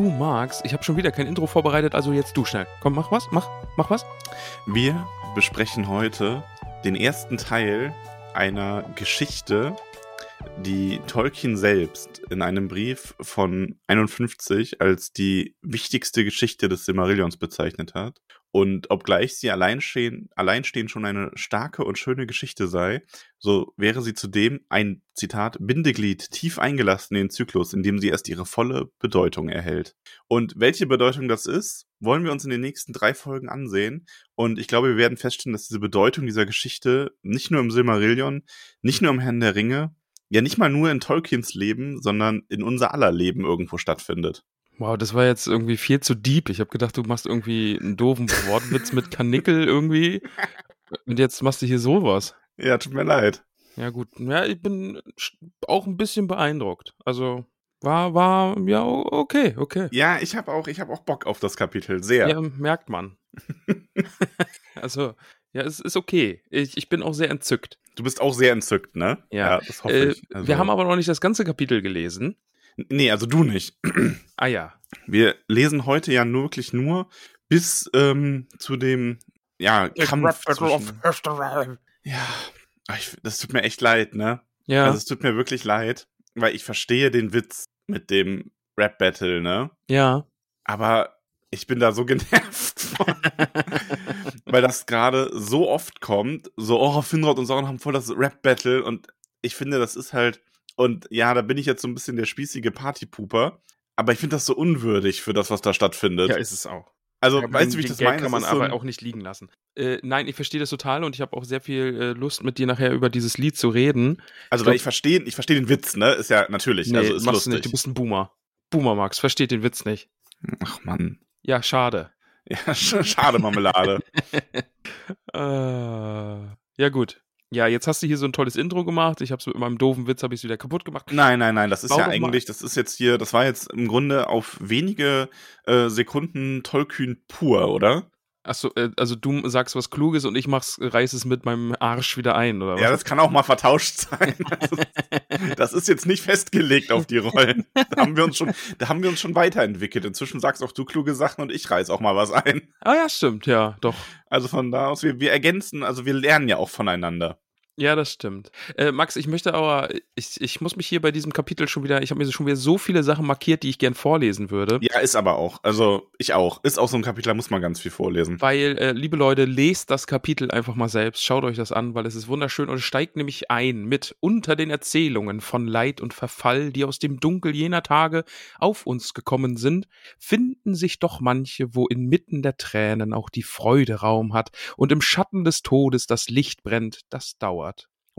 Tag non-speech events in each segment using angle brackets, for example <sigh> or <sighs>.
Du magst, ich habe schon wieder kein Intro vorbereitet, also jetzt du schnell. Komm, mach was, mach, mach was. Wir besprechen heute den ersten Teil einer Geschichte, die Tolkien selbst in einem Brief von 51 als die wichtigste Geschichte des Silmarillions bezeichnet hat. Und obgleich sie alleinstehend, alleinstehend schon eine starke und schöne Geschichte sei, so wäre sie zudem ein, Zitat, Bindeglied tief eingelassen in den Zyklus, in dem sie erst ihre volle Bedeutung erhält. Und welche Bedeutung das ist, wollen wir uns in den nächsten drei Folgen ansehen. Und ich glaube, wir werden feststellen, dass diese Bedeutung dieser Geschichte nicht nur im Silmarillion, nicht nur im Herrn der Ringe, ja nicht mal nur in Tolkiens Leben, sondern in unser aller Leben irgendwo stattfindet. Wow, das war jetzt irgendwie viel zu deep. Ich habe gedacht, du machst irgendwie einen doofen Wortwitz mit Kanickel irgendwie. Und jetzt machst du hier sowas. Ja, tut mir leid. Ja, gut. Ja, ich bin auch ein bisschen beeindruckt. Also war, war, ja, okay, okay. Ja, ich habe auch, ich habe auch Bock auf das Kapitel, sehr. Ja, merkt man. <laughs> also, ja, es ist okay. Ich, ich bin auch sehr entzückt. Du bist auch sehr entzückt, ne? Ja, das hoffe Äh, ich. Also, Wir haben aber noch nicht das ganze Kapitel gelesen. nee, also du nicht. <clears throat> Ah ja. Wir lesen heute ja nur wirklich nur bis ähm, zu dem ja, Kampf zwischen, Ja, ach, ich, das tut mir echt leid, ne? Ja. Also es tut mir wirklich leid, weil ich verstehe den Witz mit dem Rap-Battle, ne? ja. Aber ich bin da so <laughs> genervt von, weil das gerade so oft kommt, so, oh, Finrod und Sauron haben voll das Rap-Battle und ich finde, das ist halt, und ja, da bin ich jetzt so ein bisschen der spießige Partypooper, aber ich finde das so unwürdig für das, was da stattfindet. Ja, ist es auch. also, Ja, weißt du, wie ich das Gag meine? kann man so aber auch nicht liegen lassen. Äh, nein, ich verstehe das total und ich habe auch sehr viel äh, Lust, mit dir nachher über dieses Lied zu reden. Also, Ich weil ich verstehe, ich verstehe den Witz, ne? Ist ja natürlich, also ist machst du lustig. nicht. Du bist ein Boomer. Boomer, Max, versteht den Witz nicht. Ach Mann. Ja, schade. Ja, sch- <laughs> schade Marmelade. Äh, <laughs> ja, gut. Ja, jetzt hast du hier so ein tolles Intro gemacht. Ich habe es mit meinem doofen Witz habe ich wieder kaputt gemacht. Nein, nein, nein, das ist Bau ja mal- eigentlich, das ist jetzt hier, das war jetzt im Grunde auf wenige äh, Sekunden tollkühn pur, oder? Achso, äh, also du sagst was Kluges und ich mach's, reiß es mit meinem Arsch wieder ein, oder was? Ja, das kann auch mal vertauscht sein. Das <laughs> ist, das ist jetzt nicht festgelegt auf die Rollen. Da haben wir uns schon, da haben wir uns schon weiterentwickelt. Inzwischen sagst auch du kluge Sachen und ich reiß auch mal was ein. ah ja, stimmt, ja, doch. Also von da aus, wir, wir ergänzen, also wir lernen ja auch voneinander. Ja, das stimmt. Äh, Max, ich möchte aber, ich, ich muss mich hier bei diesem Kapitel schon wieder, ich habe mir schon wieder so viele Sachen markiert, die ich gern vorlesen würde. Ja, ist aber auch. Also ich auch. Ist auch so ein Kapitel, da muss man ganz viel vorlesen. Weil, äh, liebe Leute, lest das Kapitel einfach mal selbst, schaut euch das an, weil es ist wunderschön und steigt nämlich ein mit unter den Erzählungen von Leid und Verfall, die aus dem Dunkel jener Tage auf uns gekommen sind, finden sich doch manche, wo inmitten der Tränen auch die Freude Raum hat und im Schatten des Todes das Licht brennt, das dauert.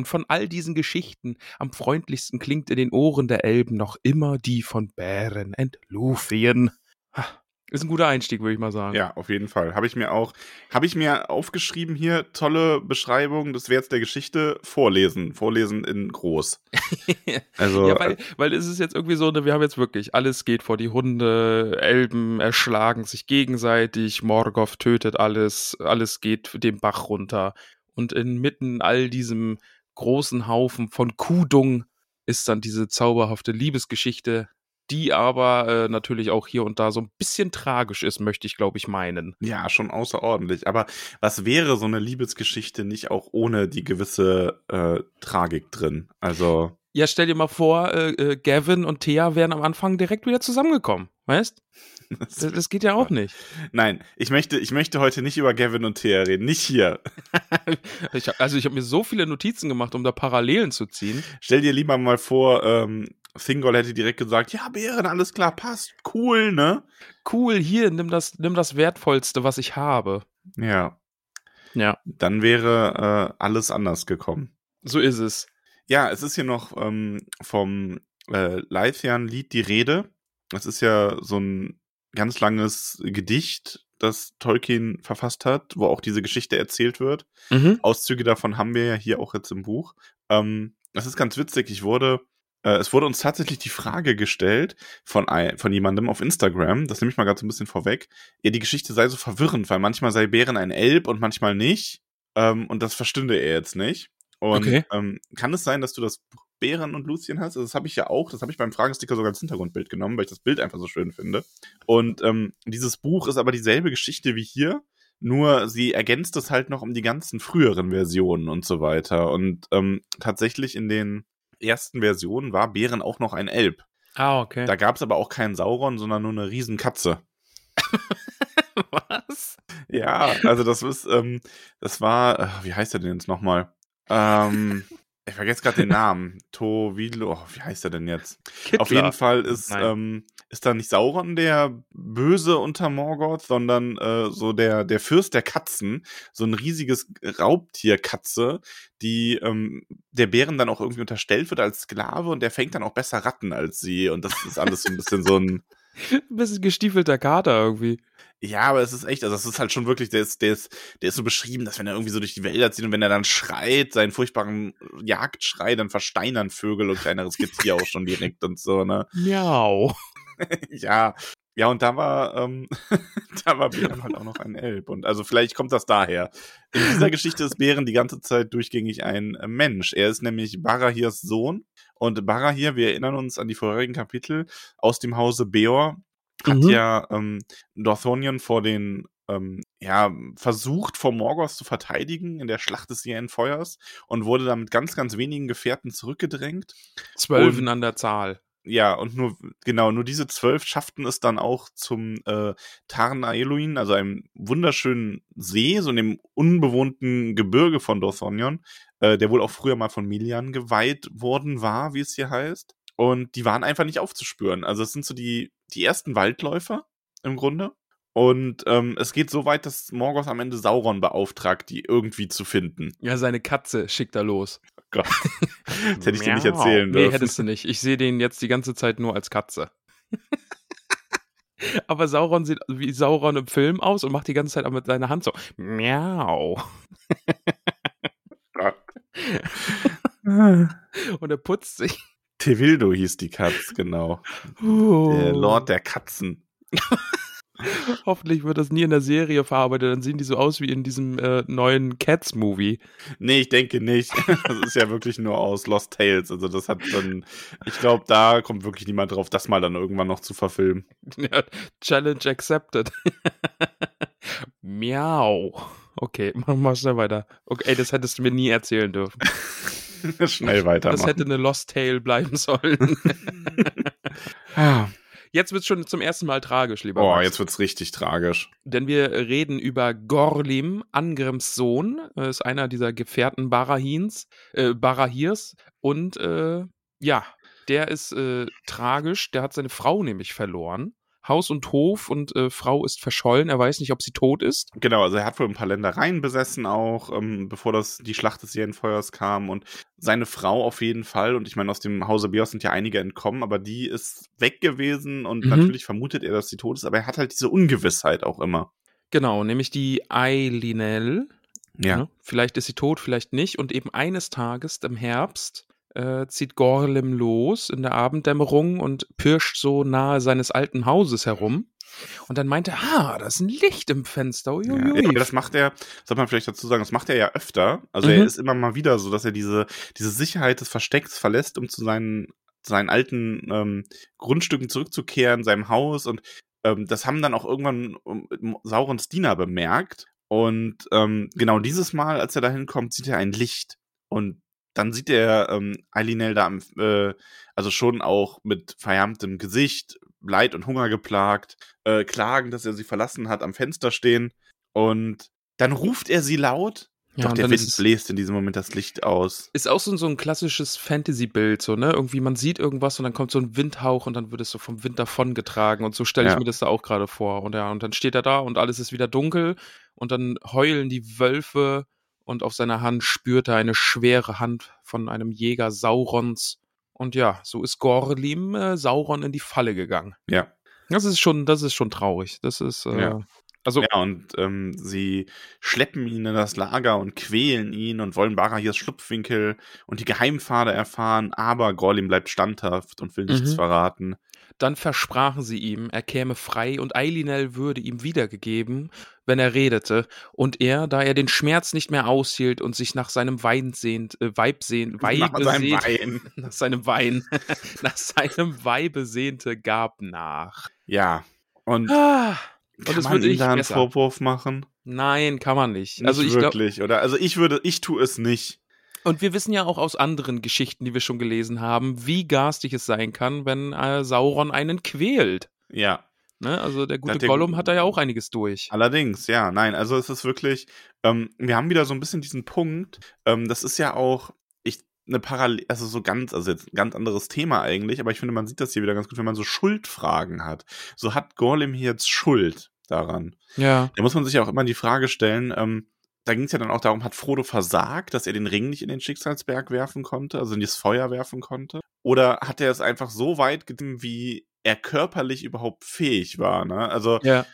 Und von all diesen Geschichten am freundlichsten klingt in den Ohren der Elben noch immer die von Bären and Lúthien. Ha, Ist ein guter Einstieg, würde ich mal sagen. Ja, auf jeden Fall. Habe ich mir auch, habe ich mir aufgeschrieben hier, tolle Beschreibung des Werts der Geschichte, vorlesen. Vorlesen in groß. <laughs> Also, Ja, weil, weil es ist jetzt irgendwie so, ne, wir haben jetzt wirklich, alles geht vor die Hunde, Elben erschlagen sich gegenseitig, Morgoth tötet alles, alles geht den Bach runter. Und inmitten all diesem großen Haufen von Kudung ist dann diese zauberhafte Liebesgeschichte, die aber äh, natürlich auch hier und da so ein bisschen tragisch ist, möchte ich, glaube ich, meinen. ja, schon außerordentlich. Aber was wäre so eine Liebesgeschichte nicht auch ohne die gewisse äh, Tragik drin? Also, Ja, stell dir mal vor, äh, äh, Gavin und Thea wären am Anfang direkt wieder zusammengekommen, weißt? Das, das geht ja auch nicht. nein, ich möchte, ich möchte heute nicht über Gavin und Thea reden. Nicht hier. <laughs> Ich hab, also ich habe mir so viele Notizen gemacht, um da Parallelen zu ziehen. Stell dir lieber mal vor, ähm, Thingol hätte direkt gesagt, ja, Bären, alles klar, passt, cool, ne? Cool, hier, nimm das, nimm das Wertvollste, was ich habe. Ja. Ja. Dann wäre äh, alles anders gekommen. So ist es. Ja, es ist hier noch ähm, vom äh, Leithian-Lied die Rede. Das ist ja so ein ganz langes Gedicht, das Tolkien verfasst hat, wo auch diese Geschichte erzählt wird. Mhm. Auszüge davon haben wir ja hier auch jetzt im Buch. Ähm, das ist ganz witzig. Ich wurde, äh, es wurde uns tatsächlich die Frage gestellt von, ein, von jemandem auf Instagram, das nehme ich mal gerade so ein bisschen vorweg, ja, die Geschichte sei so verwirrend, weil manchmal sei Bären ein Elb und manchmal nicht. Ähm, und das verstünde er jetzt nicht. Und Okay. ähm, kann es sein, dass du das Bären und Lucien hast? Also das habe ich ja auch, das habe ich beim Fragensticker sogar als Hintergrundbild genommen, weil ich das Bild einfach so schön finde. Und ähm, dieses Buch ist aber dieselbe Geschichte wie hier, nur sie ergänzt es halt noch um die ganzen früheren Versionen und so weiter. Und ähm, tatsächlich in den ersten Versionen war Bären auch noch ein Elb. Ah, okay. Da gab es aber auch keinen Sauron, sondern nur eine Riesenkatze. <laughs> was? Ja, also das ist, ähm, das war, äh, wie heißt er denn jetzt nochmal? Ähm, ich vergesse gerade den Namen. Tovilo, oh, wie heißt er denn jetzt? Kittler. Auf jeden Fall ist, ähm, ist da nicht Sauron der Böse unter Morgoth, sondern äh, so der, der Fürst der Katzen, so ein riesiges Raubtierkatze, die ähm, der Bären dann auch irgendwie unterstellt wird als Sklave und der fängt dann auch besser Ratten als sie und das ist alles so ein bisschen so ein <laughs> <laughs> Ein bisschen gestiefelter Kater irgendwie. Ja, aber es ist echt, also es ist halt schon wirklich, der ist, der ist, der ist so beschrieben, dass wenn er irgendwie so durch die Wälder zieht und wenn er dann schreit, seinen furchtbaren Jagdschrei, dann versteinern Vögel und kleineres Getier auch schon direkt und so, ne? <laughs> Miau. <laughs> Ja. Ja, und da war, ähm, da war Bären halt auch noch ein Elb. Und also vielleicht kommt das daher. In dieser Geschichte ist Bären die ganze Zeit durchgängig ein Mensch. Er ist nämlich Barahirs Sohn. Und Barahir, wir erinnern uns an die vorherigen Kapitel, aus dem Hause Beor hat Mhm. ja ähm, Dorthonion vor den ähm, ja, versucht, vor Morgoth zu verteidigen in der Schlacht des Jähenfeuers und wurde dann mit ganz, ganz wenigen Gefährten zurückgedrängt. Zwölfen an der Zahl. Ja, und nur, genau, nur diese zwölf schafften es dann auch zum äh, Tarn Aeluin, also einem wunderschönen See, so in dem unbewohnten Gebirge von Dorthonion, äh, der wohl auch früher mal von Milian geweiht worden war, wie es hier heißt. Und die waren einfach nicht aufzuspüren. Also es sind so die, die ersten Waldläufer im Grunde. Und ähm, es geht so weit, dass Morgoth am Ende Sauron beauftragt, die irgendwie zu finden. Ja, seine Katze schickt er los. Gott. <laughs> Das hätte ich dir nicht erzählen Nee, dürfen. hättest du nicht. Ich sehe den jetzt die ganze Zeit nur als Katze. <laughs> Aber Sauron sieht wie Sauron im Film aus und macht die ganze Zeit auch mit seiner Hand so. Miau. <laughs> Und er putzt sich. Tevildo hieß die Katz, genau. Oh. Der Lord der Katzen. <laughs> Hoffentlich wird das nie in der Serie verarbeitet. Dann sehen die so aus wie in diesem äh, neuen Cats-Movie. Nee, ich denke nicht. <laughs> Das ist ja wirklich nur aus Lost Tales. Also das hat dann, ich glaube, da kommt wirklich niemand drauf, das mal dann irgendwann noch zu verfilmen. Ja, Challenge accepted. Miau. Okay, <laughs> mach mal schnell weiter. Okay, ey, das hättest du mir nie erzählen dürfen. <laughs> Schnell weitermachen. Das hätte eine Lost Tale bleiben sollen. <laughs> Ah. Jetzt wird schon zum ersten Mal tragisch, lieber Boah, jetzt wird's richtig tragisch. Denn wir reden über Gorlim, Angrims Sohn, äh, ist einer dieser Gefährten Barahins, äh, Barahirs. Und äh, ja, der ist äh, tragisch. Der hat seine Frau nämlich verloren. Haus und Hof und äh, Frau ist verschollen. Er weiß nicht, ob sie tot ist. Genau, also er hat wohl ein paar Ländereien besessen auch, ähm, bevor das die Schlacht des Jähenfeuers kam und seine Frau auf jeden Fall und ich meine, aus dem Hause Bios sind ja einige entkommen, aber die ist weg gewesen und Mhm. natürlich vermutet er, dass sie tot ist, aber er hat halt diese Ungewissheit auch immer. Genau, nämlich die Eilinel. Ja. Ne? Vielleicht ist sie tot, vielleicht nicht. Und eben eines Tages im Herbst äh, zieht Gorlim los in der Abenddämmerung und pirscht so nahe seines alten Hauses herum. Und dann meint er, ah, da ist ein Licht im Fenster. Ja, Uiuiui. aber das macht er, soll man vielleicht dazu sagen, das macht er ja öfter. Also Mhm. er ist immer mal wieder so, dass er diese, diese Sicherheit des Verstecks verlässt, um zu seinen, seinen alten ähm, Grundstücken zurückzukehren, seinem Haus. Und ähm, das haben dann auch irgendwann ähm, Saurons Diener bemerkt. Und ähm, genau dieses Mal, als er da hinkommt, sieht er ein Licht. Und dann sieht er ähm, Eilinel da, am, äh, also schon auch mit verjamtem Gesicht, Leid und Hunger geplagt, äh, klagen, dass er sie verlassen hat, am Fenster stehen. Und dann ruft er sie laut Ja, Doch der Wind ist bläst in diesem Moment das Licht aus. Ist auch so, so ein klassisches Fantasy-Bild, so, ne? Irgendwie, man sieht irgendwas und dann kommt so ein Windhauch und dann wird es so vom Wind davongetragen und so stelle ich Ja. mir das da auch gerade vor. Und ja, und dann steht er da und alles ist wieder dunkel und dann heulen die Wölfe und auf seiner Hand spürt er eine schwere Hand von einem Jäger Saurons. Und ja, so ist Gorlim äh, Sauron in die Falle gegangen. Ja. Das ist schon, das ist schon traurig. Das ist, äh, Ja. Also, Ja, und ähm, sie schleppen ihn in das Lager und quälen ihn und wollen Barahirs Schlupfwinkel und die Geheimpfade erfahren, aber Gorlim bleibt standhaft und will nichts Mhm. verraten. Dann versprachen sie ihm, er käme frei und Eilinel würde ihm wiedergegeben, wenn er redete. Und er, da er den Schmerz nicht mehr aushielt und sich nach seinem Wein sehnt, äh, Weib sehnt, Weibe <laughs> Nach seinem sehnt, Wein. <laughs> nach seinem Wein, <laughs> nach seinem Weibe sehnte, gab nach. Ja. Und Ah, und kann man wird ihm nicht da einen besser. Vorwurf machen? Nein, kann man nicht. Nicht also ich wirklich, oder? Also ich würde, ich tue es nicht. und wir wissen ja auch aus anderen Geschichten, die wir schon gelesen haben, wie garstig es sein kann, wenn äh, Sauron einen quält. Ja. Ne? Also der gute der- Gollum hat da ja auch einiges durch. Allerdings, ja, nein, also es ist wirklich, ähm, wir haben wieder so ein bisschen diesen Punkt, ähm, das ist ja auch, ich, eine Parallel, also so ganz, also jetzt ein ganz anderes Thema eigentlich, aber ich finde, man sieht das hier wieder ganz gut, wenn man so Schuldfragen hat. So hat Gorlim hier jetzt Schuld daran. Ja. Da muss man sich ja auch immer die Frage stellen, ähm, da ging es ja dann auch darum, hat Frodo versagt, dass er den Ring nicht in den Schicksalsberg werfen konnte, also in das Feuer werfen konnte? Oder hat er es einfach so weit getrieben, wie er körperlich überhaupt fähig war? Ne? Also Ja.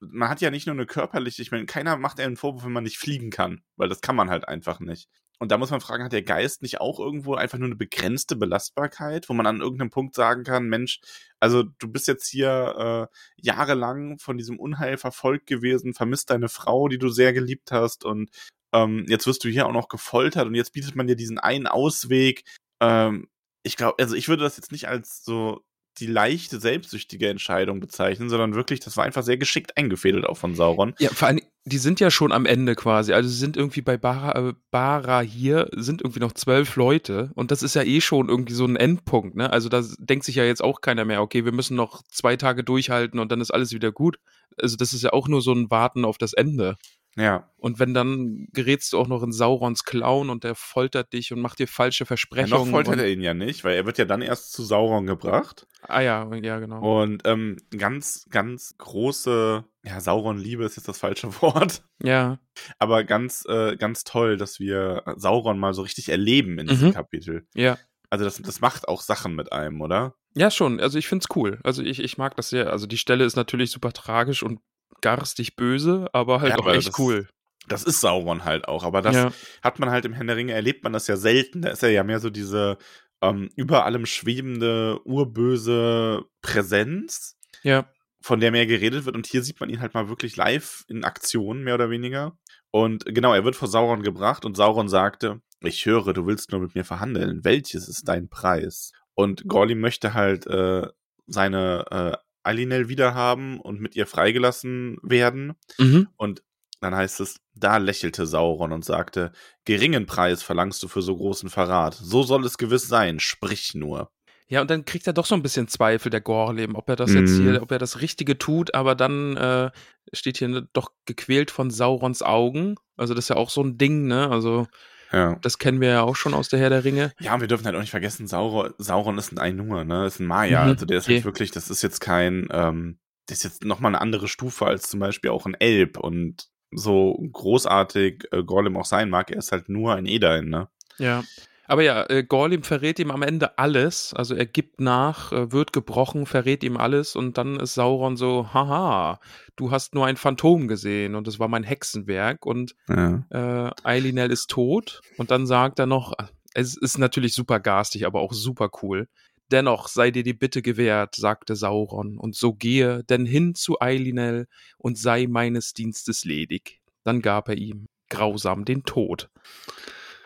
man hat ja nicht nur eine körperliche, ich meine, keiner macht einen Vorwurf, wenn man nicht fliegen kann, weil das kann man halt einfach nicht. Und da muss man fragen, hat der Geist nicht auch irgendwo einfach nur eine begrenzte Belastbarkeit, wo man an irgendeinem Punkt sagen kann, Mensch, also du bist jetzt hier äh, jahrelang von diesem Unheil verfolgt gewesen, vermisst deine Frau, die du sehr geliebt hast und ähm, jetzt wirst du hier auch noch gefoltert und jetzt bietet man dir diesen einen Ausweg. Ähm, ich glaube, also ich würde das jetzt nicht als so die leichte, selbstsüchtige Entscheidung bezeichnen, sondern wirklich, das war einfach sehr geschickt eingefädelt auch von Sauron. Ja, vor allem, die sind ja schon am Ende quasi. Also sie sind irgendwie bei Bara, äh, Bara hier, sind irgendwie noch zwölf Leute und das ist ja eh schon irgendwie so ein Endpunkt, ne? Also da denkt sich ja jetzt auch keiner mehr, okay, wir müssen noch zwei Tage durchhalten und dann ist alles wieder gut. Also das ist ja auch nur so ein Warten auf das Ende. Ja. Und wenn dann gerätst du auch noch in Saurons Clown und der foltert dich und macht dir falsche ja Versprechungen. noch foltert er ihn ja nicht, weil er wird ja dann erst zu Sauron gebracht. Ah ja, ja, genau. Und ähm, ganz, ganz große, ja, Sauron-Liebe ist jetzt das falsche <laughs> Wort. Ja, Aber ganz, äh, ganz toll, dass wir Sauron mal so richtig erleben in diesem Mhm. Kapitel. ja. Also das, das macht auch Sachen mit einem, oder? Ja, schon. Also ich find's cool. Also ich, ich mag das sehr. Also die Stelle ist natürlich super tragisch und garstig böse, aber halt Ja, auch aber echt das- cool. Das ist Sauron halt auch, aber das ja. hat man halt im Herrn der Ringe, erlebt man das ja selten. Da ist er ja mehr so diese ähm, über allem schwebende, urböse Präsenz, ja. von der mehr geredet wird. Und hier sieht man ihn halt mal wirklich live in Aktion, mehr oder weniger. Und genau, er wird vor Sauron gebracht und Sauron sagte, ich höre, du willst nur mit mir verhandeln. Welches ist dein Preis? Und Gorlim möchte halt äh, seine äh, Alinel wiederhaben und mit ihr freigelassen werden. Mhm. Und dann heißt es, da lächelte Sauron und sagte, geringen Preis verlangst du für so großen Verrat. So soll es gewiss sein, sprich nur. Ja, und dann kriegt er doch so ein bisschen Zweifel, der Gorlem, ob er das jetzt Mhm. hier, ob er das Richtige tut, aber dann äh, steht hier doch gequält von Saurons Augen. Also das ist ja auch so ein Ding, ne? Also Ja. das kennen wir ja auch schon aus der Herr der Ringe. Ja, und wir dürfen halt auch nicht vergessen, Sauron, Sauron ist ein Ainur, ne? Ist ein Maya. Mhm, Also der ist halt okay. wirklich, das ist jetzt kein, ähm, das ist jetzt nochmal eine andere Stufe als zum Beispiel auch ein Elb. Und so großartig äh, Gorlim auch sein mag, er ist halt nur ein Edain, ne? Ja. Aber ja, äh, Gorlim verrät ihm am Ende alles. Also er gibt nach, äh, wird gebrochen, verrät ihm alles und dann ist Sauron so, haha, du hast nur ein Phantom gesehen und es war mein Hexenwerk und Ja. äh, Eilinel ist tot und dann sagt er noch, es ist natürlich super garstig, aber auch super cool. Dennoch sei dir die Bitte gewährt, sagte Sauron, und so gehe denn hin zu Eilinel und sei meines Dienstes ledig. Dann gab er ihm grausam den Tod.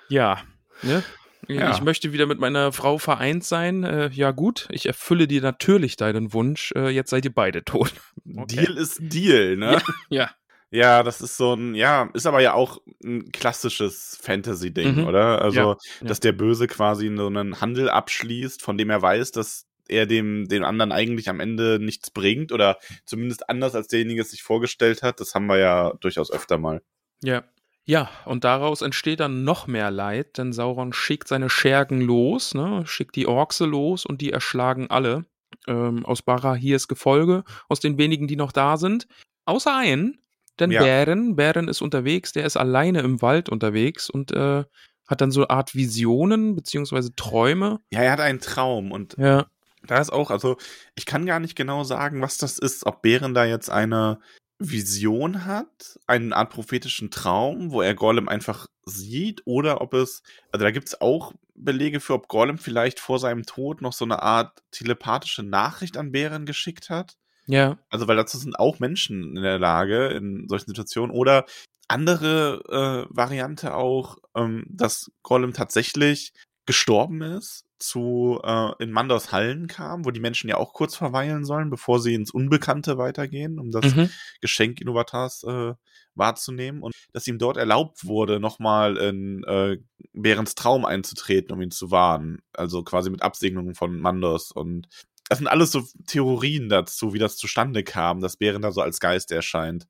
Ja, ne? Ja. Ich möchte wieder mit meiner Frau vereint sein. Äh, ja gut, ich erfülle dir natürlich deinen Wunsch. Äh, jetzt seid ihr beide tot. Okay. Deal ist Deal, ne? Ja. Ja, das ist so ein, ja, ist aber ja auch ein klassisches Fantasy-Ding, Mhm. oder? Also, Ja, ja. dass der Böse quasi so einen Handel abschließt, von dem er weiß, dass er dem, dem anderen eigentlich am Ende nichts bringt oder zumindest anders als derjenige es sich vorgestellt hat. Das haben wir ja durchaus öfter mal. Ja. Ja, und daraus entsteht dann noch mehr Leid, denn Sauron schickt seine Schergen los, ne, schickt die Orkse los und die erschlagen alle ähm, aus Barahirs Gefolge, aus den wenigen, die noch da sind. Außer einen, denn Ja. Bären, Bären ist unterwegs, der ist alleine im Wald unterwegs und äh, hat dann so eine Art Visionen beziehungsweise Träume. Ja, er hat einen Traum und Ja. da ist auch, also ich kann gar nicht genau sagen, was das ist, ob Bären da jetzt eine Vision hat, eine Art prophetischen Traum, wo er Gollum einfach sieht, oder ob es, also da gibt es auch Belege für, ob Gollum vielleicht vor seinem Tod noch so eine Art telepathische Nachricht an Bären geschickt hat. Ja. Also, weil dazu sind auch Menschen in der Lage, in solchen Situationen. Oder andere äh, Variante auch, ähm, dass Gollum tatsächlich gestorben ist, zu äh, in Mandos Hallen kam, wo die Menschen ja auch kurz verweilen sollen, bevor sie ins Unbekannte weitergehen, um das Mhm. Geschenk Innovatars äh, wahrzunehmen und dass ihm dort erlaubt wurde, nochmal in äh, Bärens Traum einzutreten, um ihn zu warnen. Also quasi mit Absegnungen von Mandos und das sind alles so Theorien dazu, wie das zustande kam, dass Bären da so als Geist erscheint.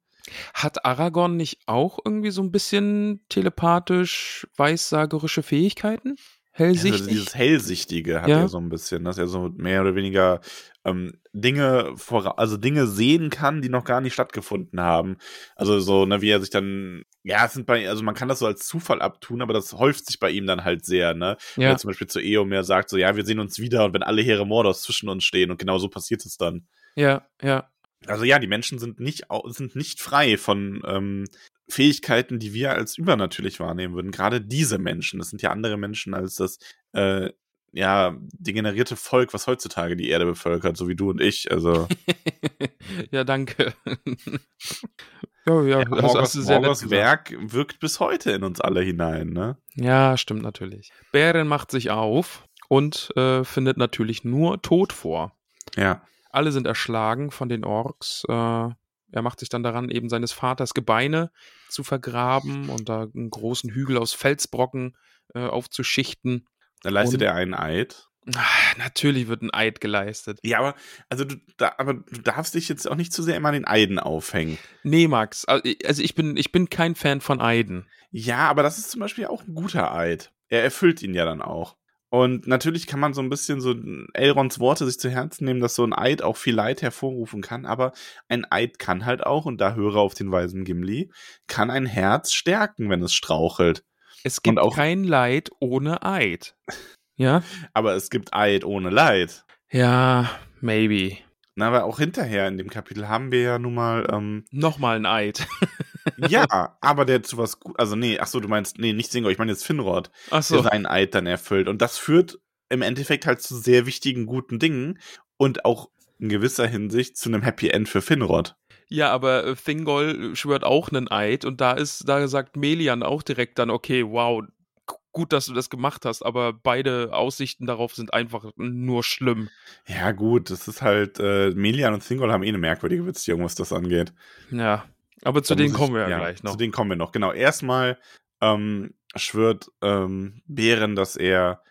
Hat Aragorn nicht auch irgendwie so ein bisschen telepathisch weissagerische Fähigkeiten? Hellsichtig? also dieses Hellsichtige hat Ja. er so ein bisschen, dass er so mehr oder weniger ähm, Dinge vor, also Dinge sehen kann, die noch gar nicht stattgefunden haben. Also so, ne, wie er sich dann, ja, es sind bei, also man kann das so als Zufall abtun, aber das häuft sich bei ihm dann halt sehr, ne? Wenn ja. er zum Beispiel zu Eomer sagt, so, ja, wir sehen uns wieder und wenn alle Heere Mordors zwischen uns stehen und genau so passiert es dann. ja, ja. Also ja, die Menschen sind nicht, sind nicht frei von ähm, Fähigkeiten, die wir als übernatürlich wahrnehmen würden. Gerade diese Menschen, das sind ja andere Menschen als das äh, ja degenerierte Volk, was heutzutage die Erde bevölkert, so wie du und ich. Also <laughs> ja, danke. <laughs> ja, ja, Morgos, sehr nett Morgos gesagt. Werk wirkt bis heute in uns alle hinein, ne? Ja, stimmt natürlich. Bären macht sich auf und äh, findet natürlich nur Tod vor. Ja. Alle sind erschlagen von den Orks. Äh, er macht sich dann daran, eben seines Vaters Gebeine zu vergraben und da einen großen Hügel aus Felsbrocken äh, aufzuschichten. Da leistet Und- er einen Eid. Ah, natürlich wird ein Eid geleistet. Ja, aber also du, da, aber du darfst dich jetzt auch nicht zu sehr immer an den Eiden aufhängen. Nee, Max, also ich bin, ich bin kein Fan von Eiden. Ja, aber das ist zum Beispiel auch ein guter Eid. Er erfüllt ihn ja dann auch. Und natürlich kann man so ein bisschen so Elrons Worte sich zu Herzen nehmen, dass so ein Eid auch viel Leid hervorrufen kann, aber ein Eid kann halt auch, und da höre auf den weisen Gimli, kann ein Herz stärken, wenn es strauchelt. Es gibt auch- kein Leid ohne Eid. Ja? Aber es gibt Eid ohne Leid. Ja, maybe. Na, aber auch hinterher in dem Kapitel haben wir ja nun mal, ähm, Nochmal ein Eid. <laughs> ja, aber der zu was gut, also nee, ach so, du meinst, nee, nicht Singor, ich meine jetzt Finrod. Ach der so. seinen Eid dann erfüllt. Und das führt im Endeffekt halt zu sehr wichtigen, guten Dingen und auch in gewisser Hinsicht zu einem Happy End für Finrod. Ja, aber äh, Thingol schwört auch einen Eid und da ist, da sagt Melian auch direkt dann, okay, wow, gut, dass du das gemacht hast, aber beide Aussichten darauf sind einfach nur schlimm. Ja, gut, das ist halt, äh, Melian und Thingol haben eh eine merkwürdige Beziehung, was das angeht. Ja. Aber zu Da denen muss ich- kommen wir ja, gleich noch. Zu denen kommen wir noch, genau. Erstmal ähm, schwört ähm, Bären, dass er,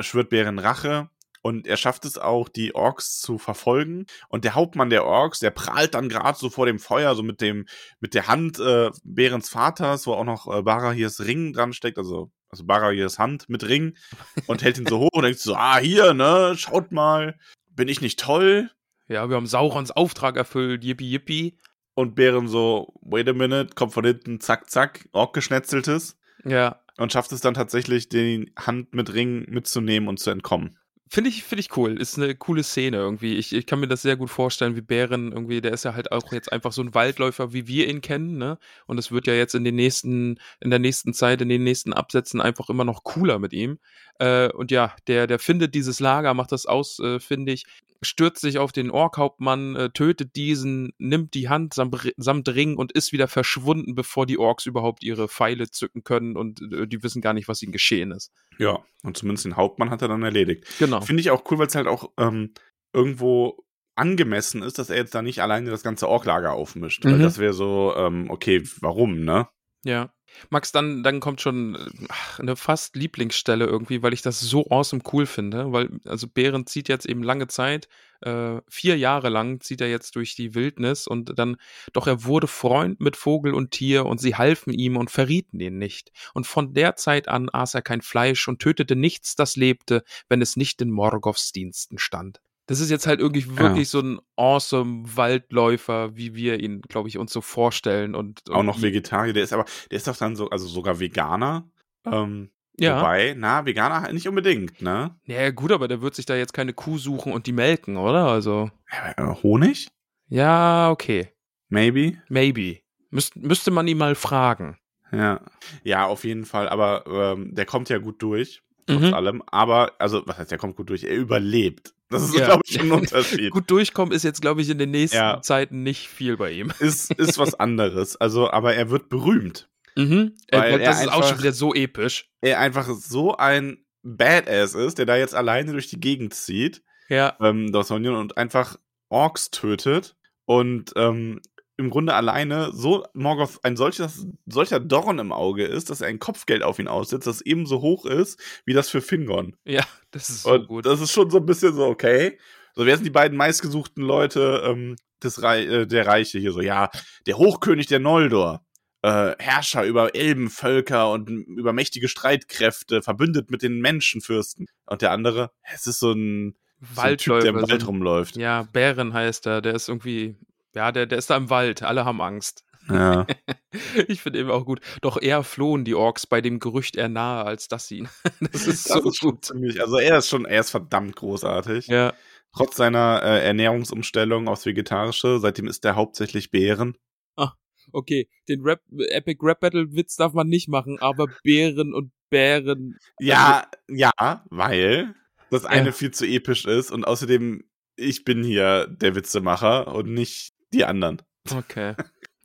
schwört Bären Rache und er schafft es auch, die Orks zu verfolgen. Und der Hauptmann der Orks, der prahlt dann gerade so vor dem Feuer, so mit dem, mit der Hand äh, Bärens Vaters, wo auch noch äh, Barahirs Ring dran steckt, also, also Barahirs Hand mit Ring <laughs> und hält ihn so hoch und denkt so, ah, hier, ne, schaut mal, bin ich nicht toll? Ja, wir haben Saurons Auftrag erfüllt, yippie yippie. Und Bären so, wait a minute, kommt von hinten, zack, zack, Ork-Geschnetzeltes. Ja. und schafft es dann tatsächlich, die Hand mit Ring mitzunehmen und zu entkommen. Finde ich, finde ich cool. Ist eine coole Szene irgendwie. Ich, ich kann mir das sehr gut vorstellen, wie Bären irgendwie, der ist ja halt auch jetzt einfach so ein Waldläufer, wie wir ihn kennen, ne? Und es wird ja jetzt in den nächsten, in der nächsten Zeit, in den nächsten Absätzen einfach immer noch cooler mit ihm. Äh, und ja, der, der findet dieses Lager, macht das aus, äh, finde ich, stürzt sich auf den Orkhauptmann, äh, tötet diesen, nimmt die Hand samt, samt Ring und ist wieder verschwunden, bevor die Orks überhaupt ihre Pfeile zücken können und äh, die wissen gar nicht, was ihnen geschehen ist. Ja, und zumindest den Hauptmann hat er dann erledigt. Genau. Finde ich auch cool, weil es halt auch ähm, irgendwo angemessen ist, dass er jetzt da nicht alleine das ganze Orklager aufmischt. Weil Mhm. das wäre so, ähm, okay, warum, ne? Ja. Max, dann, dann kommt schon ach, eine fast Lieblingsstelle irgendwie, weil ich das so awesome cool finde. Weil, also Bären zieht jetzt eben lange Zeit, äh, vier Jahre lang zieht er jetzt durch die Wildnis und dann, doch er wurde Freund mit Vogel und Tier und sie halfen ihm und verrieten ihn nicht. Und von der Zeit an aß er kein Fleisch und tötete nichts, das lebte, wenn es nicht in Morgoths Diensten stand. Das ist jetzt halt irgendwie wirklich ja. so ein awesome Waldläufer, wie wir ihn, glaube ich, uns so vorstellen. Und, auch noch Vegetarier, der ist aber, der ist doch dann so, also sogar Veganer. Ähm, ja. Wobei, na, Veganer halt nicht unbedingt, ne? Ja, gut, aber der wird sich da jetzt keine Kuh suchen und die melken, oder? Also. Ja, Honig? Ja, okay. Maybe? Maybe. Müsst, müsste man ihn mal fragen. Ja. Ja, auf jeden Fall. Aber ähm, der kommt ja gut durch trotz mhm. allem. Aber, also, was heißt, er kommt gut durch? Er überlebt. Das ist, ja. glaube ich, schon ein Unterschied. gut durchkommen ist jetzt, glaube ich, in den nächsten ja. Zeiten nicht viel bei ihm. Ist, ist was anderes. Also, aber er wird berühmt. Mhm. Weil das ist einfach, auch schon wieder so episch. Er einfach so ein Badass ist, der da jetzt alleine durch die Gegend zieht. Ja. Ähm, und einfach Orks tötet und ähm, im Grunde alleine so Morgoth ein solches, solcher Dorn im Auge ist, dass er ein Kopfgeld auf ihn aussetzt, das ebenso hoch ist wie das für Fingon. Ja, <laughs> das ist so Und gut. Das ist schon so ein bisschen so, okay. So, wer sind die beiden meistgesuchten Leute ähm, des Re äh, der Reiche hier? So, ja, der Hochkönig der Noldor. Äh, Herrscher über Elbenvölker und über mächtige Streitkräfte, verbündet mit den Menschenfürsten. Und der andere, es ist so ein, Waldläufer, so ein typ, der im Wald rumläuft. Ja, Bären heißt er, der ist irgendwie ja, der, der ist da im Wald. Alle haben Angst. Ja. <laughs> ich finde eben auch gut. Doch eher flohen die Orks bei dem Gerücht eher nahe, als dass sie ihn. <laughs> das ist das so ist gut. Ziemlich, also er ist schon, er ist verdammt großartig. Ja. Trotz seiner äh, Ernährungsumstellung aufs Vegetarische, seitdem ist er hauptsächlich Bären. Ah, okay. Den Rap, Epic Rap Battle Witz darf man nicht machen, aber Bären und Bären. Ja, also, ja, weil das eine ja. viel zu episch ist und außerdem ich bin hier der Witzemacher und nicht die anderen. Okay.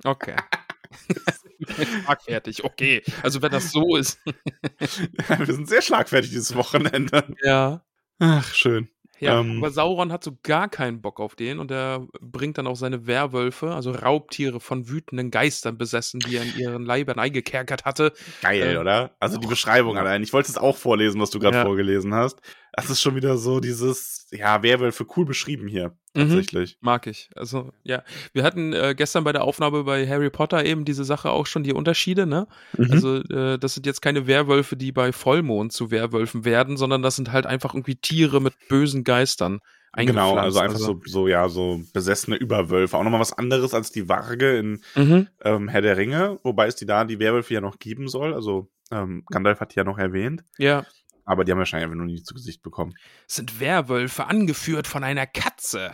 Okay. schlagfertig, okay. Also wenn das so ist. <laughs> wir sind sehr schlagfertig dieses Wochenende. Ja. Ach, schön. Ja, ähm, aber Sauron hat so gar keinen Bock auf den und er bringt dann auch seine Werwölfe, also Raubtiere von wütenden Geistern besessen, die er in ihren Leibern eingekerkert hatte. Geil, äh, oder? Also die Beschreibung allein. Ich wollte es auch vorlesen, was du gerade ja. vorgelesen hast. Das ist schon wieder so dieses, ja, Werwölfe cool beschrieben hier. Mhm. Tatsächlich. Mhm, mag ich. Also, ja. Wir hatten äh, gestern bei der Aufnahme bei Harry Potter eben diese Sache auch schon, die Unterschiede, ne? Mhm. Also, äh, das sind jetzt keine Werwölfe, die bei Vollmond zu Werwölfen werden, sondern das sind halt einfach irgendwie Tiere mit bösen Geistern. Genau, also einfach also. so, so, ja, so besessene Überwölfe. Auch nochmal was anderes als die Warge in mhm. ähm, Herr der Ringe, wobei es die da die Werwölfe ja noch geben soll. Also ähm, Gandalf hat die ja noch erwähnt. Ja. Aber die haben wahrscheinlich einfach nur nie zu Gesicht bekommen. sind Werwölfe, angeführt von einer Katze.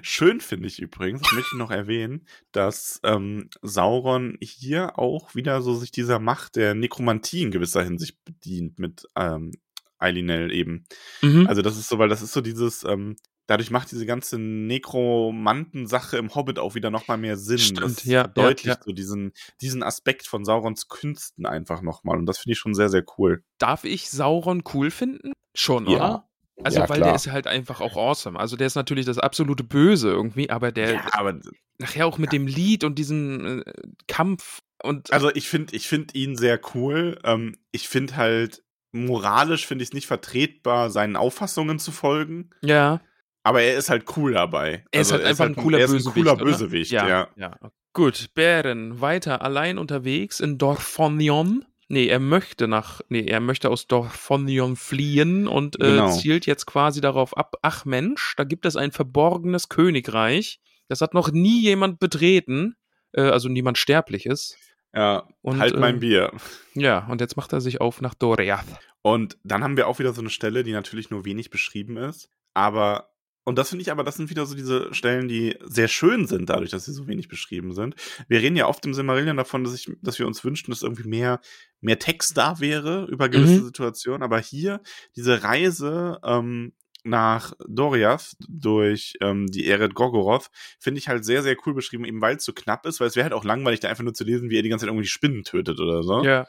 Schön finde ich übrigens, das möchte ich noch erwähnen, dass ähm, Sauron hier auch wieder so sich dieser Macht der Nekromantie in gewisser Hinsicht bedient mit ähm, Eilinel eben. Mhm. Also das ist so, weil das ist so dieses, ähm, dadurch macht diese ganze Nekromanten-Sache im Hobbit auch wieder nochmal mehr Sinn. Stimmt, das ja. Deutlich ja, ja. so diesen, diesen Aspekt von Saurons Künsten einfach nochmal. Und das finde ich schon sehr, sehr cool. Darf ich Sauron cool finden? Schon, ja. oder? Also, ja, weil klar. der ist halt einfach auch awesome. Also, der ist natürlich das absolute Böse irgendwie, aber der. Ja, aber. Nachher auch mit dem Lied und diesem äh, Kampf und. Also, ich finde ich find ihn sehr cool. Ähm, ich finde halt, moralisch finde ich es nicht vertretbar, seinen Auffassungen zu folgen. Ja. Aber er ist halt cool dabei. Er ist also, halt er einfach ist halt ein cooler Bösewicht. Ein cooler Bösewicht, ja, ja. ja. Gut, Bären, weiter allein unterwegs in Dorfonion. Nee, er möchte nach, nee, er möchte aus Dorfonion fliehen und äh, genau. zielt jetzt quasi darauf ab, ach Mensch, da gibt es ein verborgenes Königreich. Das hat noch nie jemand betreten, äh, also niemand Sterbliches. Ja, und, halt mein äh, Bier. Ja, und jetzt macht er sich auf nach Doriath. Und dann haben wir auch wieder so eine Stelle, die natürlich nur wenig beschrieben ist, aber und das finde ich aber, das sind wieder so diese Stellen, die sehr schön sind, dadurch, dass sie so wenig beschrieben sind. Wir reden ja oft im Silmarillion davon, dass, ich, dass wir uns wünschen, dass irgendwie mehr, mehr Text da wäre über gewisse mhm. Situationen. Aber hier, diese Reise ähm, nach Doriath durch ähm, die Eret Gorgoroth finde ich halt sehr, sehr cool beschrieben, eben weil es so knapp ist, weil es wäre halt auch langweilig, da einfach nur zu lesen, wie er die ganze Zeit irgendwie Spinnen tötet oder so. Ja.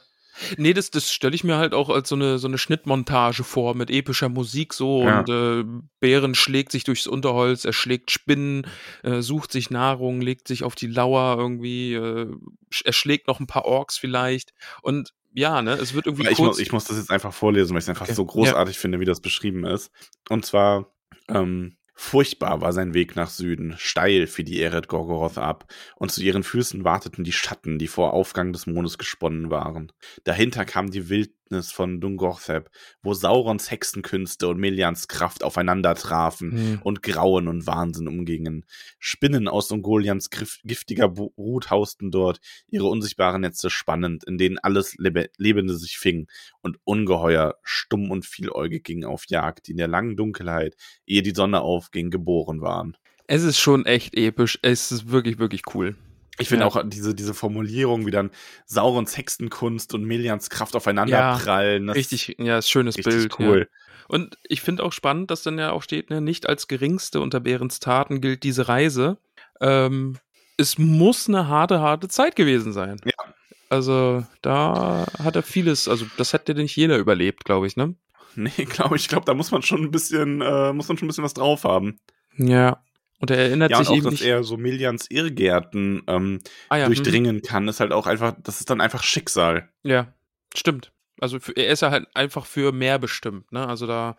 Nee, das, das stelle ich mir halt auch als so eine, so eine Schnittmontage vor mit epischer Musik so Ja. und äh, Bären schlägt sich durchs Unterholz, er schlägt Spinnen, äh, sucht sich Nahrung, legt sich auf die Lauer irgendwie, äh, sch- er schlägt noch ein paar Orks vielleicht und ja, ne, es wird irgendwie Ich kurz. muss, ich muss das jetzt einfach vorlesen, weil ich es einfach Okay. so großartig finde, wie das beschrieben ist. Und zwar, ähm, furchtbar war sein Weg nach Süden, steil fiel die Eret Gorgoroth ab, und zu ihren Füßen warteten die Schatten, die vor Aufgang des Mondes gesponnen waren. Dahinter kam die Wildnis von Dungorthep, wo Saurons Hexenkünste und Melians Kraft aufeinander trafen Hm. und Grauen und Wahnsinn umgingen. Spinnen aus Ungolians giftiger Brut hausten dort, ihre unsichtbaren Netze spannend, in denen alles Lebe Lebende sich fing, und Ungeheuer, stumm und vieläugig gingen auf Jagd, die in der langen Dunkelheit, ehe die Sonne aufging, geboren waren. Es ist schon echt episch. Es ist wirklich, wirklich cool. Ich finde Ja. auch diese, diese Formulierung, wie dann Saurons Hexenkunst und Melians Kraft aufeinander Ja, prallen. Richtig, ja, schönes richtig Bild. cool. Ja. Und ich finde auch spannend, dass dann ja auch steht, ne, nicht als geringste unter Behrens Taten gilt diese Reise. Ähm, es muss eine harte, harte Zeit gewesen sein. Ja. Also da hat er vieles, also das hätte nicht jeder überlebt, glaube ich, ne? Nee, <laughs> glaube ich, glaube, da muss man schon ein bisschen, äh, muss man schon ein bisschen was drauf haben. Ja. Und er erinnert Ja, und sich auch, eben dass nicht. er so Melians Irrgärten ähm, ah, ja, hm. durchdringen kann, ist halt auch einfach, das ist dann einfach Schicksal. Ja, stimmt. Also für, er ist ja halt einfach für mehr bestimmt, ne? Also da,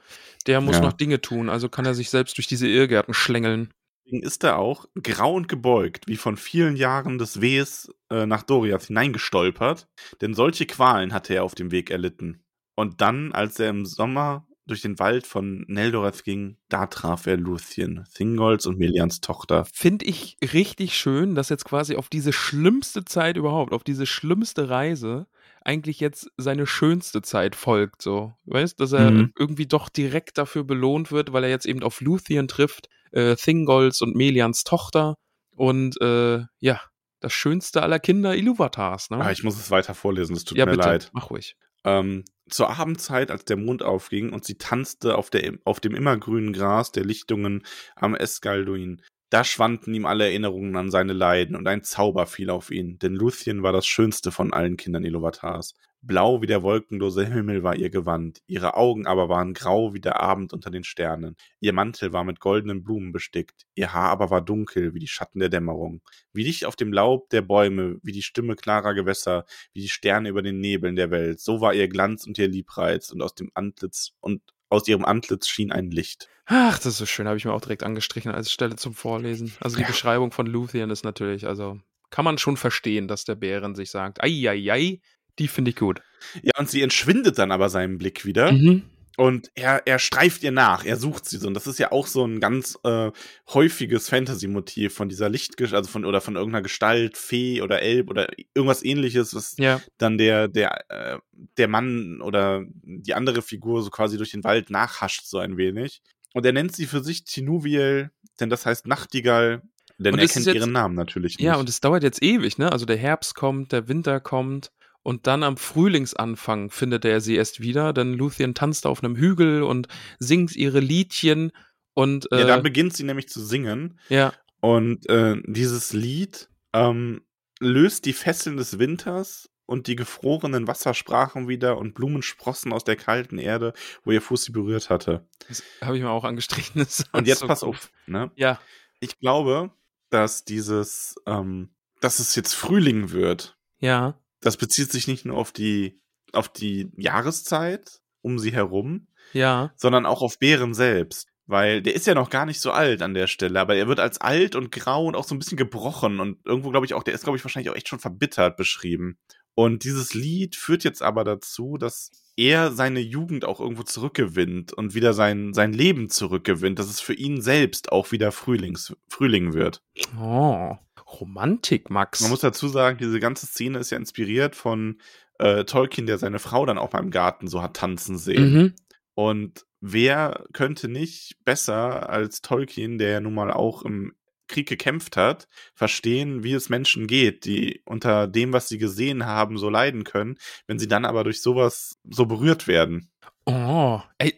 der muss Ja. noch Dinge tun, also kann er sich selbst durch diese Irrgärten schlängeln. Deswegen ist er auch grau und gebeugt, wie von vielen Jahren des Wehs äh, nach Doriath hineingestolpert, denn solche Qualen hatte er auf dem Weg erlitten. Und dann, als er im Sommer durch den Wald von Neldoreth ging, da traf er Luthien, Thingolds und Melians Tochter. Finde ich richtig schön, dass jetzt quasi auf diese schlimmste Zeit überhaupt, auf diese schlimmste Reise, eigentlich jetzt seine schönste Zeit folgt, so. Weißt, dass er Mhm. irgendwie doch direkt dafür belohnt wird, weil er jetzt eben auf Luthien trifft, äh, Thingolds und Melians Tochter und äh, ja, das schönste aller Kinder Iluvatars, ne? Ah, ich muss es weiter vorlesen, es tut ja, mir bitte, leid. mach ruhig. Ähm, zur Abendzeit, als der Mond aufging und sie tanzte auf, der, auf dem immergrünen Gras der Lichtungen am Escalduin, da schwanden ihm alle Erinnerungen an seine Leiden und ein Zauber fiel auf ihn, denn Luthien war das schönste von allen Kindern Iluvatars. Blau wie der wolkenlose Himmel war ihr Gewand, ihre Augen aber waren grau wie der Abend unter den Sternen. Ihr Mantel war mit goldenen Blumen bestickt, ihr Haar aber war dunkel wie die Schatten der Dämmerung. Wie dicht auf dem Laub der Bäume, wie die Stimme klarer Gewässer, wie die Sterne über den Nebeln der Welt, so war ihr Glanz und ihr Liebreiz, und aus dem Antlitz und aus ihrem Antlitz schien ein Licht. Ach, das ist so schön, habe ich mir auch direkt angestrichen als Stelle zum Vorlesen. Also die Ja. Beschreibung von Luthien ist natürlich, also kann man schon verstehen, dass der Bären sich sagt, ei, ei, ei, die finde ich gut. Ja, und sie entschwindet dann aber seinem Blick wieder. Mhm. Und er, er streift ihr nach, er sucht sie so. Und das ist ja auch so ein ganz äh, häufiges Fantasy-Motiv von dieser Lichtgestalt, also von, oder von irgendeiner Gestalt, Fee oder Elb oder irgendwas ähnliches, was Ja, dann der, der, äh, der Mann oder die andere Figur so quasi durch den Wald nachhascht, so ein wenig. Und er nennt sie für sich Tinuviel, denn das heißt Nachtigall, denn Und er kennt jetzt- ihren Namen natürlich nicht. ja, und es dauert jetzt ewig, ne? Also der Herbst kommt, der Winter kommt und dann am Frühlingsanfang findet er sie erst wieder, denn Luthien tanzt auf einem Hügel und singt ihre Liedchen und ja, äh, dann beginnt sie nämlich zu singen. ja, Und äh, dieses Lied ähm, löst die Fesseln des Winters und die gefrorenen Wasser sprachen wieder und Blumen sprossen aus der kalten Erde, wo ihr Fuß sie berührt hatte. das habe ich mir auch angestrichen. Und jetzt so pass auf, ne? Ja, Ich glaube, dass dieses, ähm, dass es jetzt Frühling wird, ja, das bezieht sich nicht nur auf die, auf die Jahreszeit um sie herum, ja. sondern auch auf Bären selbst. Weil der ist ja noch gar nicht so alt an der Stelle, aber er wird als alt und grau und auch so ein bisschen gebrochen und irgendwo glaube ich auch, der ist glaube ich wahrscheinlich auch echt schon verbittert beschrieben. Und dieses Lied führt jetzt aber dazu, dass er seine Jugend auch irgendwo zurückgewinnt und wieder sein, sein Leben zurückgewinnt, dass es für ihn selbst auch wieder Frühlings, Frühling wird. Oh, Romantik, Max. Man muss dazu sagen, diese ganze Szene ist ja inspiriert von äh, Tolkien, der seine Frau dann auch mal im Garten so hat tanzen sehen. mhm. Und wer könnte nicht besser als Tolkien, der ja nun mal auch im Krieg gekämpft hat, verstehen, wie es Menschen geht, die unter dem, was sie gesehen haben, so leiden können, wenn sie dann aber durch sowas so berührt werden. Oh, ey,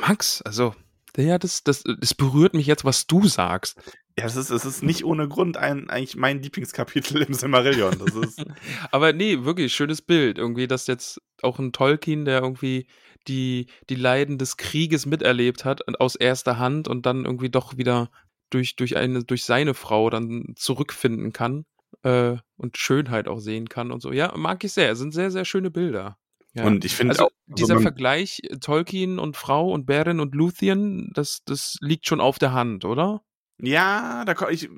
Max, also, ja, das, das, das berührt mich jetzt, was du sagst. Ja, es ist, es ist nicht ohne Grund ein, eigentlich mein Lieblingskapitel im Silmarillion. Das ist <laughs> Aber nee, wirklich schönes Bild. Irgendwie, dass jetzt auch ein Tolkien, der irgendwie die, die Leiden des Krieges miterlebt hat aus erster Hand und dann irgendwie doch wieder durch, durch, eine, durch seine Frau dann zurückfinden kann äh, und Schönheit auch sehen kann und so. Ja, mag ich sehr. Sind sehr, sehr schöne Bilder. Ja. Und ich finde also auch, dieser man- Vergleich äh, Tolkien und Frau und Beren und Luthien, das, das liegt schon auf der Hand, oder? Ja, da ich,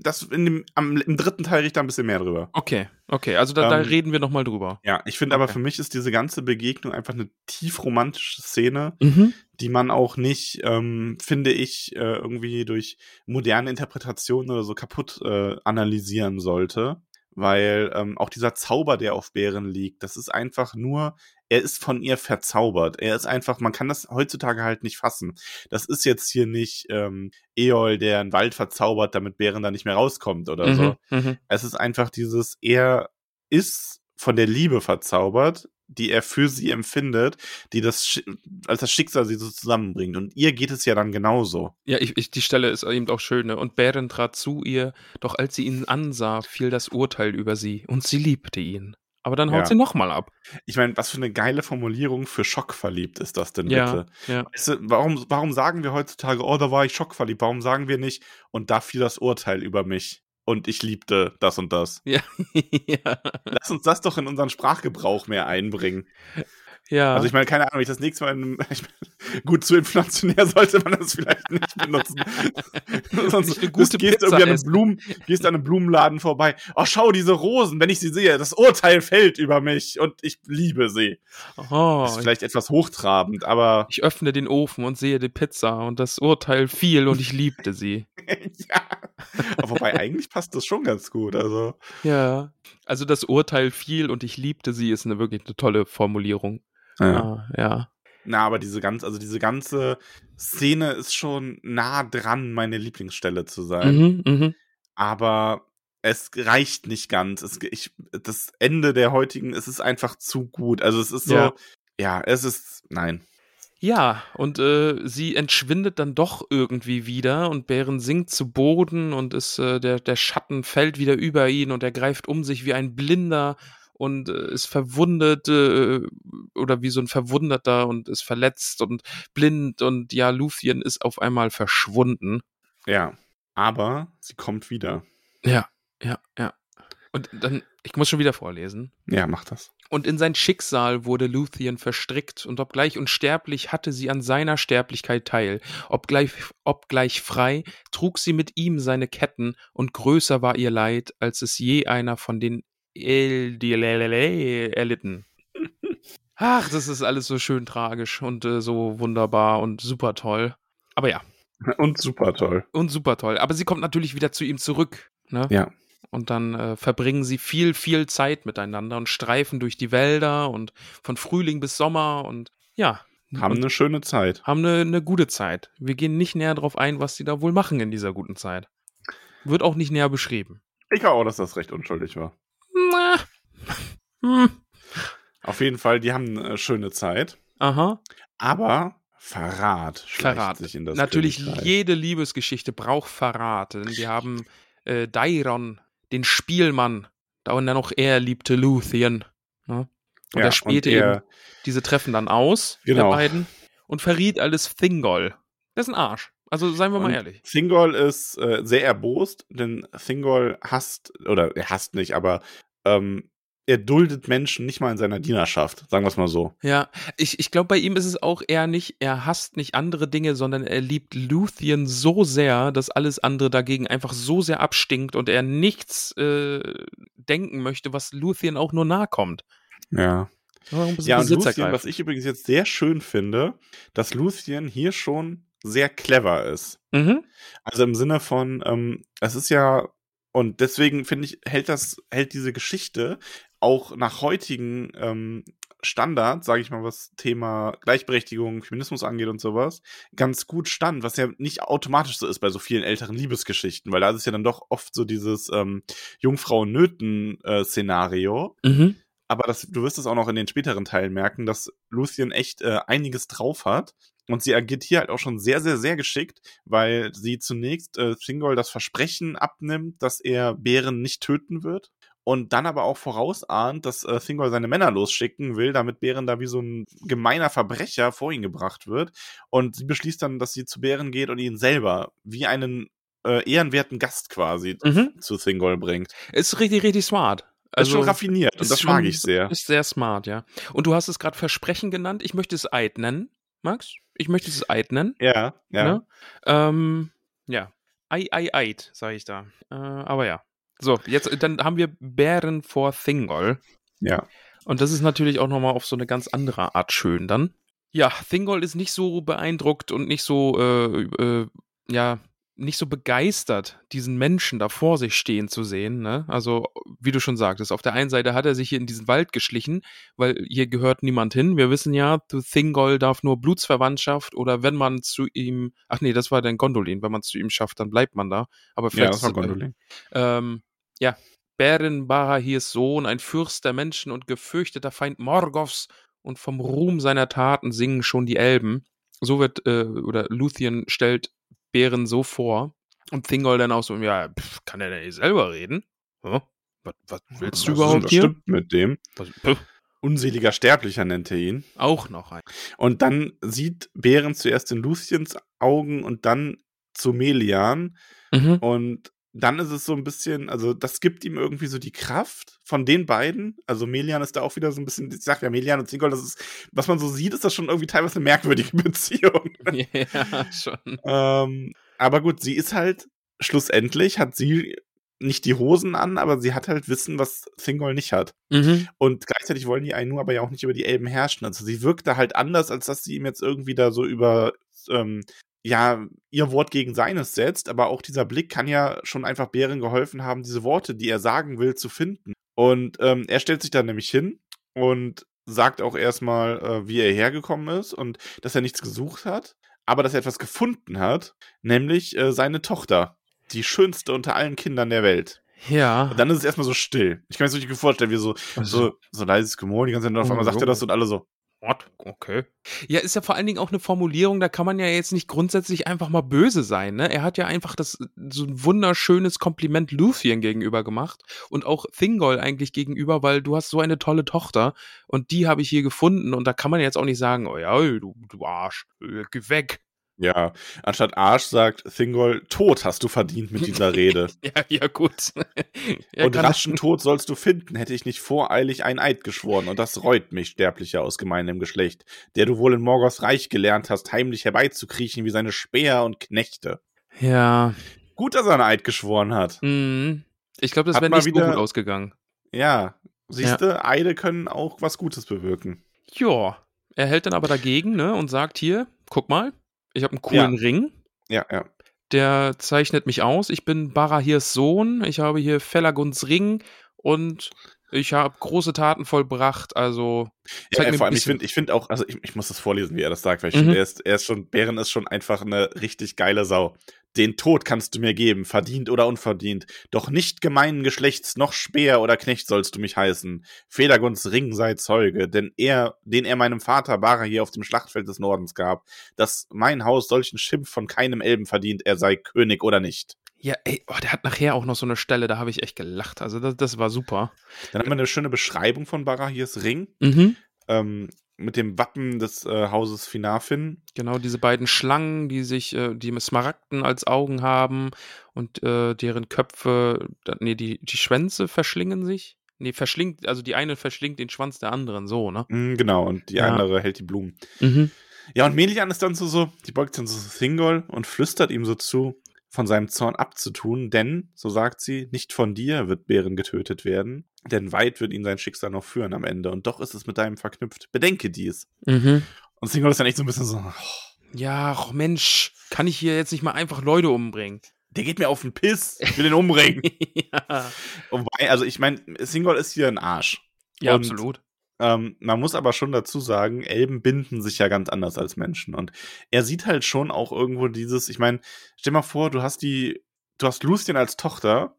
das in dem, am, im dritten Teil ich da ein bisschen mehr drüber. Okay, okay, also da, da Ähm, reden wir nochmal drüber. Ja, ich finde aber Okay. für mich ist diese ganze Begegnung einfach eine tief romantische Szene, Mhm. die man auch nicht, ähm, finde ich, äh, irgendwie durch moderne Interpretationen oder so kaputt äh, analysieren sollte. Weil ähm, auch dieser Zauber, der auf Bären liegt, das ist einfach nur, er ist von ihr verzaubert. Er ist einfach, man kann das heutzutage halt nicht fassen. Das ist jetzt hier nicht ähm, Eol, der einen Wald verzaubert, damit Bären da nicht mehr rauskommt oder so. Mhm. Mhm. Es ist einfach dieses, er ist von der Liebe verzaubert, die er für sie empfindet, die das, als das Schicksal sie so zusammenbringt. Und ihr geht es ja dann genauso. Ja, ich, ich, die Stelle ist eben auch schön. Ne? Und Beren trat zu ihr, doch als sie ihn ansah, fiel das Urteil über sie und sie liebte ihn. Aber dann haut Ja. sie nochmal ab. Ich meine, was für eine geile Formulierung für schockverliebt ist das denn Ja, bitte? ja. Weißt du, warum, warum sagen wir heutzutage, oh, da war ich schockverliebt? Warum sagen wir nicht, und da fiel das Urteil über mich und ich liebte das und das? Ja. <laughs> ja. Lass uns das doch in unseren Sprachgebrauch mehr einbringen. ja. Also ich meine, keine Ahnung, ich das nächste Mal in einem, <laughs> ich meine, gut, zu inflationär <laughs> sollte man das vielleicht nicht benutzen. Sonst eine gute du gehst Pizza irgendwie an. Blumen, gehst an einem Blumenladen vorbei. Oh, schau, diese Rosen, wenn ich sie sehe, das Urteil fällt über mich und ich liebe sie. oh, Das ist vielleicht etwas hochtrabend, aber ich öffne den Ofen und sehe die Pizza und das Urteil fiel und ich liebte sie. ja. <laughs> Aber wobei, eigentlich passt das schon ganz gut. Also, Ja. Also das Urteil fiel und ich liebte sie ist eine wirklich eine tolle Formulierung. Ah, ja. Na, aber diese ganze, also diese ganze Szene ist schon nah dran, meine Lieblingsstelle zu sein. Mhm, mhm. aber es reicht nicht ganz. Es, ich, das Ende der heutigen, es ist einfach zu gut. Also es ist so, Ja. ja, es ist, nein. Ja, und äh, sie entschwindet dann doch irgendwie wieder und Bären sinkt zu Boden und ist, äh, der, der Schatten fällt wieder über ihn und er greift um sich wie ein Blinder und äh, ist verwundet äh, oder wie so ein Verwundeter und ist verletzt und blind und ja, Luthien ist auf einmal verschwunden. Ja. Aber sie kommt wieder. Ja, ja, ja. Und dann, ich muss schon wieder vorlesen. Ja, mach das. Und in sein Schicksal wurde Luthien verstrickt, und obgleich unsterblich hatte sie an seiner Sterblichkeit teil, obgleich, obgleich frei trug sie mit ihm seine Ketten, und größer war ihr Leid, als es je einer von den Eldilele erlitten. <laughs> Ach, das ist alles so schön tragisch und äh, so wunderbar und super toll. Aber ja, Und super toll. und super toll. Aber sie kommt natürlich wieder zu ihm zurück. Ne? Ja. Und dann äh, verbringen sie viel, viel Zeit miteinander und streifen durch die Wälder und von Frühling bis Sommer und ja. Haben und eine schöne Zeit. haben eine, eine gute Zeit. Wir gehen nicht näher darauf ein, was sie da wohl machen in dieser guten Zeit. Wird auch nicht näher beschrieben. Ich glaube auch, dass das recht unschuldig war. Na. Hm. Auf jeden Fall, die haben eine schöne Zeit. Aha. Aber Verrat schleicht Verrat. sich in das Natürlich, jede Liebesgeschichte braucht Verrat. Denn wir haben äh, Dairon, den Spielmann, da und dann noch er liebte Luthien. Ne? Und Ja, er spielte und er- eben diese Treffen dann aus, Genau. der beiden, und verriet alles Thingol. Das ist ein Arsch. Also seien wir mal Und ehrlich. Thingol ist äh, sehr erbost, denn Thingol hasst, oder er hasst nicht, aber ähm, er duldet Menschen nicht mal in seiner Dienerschaft, sagen wir es mal so. Ja, ich, ich glaube, bei ihm ist es auch eher nicht, er hasst nicht andere Dinge, sondern er liebt Luthien so sehr, dass alles andere dagegen einfach so sehr abstinkt und er nichts äh, denken möchte, was Luthien auch nur nahe kommt. Ja. Ja, und Luthien, was ich übrigens jetzt sehr schön finde, dass Luthien hier schon sehr clever ist. Mhm. Also im Sinne von, ähm, es ist ja, und deswegen finde ich, hält das, hält diese Geschichte auch nach heutigen ähm, Standards, sage ich mal, was Thema Gleichberechtigung, Feminismus angeht und sowas, ganz gut stand, was ja nicht automatisch so ist bei so vielen älteren Liebesgeschichten, weil da ist es ja dann doch oft so dieses ähm, Jungfrauen-Nöten-Szenario. Mhm. Aber das, du wirst es auch noch in den späteren Teilen merken, dass Lucien echt äh, einiges drauf hat Und sie agiert hier halt auch schon sehr, sehr, sehr geschickt, weil sie zunächst äh, Thingol das Versprechen abnimmt, dass er Bären nicht töten wird. Und dann aber auch vorausahnt, dass äh, Thingol seine Männer losschicken will, damit Bären da wie so ein gemeiner Verbrecher vor ihn gebracht wird. Und sie beschließt dann, dass sie zu Bären geht und ihn selber wie einen äh, ehrenwerten Gast quasi Mhm. zu Thingol bringt. Ist richtig, richtig smart. Also, ist schon raffiniert und ist das schon- mag ich sehr. Ist sehr smart, ja. Und du hast es gerade Versprechen genannt. Ich möchte es Eid nennen, Max. Ich möchte es Eid nennen. Ja, ja. Ne? Ähm, ja. Ei, ei, Eid, sage ich da. Äh, aber ja. So, jetzt, dann haben wir Bären vor Thingol. Ja. Und das ist natürlich auch nochmal auf so eine ganz andere Art schön dann. Ja, Thingol ist nicht so beeindruckt und nicht so, äh, äh, ja, nicht so begeistert, diesen Menschen da vor sich stehen zu sehen. Ne? Also, wie du schon sagtest, auf der einen Seite hat er sich hier in diesen Wald geschlichen, weil hier gehört niemand hin. Wir wissen ja, Thingol darf nur Blutsverwandtschaft oder wenn man zu ihm, ach nee, das war dann Gondolin, wenn man es zu ihm schafft, dann bleibt man da. Aber Ja, vielleicht das war ist es- Gondolin. ähm, ja, Beren Barahirs Sohn, ein Fürst der Menschen und gefürchteter Feind Morgoths und vom Ruhm seiner Taten singen schon die Elben. So wird, äh, oder Luthien stellt Beren so vor und Thingol dann auch so, ja, pff, kann er denn nicht selber reden? Hä? Was, was willst du Was ist überhaupt denn hier? stimmt mit dem? Was, Unseliger Sterblicher nennt er ihn. auch noch ein. Und dann sieht Bären zuerst in Luciens Augen und dann zu Melian. Mhm. Und dann ist es so ein bisschen, also das gibt ihm irgendwie so die Kraft von den beiden. Also Melian ist da auch wieder so ein bisschen, ich sag ja, Melian und Zingol, das ist, was man so sieht, ist das schon irgendwie teilweise eine merkwürdige <laughs> Beziehung. ja, schon. ähm, aber gut, sie ist halt, schlussendlich hat sie nicht die Hosen an, aber sie hat halt Wissen, was Thingol nicht hat. Mhm. Und gleichzeitig wollen die Ainu aber ja auch nicht über die Elben herrschen. Also sie wirkt da halt anders, als dass sie ihm jetzt irgendwie da so über, ähm, ja, ihr Wort gegen seines setzt. Aber auch dieser Blick kann ja schon einfach Bären geholfen haben, diese Worte, die er sagen will, zu finden. Und ähm, er stellt sich dann nämlich hin und sagt auch erstmal, äh, wie er hergekommen ist und dass er nichts gesucht hat, aber dass er etwas gefunden hat, nämlich äh, seine Tochter. Die schönste unter allen Kindern der Welt. Ja. Und dann ist es erstmal so still. Ich kann mir das richtig vorstellen, wie so, so, so leises Gemurmel, die ganze Zeit und auf einmal sagt er das und alle so, What? Okay. Ja, ist ja vor allen Dingen auch eine Formulierung, da kann man ja jetzt nicht grundsätzlich einfach mal böse sein, ne? Er hat ja einfach das so ein wunderschönes Kompliment Luthien gegenüber gemacht und auch Thingol eigentlich gegenüber, weil du hast so eine tolle Tochter und die habe ich hier gefunden und da kann man jetzt auch nicht sagen, oh ja, du, du Arsch, äh, geh weg. Ja, anstatt Arsch sagt Thingol, Tod hast du verdient mit dieser Rede. <laughs> Ja, ja, gut. <laughs> Er und raschen Tod sollst du finden, hätte ich nicht voreilig ein Eid geschworen. Und das reut mich, Sterblicher aus gemeinem Geschlecht, der du wohl in Morgoths Reich gelernt hast, heimlich herbeizukriechen wie seine Späher und Knechte. Ja. Gut, dass er einen Eid geschworen hat. Mhm. Ich glaube, das wäre nicht so wieder- gut ausgegangen. Ja, siehste, Eide können auch was Gutes bewirken. Ja. Er hält dann aber dagegen, ne, und sagt hier, guck mal, ich habe einen coolen Ja. Ring. Ja, ja. Der zeichnet mich aus. Ich bin Barahirs Sohn. Ich habe hier Felagunds Ring und ich habe große Taten vollbracht. Also Ja, ja, vor allem, ich finde, ich find auch, also ich, ich muss das vorlesen, wie er das sagt, weil ich Mhm. finde, er ist, er ist schon, Bären ist schon einfach eine richtig geile Sau. Den Tod kannst du mir geben, verdient oder unverdient. Doch nicht gemeinen Geschlechts, noch Speer oder Knecht sollst du mich heißen. Federgunds Ring sei Zeuge, denn er, den er meinem Vater Bara hier auf dem Schlachtfeld des Nordens gab, dass mein Haus solchen Schimpf von keinem Elben verdient, er sei König oder nicht. ja, ey, oh, der hat nachher auch noch so eine Stelle, da habe ich echt gelacht. Also das, das war super. Dann haben wir eine schöne Beschreibung von Barahirs Ring, Mhm. ähm, mit dem Wappen des äh, Hauses Finafin. Genau, diese beiden Schlangen, die sich, äh, die Smaragden als Augen haben und äh, deren Köpfe, nee, die, die Schwänze verschlingen sich. Nee, verschlingt, also die eine verschlingt den Schwanz der anderen, so, ne? Mm, genau, und die Ja. andere hält die Blumen. Mhm. Ja, und Melian ist dann so, so die beugt dann so zu Thingol und flüstert ihm so zu, von seinem Zorn abzutun, denn, so sagt sie, nicht von dir wird Bären getötet werden, denn weit wird ihn sein Schicksal noch führen am Ende, und doch ist es mit deinem verknüpft. Bedenke dies. Mhm. Und Thingol ist dann echt so ein bisschen so, oh, Ja, ach Mensch, kann ich hier jetzt nicht mal einfach Leute umbringen? der geht mir auf den Piss, ich will den umbringen. <laughs> ja, Wobei, also ich meine, Thingol ist hier ein Arsch. ja Und- absolut. Ähm, man muss aber schon dazu sagen, Elben binden sich ja ganz anders als Menschen. Und er sieht halt schon auch irgendwo dieses, ich meine, stell mal vor, du hast die, du hast Lucien als Tochter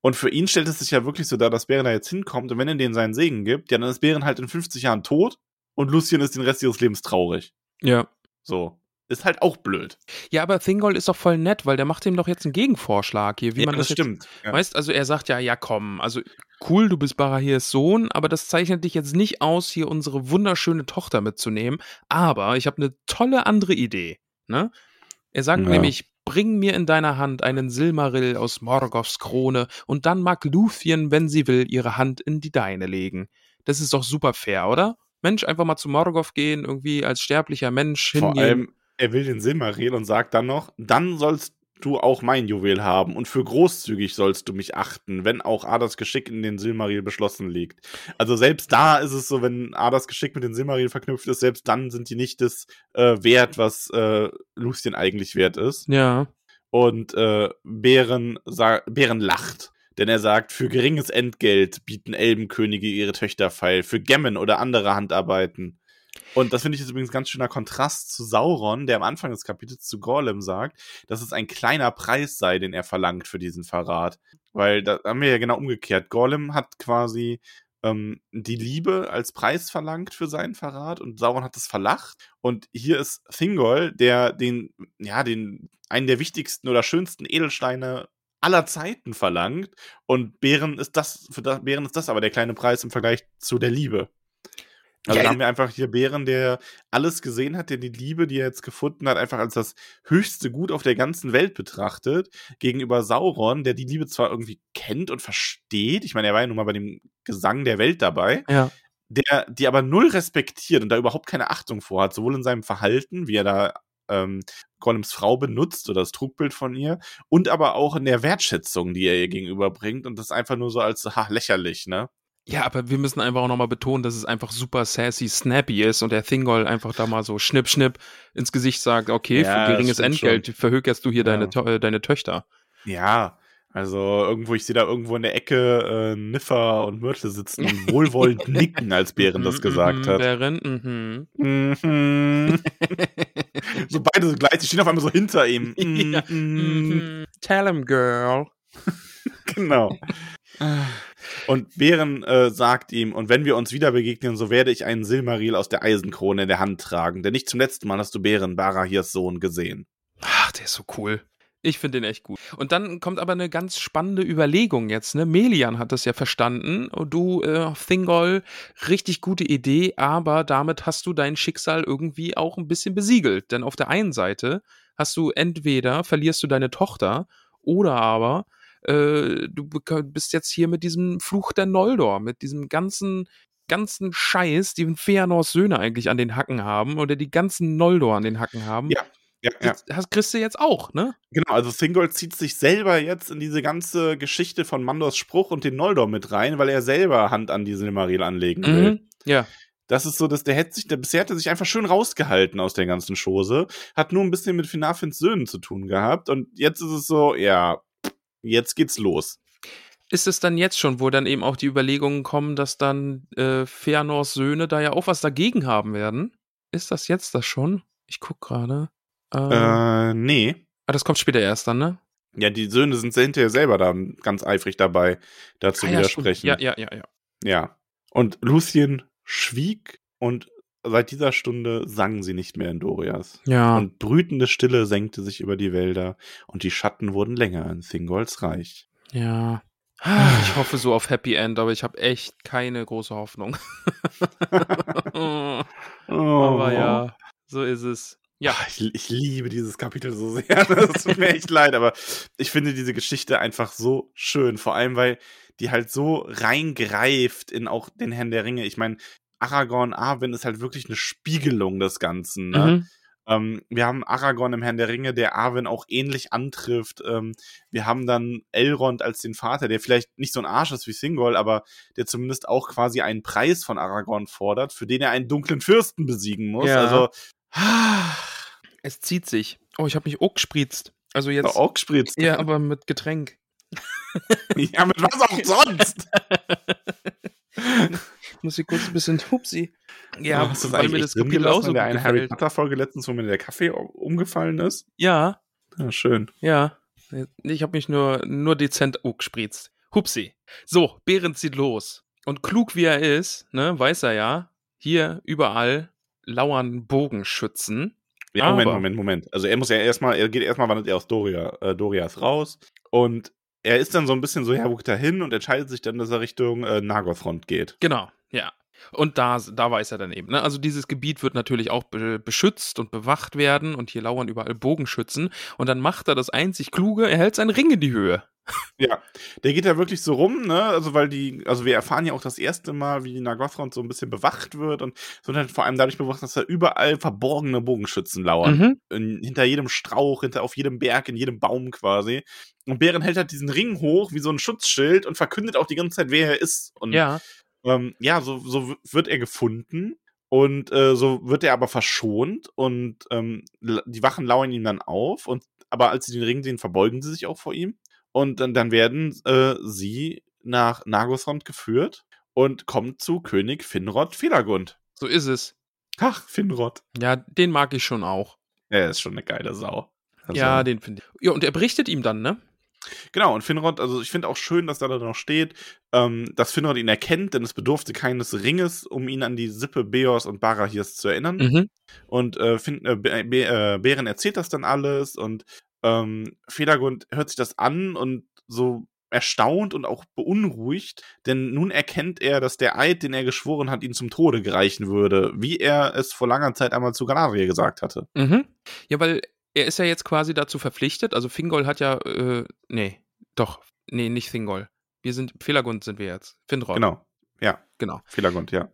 und für ihn stellt es sich ja wirklich so dar, dass Bären da jetzt hinkommt und wenn er denen seinen Segen gibt, ja, dann ist Bären halt in 50 Jahren tot und Lucien ist den Rest ihres Lebens traurig. Ja. So. Ist halt auch blöd. Ja, aber Thingol ist doch voll nett, weil der macht ihm doch jetzt einen Gegenvorschlag hier, wie ja, man das das, stimmt. Jetzt, Ja. Weißt, also er sagt ja, ja komm, also cool, du bist Barahirs Sohn, aber das zeichnet dich jetzt nicht aus, hier unsere wunderschöne Tochter mitzunehmen. Aber ich habe eine tolle andere Idee. Ne? Er sagt Ja. nämlich, bring mir in deiner Hand einen Silmarill aus Morgoths Krone und dann mag Luthien, wenn sie will, ihre Hand in die deine legen. Das ist doch super fair, oder? Mensch, einfach mal zu Morgoth gehen, irgendwie als sterblicher Mensch Vor hingehen. allem, er will den Silmaril und sagt dann noch, dann sollst du auch mein Juwel haben und für großzügig sollst du mich achten, wenn auch Adas Geschick in den Silmaril beschlossen liegt. Also selbst da ist es so, wenn Adas Geschick mit den Silmaril verknüpft ist, selbst dann sind die nicht das äh, wert, was äh, Lucien eigentlich wert ist. ja. Und äh, Bären, Bären lacht. Denn er sagt, für geringes Entgelt bieten Elbenkönige ihre Töchter feil, für Gemmen oder andere Handarbeiten. Und das finde ich jetzt übrigens ganz schöner Kontrast zu Sauron, der am Anfang des Kapitels zu Gorlem sagt, dass es ein kleiner Preis sei, den er verlangt für diesen Verrat. Weil da haben wir ja genau umgekehrt. Gorlem hat quasi ähm, die Liebe als Preis verlangt für seinen Verrat und Sauron hat es verlacht. Und hier ist Thingol, der den, ja, den, einen der wichtigsten oder schönsten Edelsteine aller Zeiten verlangt. Und Bären ist das, für das, Bären ist das aber der kleine Preis im Vergleich zu der Liebe. Also Ja, da haben wir einfach hier Bären, der alles gesehen hat, der die Liebe, die er jetzt gefunden hat, einfach als das höchste Gut auf der ganzen Welt betrachtet, gegenüber Sauron, der die Liebe zwar irgendwie kennt und versteht, ich meine, er war ja nun mal bei dem Gesang der Welt dabei, Ja. der die aber null respektiert und da überhaupt keine Achtung vor hat, sowohl in seinem Verhalten, wie er da ähm, Golems Frau benutzt oder das Trugbild von ihr, und aber auch in der Wertschätzung, die er ihr gegenüberbringt und das einfach nur so als ha, lächerlich, ne? Ja, aber wir müssen einfach auch nochmal betonen, dass es einfach super sassy, snappy ist und der Thingol einfach da mal so schnipp, schnipp ins Gesicht sagt, okay, Ja, für geringes Entgelt verhökerst du hier Ja. deine, äh, deine Töchter. Ja, also irgendwo, ich sehe da irgendwo in der Ecke äh, Niffer und Myrtle sitzen und <laughs> wohlwollend nicken, als Bären das Mhm, gesagt mhm, hat. Bären, mhm. Mhm. <laughs> so beide so gleich, die stehen auf einmal so hinter ihm. <laughs> Ja. Mhm. Tell him, girl. Genau. Und Bären äh, sagt ihm, und wenn wir uns wieder begegnen, so werde ich einen Silmaril aus der Eisenkrone in der Hand tragen, denn nicht zum letzten Mal hast du Bären, Barahirs Sohn, gesehen. Ach, der ist so cool. Ich finde den echt gut. Und dann kommt aber eine ganz spannende Überlegung jetzt. Ne? Melian hat das ja verstanden. Du, äh, Thingol, richtig gute Idee, aber damit hast du dein Schicksal irgendwie auch ein bisschen besiegelt. Denn auf der einen Seite hast du entweder verlierst du deine Tochter oder aber äh, du bist jetzt hier mit diesem Fluch der Noldor, mit diesem ganzen ganzen Scheiß, den Feanors Söhne eigentlich an den Hacken haben oder die ganzen Noldor an den Hacken haben. Ja, Ja, ja. Das hast, kriegst du jetzt auch, ne? Genau, also Thingol zieht sich selber jetzt in diese ganze Geschichte von Mandors Spruch und den Noldor mit rein, weil er selber Hand an die Silmaril anlegen will. Mhm. Ja. Das ist so, dass der hätte sich, der bisher er sich einfach schön rausgehalten aus der ganzen Chose, hat nur ein bisschen mit Finafins Söhnen zu tun gehabt und jetzt ist es so, ja, jetzt geht's los. Ist es dann jetzt schon, wo dann eben auch die Überlegungen kommen, dass dann äh, Fëanors Söhne da ja auch was dagegen haben werden? Ist das jetzt das schon? Ich guck gerade. Äh, Äh, nee. ah, das kommt später erst dann, ne? Ja, die Söhne sind hinterher selber da ganz eifrig dabei, dazu Ah, ja, stimmt. widersprechen. Ja, ja, ja, ja. Ja. Und Lucien schwieg und seit dieser Stunde sang sie nicht mehr in Dorias. Ja. Und brütende Stille senkte sich über die Wälder und die Schatten wurden länger in Thingolls Reich. ja. Ah, Ich hoffe so auf Happy End, aber ich habe echt keine große Hoffnung. <laughs> aber Oh. ja, so ist es. Ja. Ah, Ich, ich liebe dieses Kapitel so sehr. <laughs> Das tut mir echt leid, aber ich finde diese Geschichte einfach so schön. Vor allem, weil die halt so reingreift in auch den Herrn der Ringe. Ich meine, Aragorn, Arwen ist halt wirklich eine Spiegelung des Ganzen. Ne? Mhm. Ähm, wir haben Aragorn im Herrn der Ringe, der Arwen auch ähnlich antrifft. Ähm, wir haben dann Elrond als den Vater, der vielleicht nicht so ein Arsch ist wie Thingol, aber der zumindest auch quasi einen Preis von Aragorn fordert, für den er einen dunklen Fürsten besiegen muss. Ja. Also, <sighs> Es zieht sich. Oh, ich habe mich auch gespritzt. Also jetzt. auch gespritzt. Ja, aber mit Getränk. <laughs> ja, mit was auch sonst. <laughs> Muss ich kurz ein bisschen <laughs> hupsi. Ja, hast du das weil mir das Kapitel auch so in der einen Harry. Potter Folge letztens, wo mir der Kaffee um- umgefallen ist? Ja, Ja, schön. ja. Ich habe mich nur, nur dezent gespritzt. Hupsi. So, Behrend zieht los. Und klug wie er ist, ne, weiß er ja, hier überall lauern Bogenschützen. Ja, Moment, Aber- Moment, Moment. Also er muss ja erstmal, er geht erstmal, wandert er aus Doria, äh, Dorias raus und er ist dann so ein bisschen so, ja, wo geht er hin und entscheidet sich dann, dass er Richtung äh, Nagorfront geht. Genau, ja. Und da, da weiß er dann eben. Ne? Also dieses Gebiet wird natürlich auch be beschützt und bewacht werden und hier lauern überall Bogenschützen. Und dann macht er das einzig Kluge, er hält seinen Ring in die Höhe. Ja, der geht ja wirklich so rum, ne? Also weil die, also wir erfahren ja auch das erste Mal, wie Nagorfront so ein bisschen bewacht wird und wird halt vor allem dadurch bewacht, dass da überall verborgene Bogenschützen lauern. Mhm. In, hinter jedem Strauch, hinter auf jedem Berg, in jedem Baum quasi. Und Bären hält halt diesen Ring hoch wie so ein Schutzschild und verkündet auch die ganze Zeit, wer er ist. Und Ja, ähm, ja, so, so wird er gefunden und äh, so wird er aber verschont und ähm, die Wachen lauern ihm dann auf und aber als sie den Ring sehen, verbeugen sie sich auch vor ihm und dann, dann werden äh, sie nach Nagosrond geführt und kommen zu König Finrod Felagund. so ist es. Ach, Finrod. Ja, den mag ich schon auch. Er ist schon eine geile Sau. Also, ja, den finde ich. Ja, und er berichtet ihm dann, ne? Genau, und Finrod, also ich finde auch schön, dass da noch steht, ähm, dass Finrod ihn erkennt, denn es bedurfte keines Ringes, um ihn an die Sippe Beors und Barahirs zu erinnern. Mhm. Und äh, Fin äh, Be äh, Bären erzählt das dann alles und ähm, Felagund hört sich das an und so erstaunt und auch beunruhigt, denn nun erkennt er, dass der Eid, den er geschworen hat, ihn zum Tode gereichen würde, wie er es vor langer Zeit einmal zu Galadriel gesagt hatte. Mhm. Ja, weil er ist ja jetzt quasi dazu verpflichtet. Also Fingol hat ja, äh, nee, doch, nee, nicht Fingol. Wir sind, Felagund sind wir jetzt. Finrod. Genau. Ja, Genau. Felagund, ja.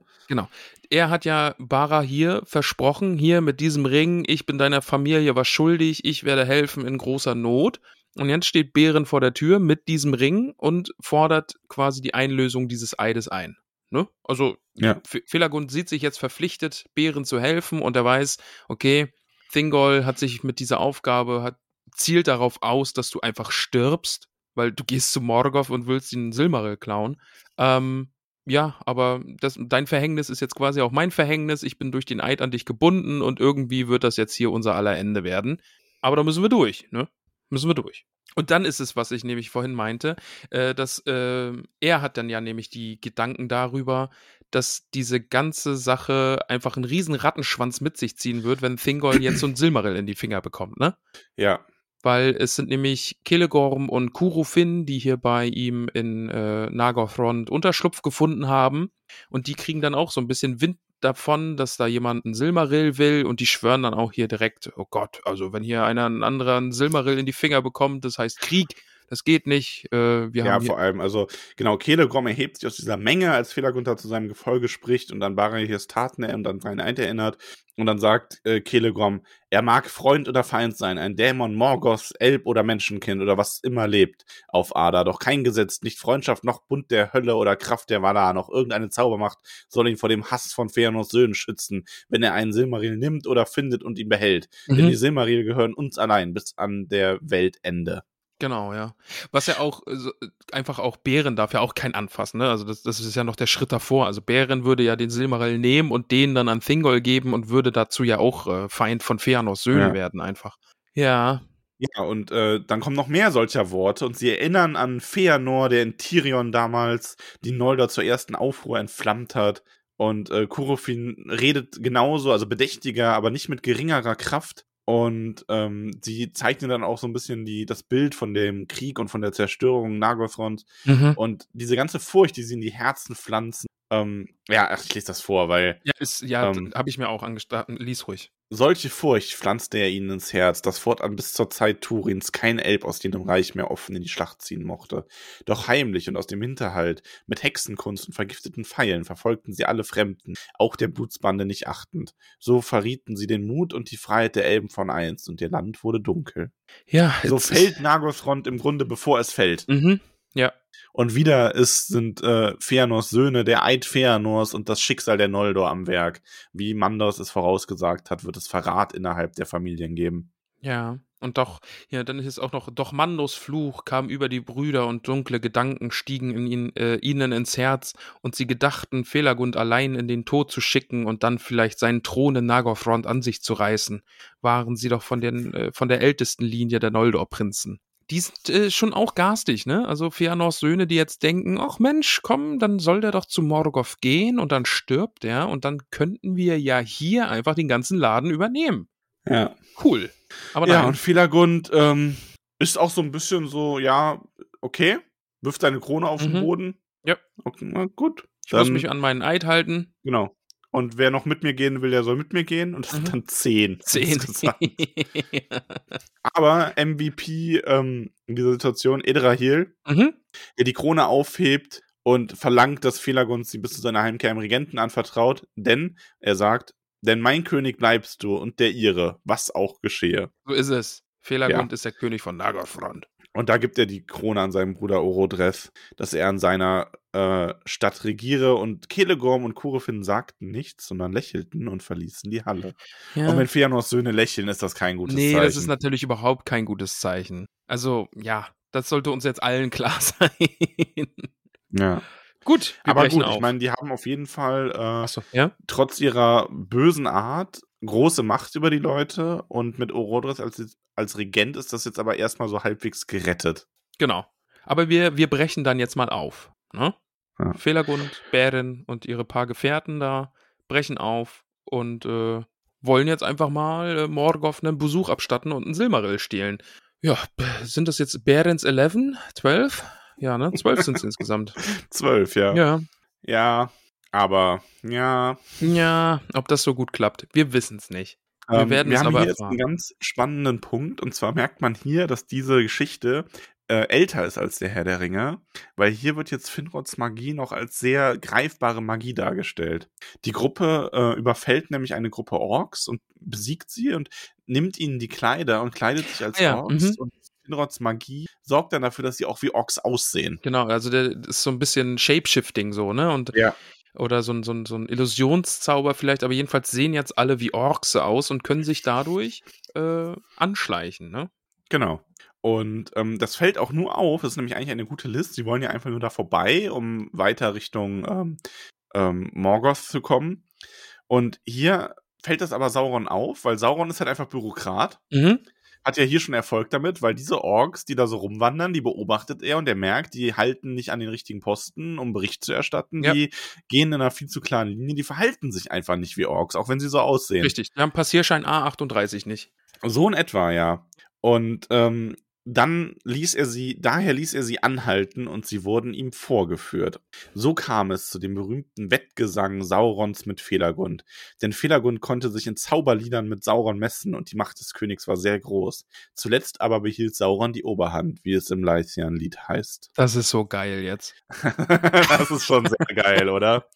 Er hat ja Bara hier versprochen, hier mit diesem Ring, ich bin deiner Familie was schuldig, ich werde helfen in großer Not. Und jetzt steht Bären vor der Tür mit diesem Ring und fordert quasi die Einlösung dieses Eides ein. Ne? Also Ja. F- Felagund sieht sich jetzt verpflichtet, Bären zu helfen und er weiß, okay, Thingol hat sich mit dieser Aufgabe, hat, zielt darauf aus, dass du einfach stirbst, weil du gehst zu Morgoth und willst den Silmaril klauen. Ähm, ja, aber das, dein Verhängnis ist jetzt quasi auch mein Verhängnis. Ich bin durch den Eid an dich gebunden und irgendwie wird das jetzt hier unser aller Ende werden. Aber da müssen wir durch, ne? Müssen wir durch. Und dann ist es, was ich nämlich vorhin meinte, äh, dass äh, er hat dann ja nämlich die Gedanken darüber, dass diese ganze Sache einfach einen riesen Rattenschwanz mit sich ziehen wird, wenn Thingol jetzt so ein <clears throat> Silmaril in die Finger bekommt, ne? Ja, Weil es sind nämlich Kelegorm und Kurufin, die hier bei ihm in äh, Nagothrond Unterschlupf gefunden haben. Und die kriegen dann auch so ein bisschen Wind davon, dass da jemand ein Silmaril will und die schwören dann auch hier direkt, oh Gott, also wenn hier einer einen anderen Silmaril in die Finger bekommt, das heißt Krieg, das geht nicht. Äh, wir ja, haben vor allem, also genau, Kelegrom erhebt sich aus dieser Menge, als Felagund da zu seinem Gefolge spricht und an Barahirs Taten und an seinen Eid erinnert. Und dann sagt äh, Kelegrom, er mag Freund oder Feind sein, ein Dämon, Morgoth, Elb oder Menschenkind oder was immer lebt auf Ada. Doch kein Gesetz, nicht Freundschaft, noch Bund der Hölle oder Kraft der Valar, noch irgendeine Zaubermacht soll ihn vor dem Hass von Feanos Söhnen schützen, wenn er einen Silmaril nimmt oder findet und ihn behält. Denn Mhm. die Silmaril gehören uns allein bis an der Weltende. Genau, ja. Was ja auch so, äh, einfach auch Bären darf ja auch kein anfassen, ne? Also das, das ist ja noch der Schritt davor. Also Bären würde ja den Silmaril nehmen und den dann an Thingol geben und würde dazu ja auch äh, Feind von Feanos Söhne Ja. werden einfach. Ja. Ja, und äh, dann kommen noch mehr solcher Worte und sie erinnern an Feanor, der in Tirion damals die Noldor zur ersten Aufruhr entflammt hat. Und äh, Kurofin redet genauso, also bedächtiger, aber nicht mit geringerer Kraft. Und ähm, sie zeichnen dann auch so ein bisschen die, das Bild von dem Krieg und von der Zerstörung Nagothrond Mhm. und diese ganze Furcht, die sie in die Herzen pflanzen. Ähm, ja, ich lese das vor, weil Ja, ist, ja, Ähm. habe ich mir auch angestartet. Lies ruhig. Solche Furcht pflanzte er ihnen ins Herz, dass fortan bis zur Zeit Turins kein Elb aus jenem Reich mehr offen in die Schlacht ziehen mochte. Doch heimlich und aus dem Hinterhalt, mit Hexenkunst und vergifteten Pfeilen verfolgten sie alle Fremden, auch der Blutsbande nicht achtend. So verrieten sie den Mut und die Freiheit der Elben von einst, und ihr Land wurde dunkel. Ja, So fällt Nagothrond im Grunde, bevor es fällt. Mhm. Ja. Und wieder ist, sind äh, Feanors Söhne, der Eid Feanors und das Schicksal der Noldor am Werk. Wie Mandos es vorausgesagt hat, wird es Verrat innerhalb der Familien geben. Ja, und doch, ja, dann ist es auch noch, doch Mandos Fluch kam über die Brüder und dunkle Gedanken stiegen in ihn, äh, ihnen ins Herz und sie gedachten, Felagund allein in den Tod zu schicken und dann vielleicht seinen Thron in Nagothrond an sich zu reißen. Waren sie doch von, den, äh, von der ältesten Linie der Noldor-Prinzen. Die sind äh, schon auch garstig, ne? Also Feanors Söhne, die jetzt denken, ach Mensch, komm, dann soll der doch zu Morgoth gehen und dann stirbt er und dann könnten wir ja hier einfach den ganzen Laden übernehmen. Ja. Cool. Aber ja, nein. und Felagund ähm, ist auch so ein bisschen so, ja, okay, wirft seine Krone auf den Mhm. Boden. Ja. Okay, na gut. ich muss Dann- mich an meinen Eid halten. Genau. Und wer noch mit mir gehen will, der soll mit mir gehen. Und das Mhm. sind dann zehn. <laughs> Zehn. Aber MVP ähm, in dieser Situation, Edrahil, mhm. der die Krone aufhebt und verlangt, dass Felagund sie bis zu seiner Heimkehr im Regenten anvertraut. Denn, er sagt, denn mein König bleibst du und der ihre, was auch geschehe. So ist es. Felagund ist der König von Nagothrond. Und da gibt er die Krone an seinen Bruder Orodreth, dass er an seiner äh, Stadt regiere. Und Kelegorm und Kurefin sagten nichts, sondern lächelten und verließen die Halle. Und wenn Feanors Söhne lächeln, ist das kein gutes nee, Zeichen. das ist natürlich überhaupt kein gutes Zeichen. Also, ja, das sollte uns jetzt allen <laughs> klar sein. ja. gut, Aber gut, auf. ich meine, die haben auf jeden Fall äh, Achso, ja? trotz ihrer bösen Art große Macht über die Leute. Und mit Orodreth als, als Regent ist das jetzt aber erstmal so halbwegs gerettet. Genau. Aber wir, wir brechen dann jetzt mal auf. Ne? Ja. Felagund, Bären und ihre paar Gefährten da brechen auf und äh, wollen jetzt einfach mal äh, Morgoth einen Besuch abstatten und einen Silmaril stehlen. Ja, sind das jetzt Bärens 11? 12? Ja, ne? 12 sind es insgesamt. Zwölf, ja. Ja. Ja, aber ja. Ja, ob das so gut klappt, wir wissen es nicht. Wir Ähm, werden wir es haben aber hier jetzt erfahren. einen ganz spannenden Punkt. Und zwar merkt man hier, dass diese Geschichte äh, älter ist als der Herr der Ringe, weil hier wird jetzt Finrods Magie noch als sehr greifbare Magie dargestellt. Die Gruppe äh, überfällt nämlich eine Gruppe Orks und besiegt sie und nimmt ihnen die Kleider und kleidet sich als Ah ja, Orks. Und Finrods Magie sorgt dann dafür, dass sie auch wie Orks aussehen. Genau, also der das ist so ein bisschen Shapeshifting so, ne? Und Ja. Oder so ein, so, ein, so ein Illusionszauber vielleicht, aber jedenfalls sehen jetzt alle wie Orks aus und können sich dadurch äh, anschleichen, ne? Genau. Und ähm, das fällt auch nur auf, das ist nämlich eigentlich eine gute List. Sie wollen ja einfach nur da vorbei, um weiter Richtung ähm, ähm, Morgoth zu kommen. Und hier fällt das aber Sauron auf, weil Sauron ist halt einfach Bürokrat. Mhm. Hat ja hier schon Erfolg damit, weil diese Orks, die da so rumwandern, die beobachtet er und er merkt, die halten nicht an den richtigen Posten, um Bericht zu erstatten. Ja. Die gehen in einer viel zu klaren Linie, die verhalten sich einfach nicht wie Orks, auch wenn sie so aussehen. Richtig, wir haben Passierschein A38 nicht. So in etwa, ja. Und ähm, dann ließ er sie, daher ließ er sie anhalten und sie wurden ihm vorgeführt. So kam es zu dem berühmten Wettgesang Saurons mit Felagund. Denn Felagund konnte sich in Zauberliedern mit Sauron messen und die Macht des Königs war sehr groß. Zuletzt aber behielt Sauron die Oberhand, wie es im Leithian-Lied heißt. Das ist so geil jetzt. <laughs> das ist schon sehr geil, oder?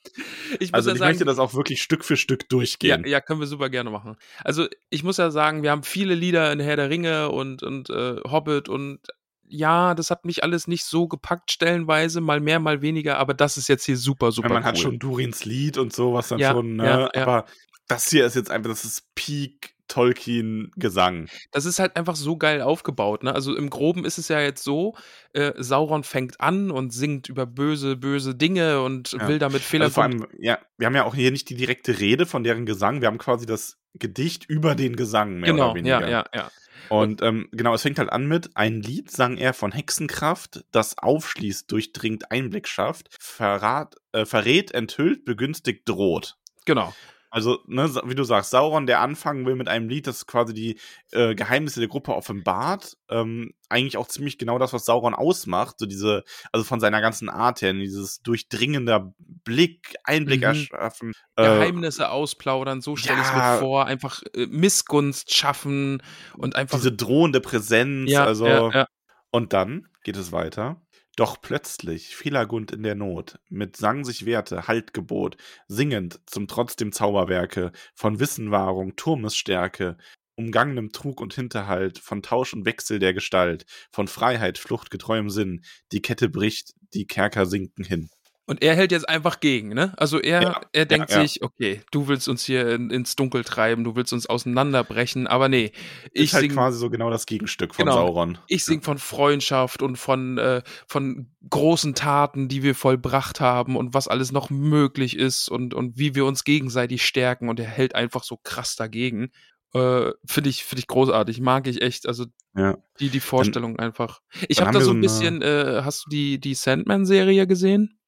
Ich Also ja ich sagen, möchte das auch wirklich Stück für Stück ja, durchgehen. ja, können wir super gerne machen. Also ich muss ja sagen, wir haben viele Lieder in Herr der Ringe und, und äh, Hobbit und ja, das hat mich alles nicht so gepackt stellenweise, mal mehr, mal weniger, aber das ist jetzt hier super, super Ja, man cool. hat schon Durins Lied und so, was dann Ja, schon, ne? ja. Aber das hier ist jetzt einfach, das ist Peak Tolkien-Gesang. das ist halt einfach so geil aufgebaut. Ne? Also im Groben ist es ja jetzt so, äh, Sauron fängt an und singt über böse, böse Dinge und Ja. will damit Fehler Also vor allem, ja, wir haben ja auch hier nicht die direkte Rede von deren Gesang, wir haben quasi das Gedicht über den Gesang, mehr Genau, oder weniger. ja, ja, ja. Und ähm, genau, es fängt halt an mit, ein Lied sang er von Hexenkraft, das aufschließt, durchdringt, Einblick schafft, verrat, äh, verrät, enthüllt, begünstigt, droht. Genau. Also, ne, wie du sagst, Sauron, der anfangen will mit einem Lied, das quasi die äh, Geheimnisse der Gruppe offenbart. Ähm, eigentlich auch ziemlich genau das, was Sauron ausmacht. So diese, also von seiner ganzen Art her, dieses durchdringender Blick, Einblick Mhm. erschaffen. Äh, Geheimnisse ausplaudern, so stelle ich es ja. mir vor, einfach äh, Missgunst schaffen und einfach. diese drohende Präsenz. ja, also, ja, ja. Und dann geht es weiter. Doch plötzlich, Felagund in der Not, mit Sang sich wehrte, Halt gebot, singend zum trotzdem Zauberwerke, von Wissenwahrung, Turmesstärke, umgangenem Trug und Hinterhalt, von Tausch und Wechsel der Gestalt, von Freiheit, Flucht, getreuem Sinn, die Kette bricht, die Kerker sinken hin. Und er hält jetzt einfach gegen, ne? Also er, Ja, er denkt ja. sich, okay, du willst uns hier in, ins Dunkel treiben, du willst uns auseinanderbrechen, aber nee, ich ist halt sing, quasi so genau das Gegenstück von Genau. Sauron. ich sing von Freundschaft und von, äh, von großen Taten, die wir vollbracht haben und was alles noch möglich ist und, und wie wir uns gegenseitig stärken und er hält einfach so krass dagegen. Äh, Finde ich, finde ich großartig, mag ich echt. Also Ja. die, die Vorstellung einfach. Ich dann habe da so ein bisschen, äh, hast du die, die Sandman-Serie gesehen?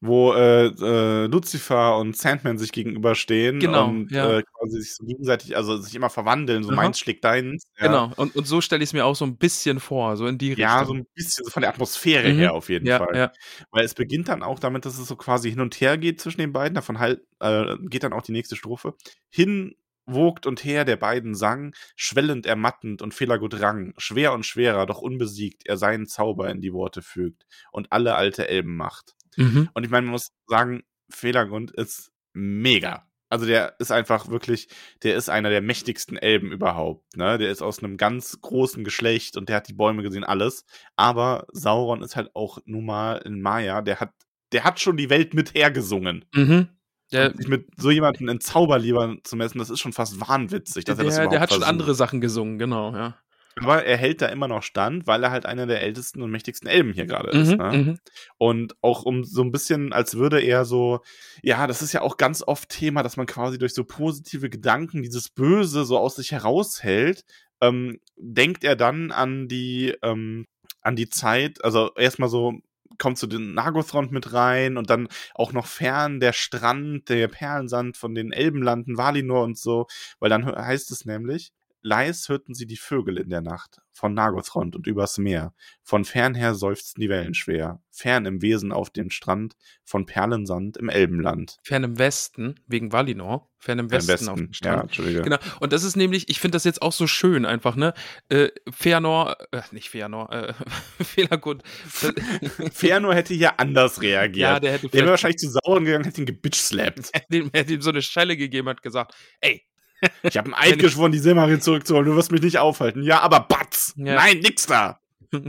Wo äh, äh, Lucifer und Sandman sich gegenüberstehen Genau, und ja. äh, quasi sich so gegenseitig, also sich immer verwandeln, so Aha. meins schlägt deins. Ja. Genau, und, und so stelle ich es mir auch so ein bisschen vor, so in die Ja, so Richtung. ein bisschen so von der Atmosphäre Mhm. her auf jeden ja, Fall. ja. Weil es beginnt dann auch damit, dass es so quasi hin und her geht zwischen den beiden. Davon halt, äh, geht dann auch die nächste Strophe. Hin wogt und her der beiden sang, schwellend ermattend und fehlergut rang, schwer und schwerer, doch unbesiegt, er seinen Zauber in die Worte fügt und alle alte Elben macht. Mhm. Und ich meine, man muss sagen, Fehlergrund ist mega. Also der ist einfach wirklich, der ist einer der mächtigsten Elben überhaupt. Ne? Der ist aus einem ganz großen Geschlecht und der hat die Bäume gesehen, alles. Aber Sauron ist halt auch nun mal in Maya, der hat, der hat schon die Welt mit hergesungen. Mhm. Der, sich mit so jemandem in Zauberlieber zu messen, das ist schon fast wahnwitzig, dass er das der, überhaupt der hat schon versucht. andere Sachen gesungen, genau, ja. Aber er hält da immer noch stand, weil er halt einer der ältesten und mächtigsten Elben hier gerade ist. Mhm, Ne? mhm. Und auch um so ein bisschen, als würde er so, ja, das ist ja auch ganz oft Thema, dass man quasi durch so positive Gedanken dieses Böse so aus sich heraushält, ähm, denkt er dann an die, ähm, an die Zeit, also erstmal so kommt zu den Nagothrond mit rein und dann auch noch fern der Strand, der Perlensand von den Elbenlanden, Valinor und so, weil dann heißt es nämlich, leis hörten sie die Vögel in der Nacht, von Nagothrond und übers Meer. Von fern her seufzten die Wellen schwer, fern im Wesen auf dem Strand, von Perlensand im Elbenland. Fern im Westen, wegen Valinor, fern im Im Westen, auf dem ja, Strand. Entschuldige. Genau, und das ist nämlich, ich finde das jetzt auch so schön einfach, ne? Äh, Fëanor, äh, nicht Fëanor, äh, <laughs> Fehlergut. <laughs> Fëanor hätte hier anders reagiert. ja, der hätte der wäre wahrscheinlich zu Sauron gegangen, hätte ihn gebitchslappt. <laughs> hätte ihm so eine Schelle gegeben und gesagt, ey, Ich habe einen Eid geschworen, die Silmarin zurückzuholen. Du wirst mich nicht aufhalten. Ja, aber Batz! Ja. Nein, nix da! <laughs>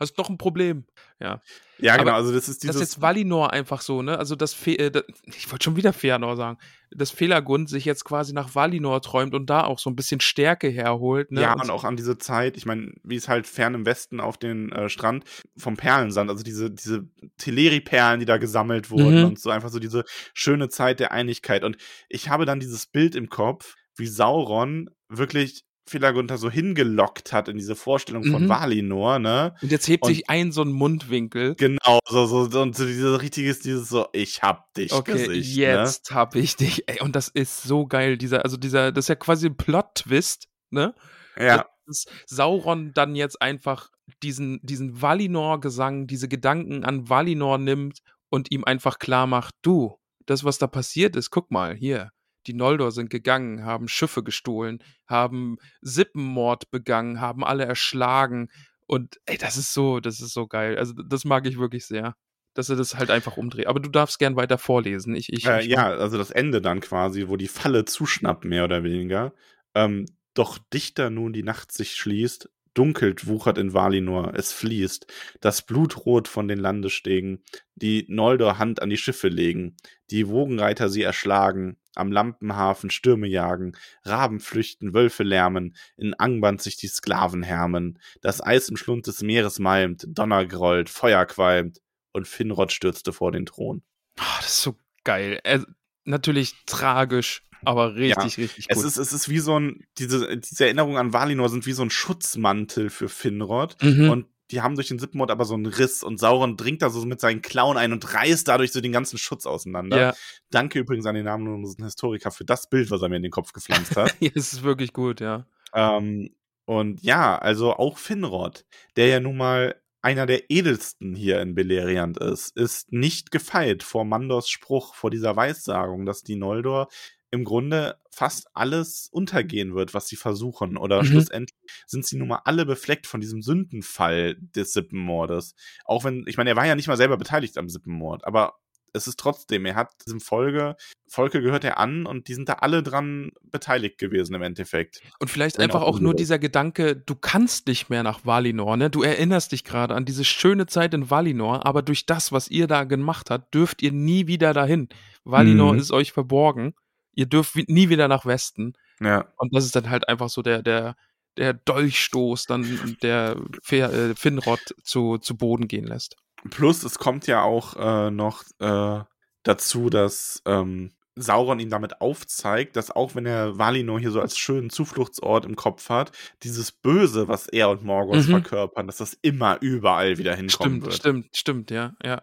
hast doch ein Problem. Ja. Ja, genau. Aber Also das ist Das dieses. ist jetzt Valinor einfach so, ne? Also das, Fe äh, das ich wollte schon wieder Fëanor sagen, dass Felagund sich jetzt quasi nach Valinor träumt und da auch so ein bisschen Stärke herholt, ne? Ja, und auch an diese Zeit, ich meine, wie es halt fern im Westen auf den äh, Strand vom Perlensand, also diese, diese Teleri-Perlen, die da gesammelt wurden Mhm. und so einfach so diese schöne Zeit der Einigkeit. Und ich habe dann dieses Bild im Kopf, wie Sauron wirklich Felagund so hingelockt hat in diese Vorstellung von Mhm. Valinor, ne? und jetzt hebt und- sich ein so ein Mundwinkel. Genau, so, so, so, und so dieses richtiges, dieses so, ich hab dich Okay, Gesicht, ne? jetzt hab ich dich. Ey, und das ist so geil, dieser, also dieser, das ist ja quasi ein Plot-Twist, ne? Ne? Ja, Dass Sauron dann jetzt einfach diesen, diesen Valinor-Gesang, diese Gedanken an Valinor nimmt und ihm einfach klar macht, du, das, was da passiert ist, guck mal, hier, die Noldor sind gegangen, haben Schiffe gestohlen, haben Sippenmord begangen, haben alle erschlagen und ey, das ist so, das ist so geil. Also das mag ich wirklich sehr, dass er das halt einfach umdreht. Aber du darfst gern weiter vorlesen. Ich, ich, Äh, ich ja, also das Ende dann quasi, wo die Falle zuschnappt, mehr oder weniger. Ähm, doch dichter nun die Nacht sich schließt, dunkelt wuchert in Valinor, es fließt, das Blutrot von den Landesstegen, die Noldor Hand an die Schiffe legen, die Wogenreiter sie erschlagen, am Lampenhafen Stürme jagen, Raben flüchten, Wölfe lärmen, in Angband sich die Sklaven härmen, das Eis im Schlund des Meeres malmt, Donner grollt, Feuer qualmt, und Finrod stürzte vor den Thron. Ah, das ist so geil. Er, natürlich tragisch, aber richtig, richtig gut. Es ist, es ist wie so ein, diese, diese Erinnerungen an Valinor sind wie so ein Schutzmantel für Finrod. Mhm. Und die haben durch den Sippenmord aber so einen Riss und Sauron dringt da so mit seinen Klauen ein und reißt dadurch so den ganzen Schutz auseinander. ja, Danke übrigens an den namenlosen Historiker für das Bild, was er mir in den Kopf gepflanzt hat. <laughs> ja, es ist wirklich gut, ja. ähm, und ja, also auch Finrod, der ja nun mal einer der edelsten hier in Beleriand ist, ist nicht gefeit vor Mandors Spruch, vor dieser Weissagung, dass die Noldor im Grunde fast alles untergehen wird, was sie versuchen. Oder Mhm. schlussendlich sind sie nun mal alle befleckt von diesem Sündenfall des Sippenmordes. Auch wenn, ich meine, er war ja nicht mal selber beteiligt am Sippenmord, aber es ist trotzdem, er hat diesem Folge, Volke gehört er an und die sind da alle dran beteiligt gewesen im Endeffekt. Und vielleicht einfach auch auch nur dieser Gedanke, du kannst nicht mehr nach Valinor, ne? Du erinnerst dich gerade an diese schöne Zeit in Valinor, aber durch das, was ihr da gemacht habt, dürft ihr nie wieder dahin. Valinor Mhm. ist euch verborgen. Ihr dürft nie wieder nach Westen. Ja. Und das ist dann halt einfach so der, der, der Dolchstoß, dann der äh, Finrod zu, zu Boden gehen lässt. Plus, es kommt ja auch äh, noch äh, dazu, dass ähm, Sauron ihm damit aufzeigt, dass auch wenn er Valinor hier so als schönen Zufluchtsort im Kopf hat, dieses Böse, was er und Morgoth Mhm. verkörpern, dass das immer überall wieder hinkommen Stimmt, wird. stimmt, stimmt, ja, ja.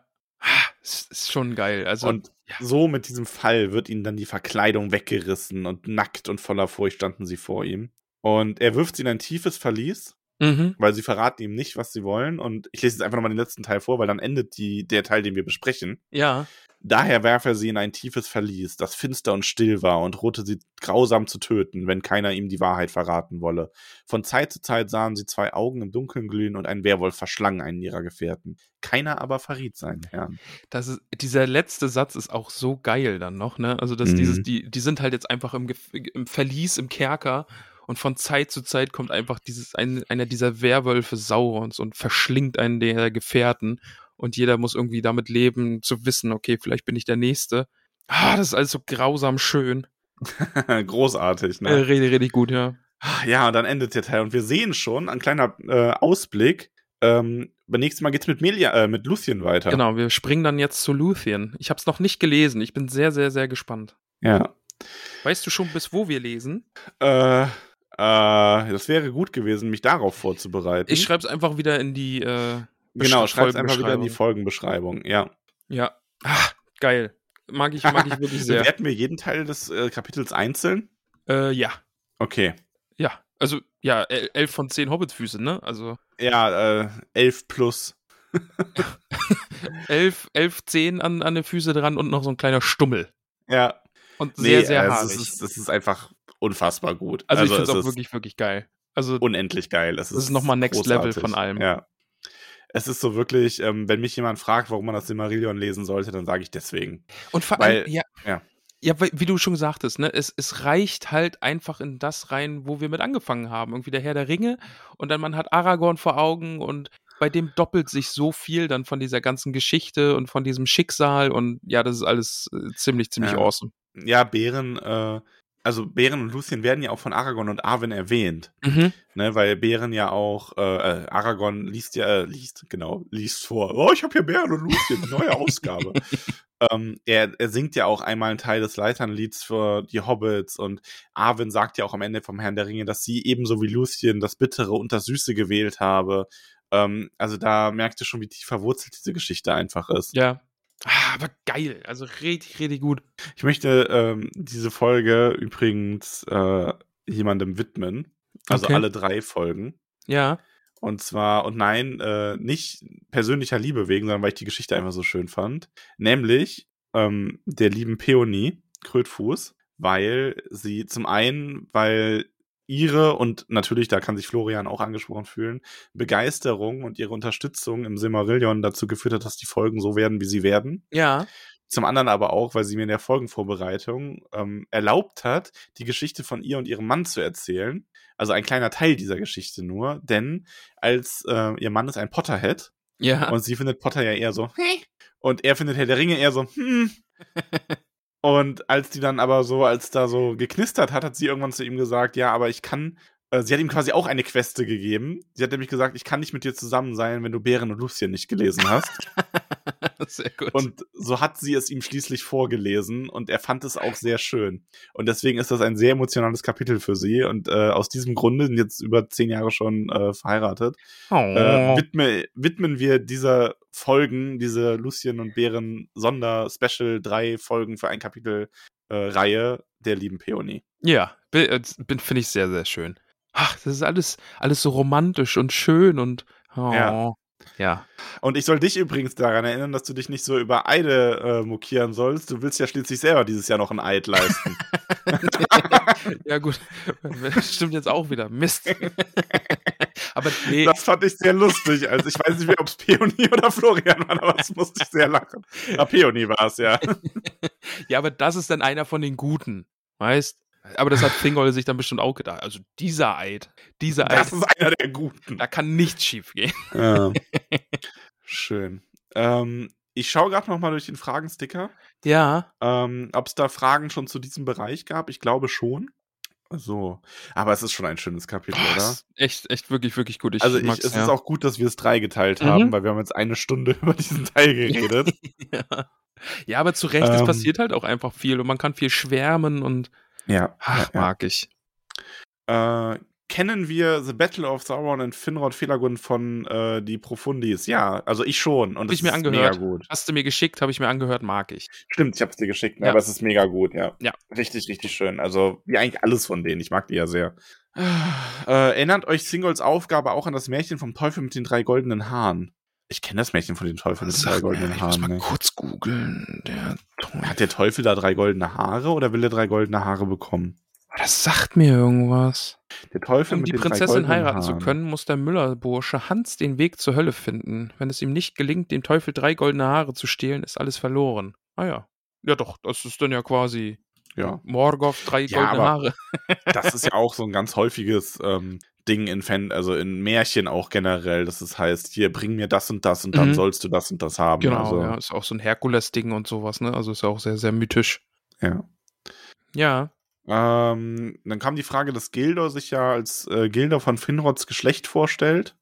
Es ist schon geil. Also, Und ja. so mit diesem Fall wird ihnen dann die Verkleidung weggerissen und nackt und voller Furcht standen sie vor ihm. Und er wirft sie in ein tiefes Verlies, Mhm. weil sie verraten ihm nicht, was sie wollen. Und ich lese jetzt einfach nochmal den letzten Teil vor, weil dann endet die, der Teil, den wir besprechen. Ja. Daher warf er sie in ein tiefes Verlies, das finster und still war, und drohte sie grausam zu töten, wenn keiner ihm die Wahrheit verraten wolle. Von Zeit zu Zeit sahen sie zwei Augen im Dunkeln glühen, und ein Werwolf verschlang einen ihrer Gefährten. Keiner aber verriet seinen Herrn. Das ist, dieser letzte Satz ist auch so geil dann noch, ne? Also, dass Mhm. dieses, die, die sind halt jetzt einfach im, im Verlies, im Kerker und von Zeit zu Zeit kommt einfach dieses, ein, einer dieser Werwölfe Saurons und verschlingt einen der Gefährten und jeder muss irgendwie damit leben, zu wissen, okay, vielleicht bin ich der Nächste. Ah, das ist alles so grausam schön. <laughs> Großartig, Äh, ne? richtig, richtig gut, ja. Ja, und dann endet der Teil. Und wir sehen schon, ein kleiner äh, Ausblick. Ähm, beim nächsten Mal geht's mit Melia, äh, mit Lucien weiter. Genau, wir springen dann jetzt zu Luthien. Ich habe es noch nicht gelesen. Ich bin sehr, sehr, sehr gespannt. Ja. Weißt du schon, bis wo wir lesen? Äh, äh, das wäre gut gewesen, mich darauf vorzubereiten. Ich schreibe es einfach wieder in die äh, Genau, Besch- schreib's einfach wieder in die Folgenbeschreibung. Ja. Ja. Ah, geil. Mag ich, mag ich wirklich <laughs> sehr. Bewerten wir jeden Teil des äh, Kapitels einzeln? äh, ja. Okay. Ja. Also, ja, el- elf von zehn Hobbitfüße, ne? Also Ja, äh, 11 plus. <laughs> elf, elf, zehn an, an den Füße dran und noch so ein kleiner Stummel. Ja. Und sehr, sehr äh, haarig. es ist, es ist einfach unfassbar gut. also, ich finde es auch ist wirklich, wirklich geil. Also, unendlich geil. Es Das ist noch mal Next Level von allem. Ja. Es ist so wirklich, ähm, wenn mich jemand fragt, warum man das Silmarillion lesen sollte, dann sage ich deswegen. und vor allem, ja, ja. Ja, wie du schon sagtest, ne, es, es reicht halt einfach in das rein, wo wir mit angefangen haben. Irgendwie der Herr der Ringe und dann man hat Aragorn vor Augen und bei dem doppelt sich so viel dann von dieser ganzen Geschichte und von diesem Schicksal und ja, das ist alles äh, ziemlich, ziemlich Ja. awesome. Ja, Bären, äh, also Bären und Lucien werden ja auch von Aragorn und Arwen erwähnt, Mhm. ne, weil Bären ja auch, äh, äh, Aragorn liest ja, äh, liest, genau, liest vor. Oh, ich habe hier Bären und Lucien, neue Ausgabe. <laughs> ähm, er, er singt ja auch einmal einen Teil des Leiternlieds für die Hobbits und Arwen sagt ja auch am Ende vom Herrn der Ringe, dass sie ebenso wie Lucien das Bittere und das Süße gewählt habe. Ähm, also da merkt ihr schon, wie tief verwurzelt diese Geschichte einfach ist. Ja. Ah, aber geil. Also richtig, richtig gut. Ich möchte ähm, diese Folge übrigens äh, jemandem widmen. Also Okay. alle drei Folgen. Ja. Und zwar, und nein, äh, nicht persönlicher Liebe wegen, sondern weil ich die Geschichte einfach so schön fand. Nämlich ähm, der lieben Peony, Krötfuß, weil sie zum einen, weil ihre und natürlich, da kann sich Florian auch angesprochen fühlen, Begeisterung und ihre Unterstützung im Silmarillion dazu geführt hat, dass die Folgen so werden, wie sie werden. Ja. Zum anderen aber auch, weil sie mir in der Folgenvorbereitung ähm, erlaubt hat, die Geschichte von ihr und ihrem Mann zu erzählen. Also ein kleiner Teil dieser Geschichte nur, denn als äh, ihr Mann ist ein Potterhead Ja. und sie findet Potter ja eher so, und er findet Herr der Ringe eher so, hm. <laughs> Und als die dann aber so, als da so geknistert hat, hat sie irgendwann zu ihm gesagt, ja, aber ich kann, äh, sie hat ihm quasi auch eine Queste gegeben. Sie hat nämlich gesagt, ich kann nicht mit dir zusammen sein, wenn du Bären und Lucien nicht gelesen hast. <laughs> <laughs> Sehr gut. Und so hat sie es ihm schließlich vorgelesen und er fand es auch sehr schön. Und deswegen ist das ein sehr emotionales Kapitel für sie. Und äh, aus diesem Grunde sind jetzt über zehn Jahre schon äh, verheiratet. oh. Äh, widme, widmen wir dieser Folgen, diese Lucien und Bären Sonder-Special drei Folgen für ein Kapitel äh, Reihe der lieben Peony. Ja, äh, finde ich sehr, sehr schön. Ach, das ist alles, alles so romantisch und schön und oh. Ja. Ja. Und ich soll dich übrigens daran erinnern, dass du dich nicht so über Eide äh, mokieren sollst. Du willst ja schließlich selber dieses Jahr noch ein Eid leisten. <laughs> ja, gut. Stimmt jetzt auch wieder. Mist. <laughs> Aber nee, Das fand ich sehr lustig. Also ich weiß nicht mehr, ob es Peony oder Florian war, aber das musste ich sehr lachen. Ah, Peony war es, ja. <laughs> ja, aber das ist dann einer von den Guten. Weißt? Aber das hat Fingol sich dann bestimmt auch gedacht. Also dieser Eid, dieser Eid, Das ist einer der Guten. da kann nichts schief gehen. <laughs> Ja. Schön. Ähm, ich schaue gerade noch mal durch den Fragensticker, Ja. ähm, ob es da Fragen schon zu diesem Bereich gab. Ich glaube schon. So. Aber es ist schon ein schönes Kapitel, Boah, oder? ist echt, echt wirklich, wirklich gut. Ich Also ich, es ja. ist auch gut, dass wir es drei geteilt Mhm. haben, weil wir haben jetzt eine Stunde <laughs> über diesen Teil <laughs> geredet. ja. ja, aber zu Recht, es Ähm. passiert halt auch einfach viel und man kann viel schwärmen und ja. ach, ja, mag ich. ja. Äh, kennen wir The Battle of Sauron und Finrod Felagund von äh, die Profundis? Ja, also ich schon. Und Hab ich mir angehört. Hast du mir geschickt, habe ich mir angehört, mag ich. Stimmt, ich habe es dir geschickt, Ja. aber es ist mega gut, ja. Ja. Richtig, richtig schön. Also, wie eigentlich alles von denen. Ich mag die ja sehr. Äh, erinnert euch Singles Aufgabe auch an das Märchen vom Teufel mit den drei goldenen Haaren? Ich kenne das Märchen von dem Teufel mit den drei goldenen Haaren. Ne? kurz googeln. Der der Teufel da drei goldene Haare oder will er drei goldene Haare bekommen? Das sagt mir irgendwas. Der Teufel Um mit die Prinzessin heiraten zu Haaren. können, muss der Müllerbursche Hans den Weg zur Hölle finden. Wenn es ihm nicht gelingt, dem Teufel drei goldene Haare zu stehlen, ist alles verloren. Ah ja. Ja doch, das ist dann ja quasi Ja. Morgoth, drei Ja, goldene aber- Haare. Das ist ja auch so ein ganz häufiges ähm, Ding in Fan, also in Märchen auch generell, dass es heißt, hier bring mir das und das und dann Mhm. sollst du das und das haben. Genau, also, ja. Ist auch so ein Herkules-Ding und sowas, ne? Also ist ja auch sehr, sehr mythisch. ja. Ja. Ähm, dann kam die Frage, dass Gildor sich ja als äh, Gildor von Finrods Geschlecht vorstellt.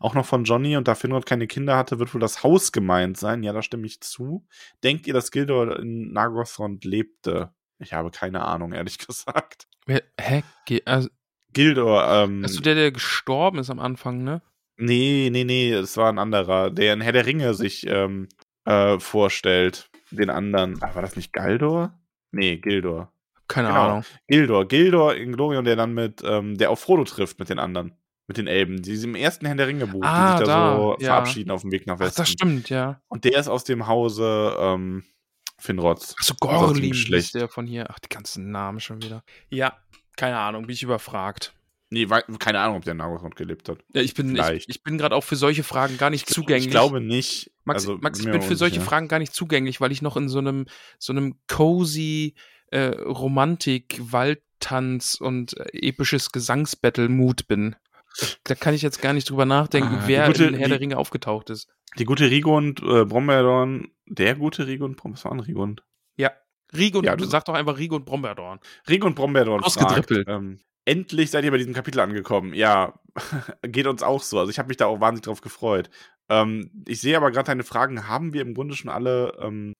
Auch noch von Johnny. Und da Finrod keine Kinder hatte, wird wohl das Haus gemeint sein. Ja, da stimme ich zu. Denkt ihr, dass Gildor in Nargothrond lebte? Ich habe keine Ahnung, ehrlich <laughs> gesagt. Hä? Also, Gildor, ähm, hast du der, der gestorben ist am Anfang, ne? nee, nee, nee, es war ein anderer, der in Herr der Ringe sich ähm, äh, vorstellt. Den anderen. Ach, war das nicht Galdor? Nee, Gildor. Keine Genau. Ahnung. Gildor, Gildor in Glorion, der dann mit, ähm, der auf Frodo trifft mit den anderen, mit den Elben, die im ersten Herrn der Ringe Buch, Ah, die sich da, da, so ja. verabschieden auf dem Weg nach Ach, Westen. das stimmt, ja. Und der ist aus dem Hause ähm, Finrods. Achso, Gorlim ist der von hier. Ach, die ganzen Namen schon wieder. Ja, keine Ahnung, bin ich überfragt. Nee, wei- keine Ahnung, ob der in Nargothrond gelebt hat. Ja, ich bin, ich, Vielleicht. ich bin gerade auch für solche Fragen gar nicht zugänglich. Ich glaube nicht. Max, also, Max ich bin für solche unsicher. Fragen gar nicht zugänglich, weil ich noch in so einem, so einem cozy äh, Romantik, Waldtanz und äh, episches Gesangsbattle-Mut bin. Da kann ich jetzt gar nicht drüber nachdenken, Ah, wer gute- in Herr die- der Ringe aufgetaucht ist. Die gute Rigund, äh, Bromberdorn, der gute Rigund, Brom- was war ein Rigund? Ja. Rigo und Ja, du sag doch einfach Rigo und Bromberdorn. Rigund Bromberdorn fragt, Ausgedrippelt. ähm, endlich seid ihr bei diesem Kapitel angekommen. Ja, <laughs> geht uns auch so. Also ich habe mich da auch wahnsinnig drauf gefreut. Ähm, ich sehe aber gerade deine Fragen, haben wir im Grunde schon alle ähm,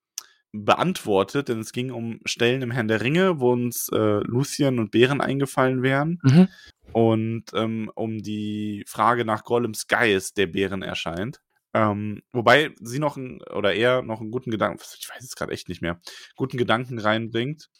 beantwortet, denn es ging um Stellen im Herrn der Ringe, wo uns äh, Lucien und Bären eingefallen wären Mhm. und ähm, um die Frage nach Gollems Geist, der Bären erscheint. Ähm, wobei sie noch ein, oder er noch einen guten Gedanken, ich weiß es gerade echt nicht mehr, guten Gedanken reinbringt,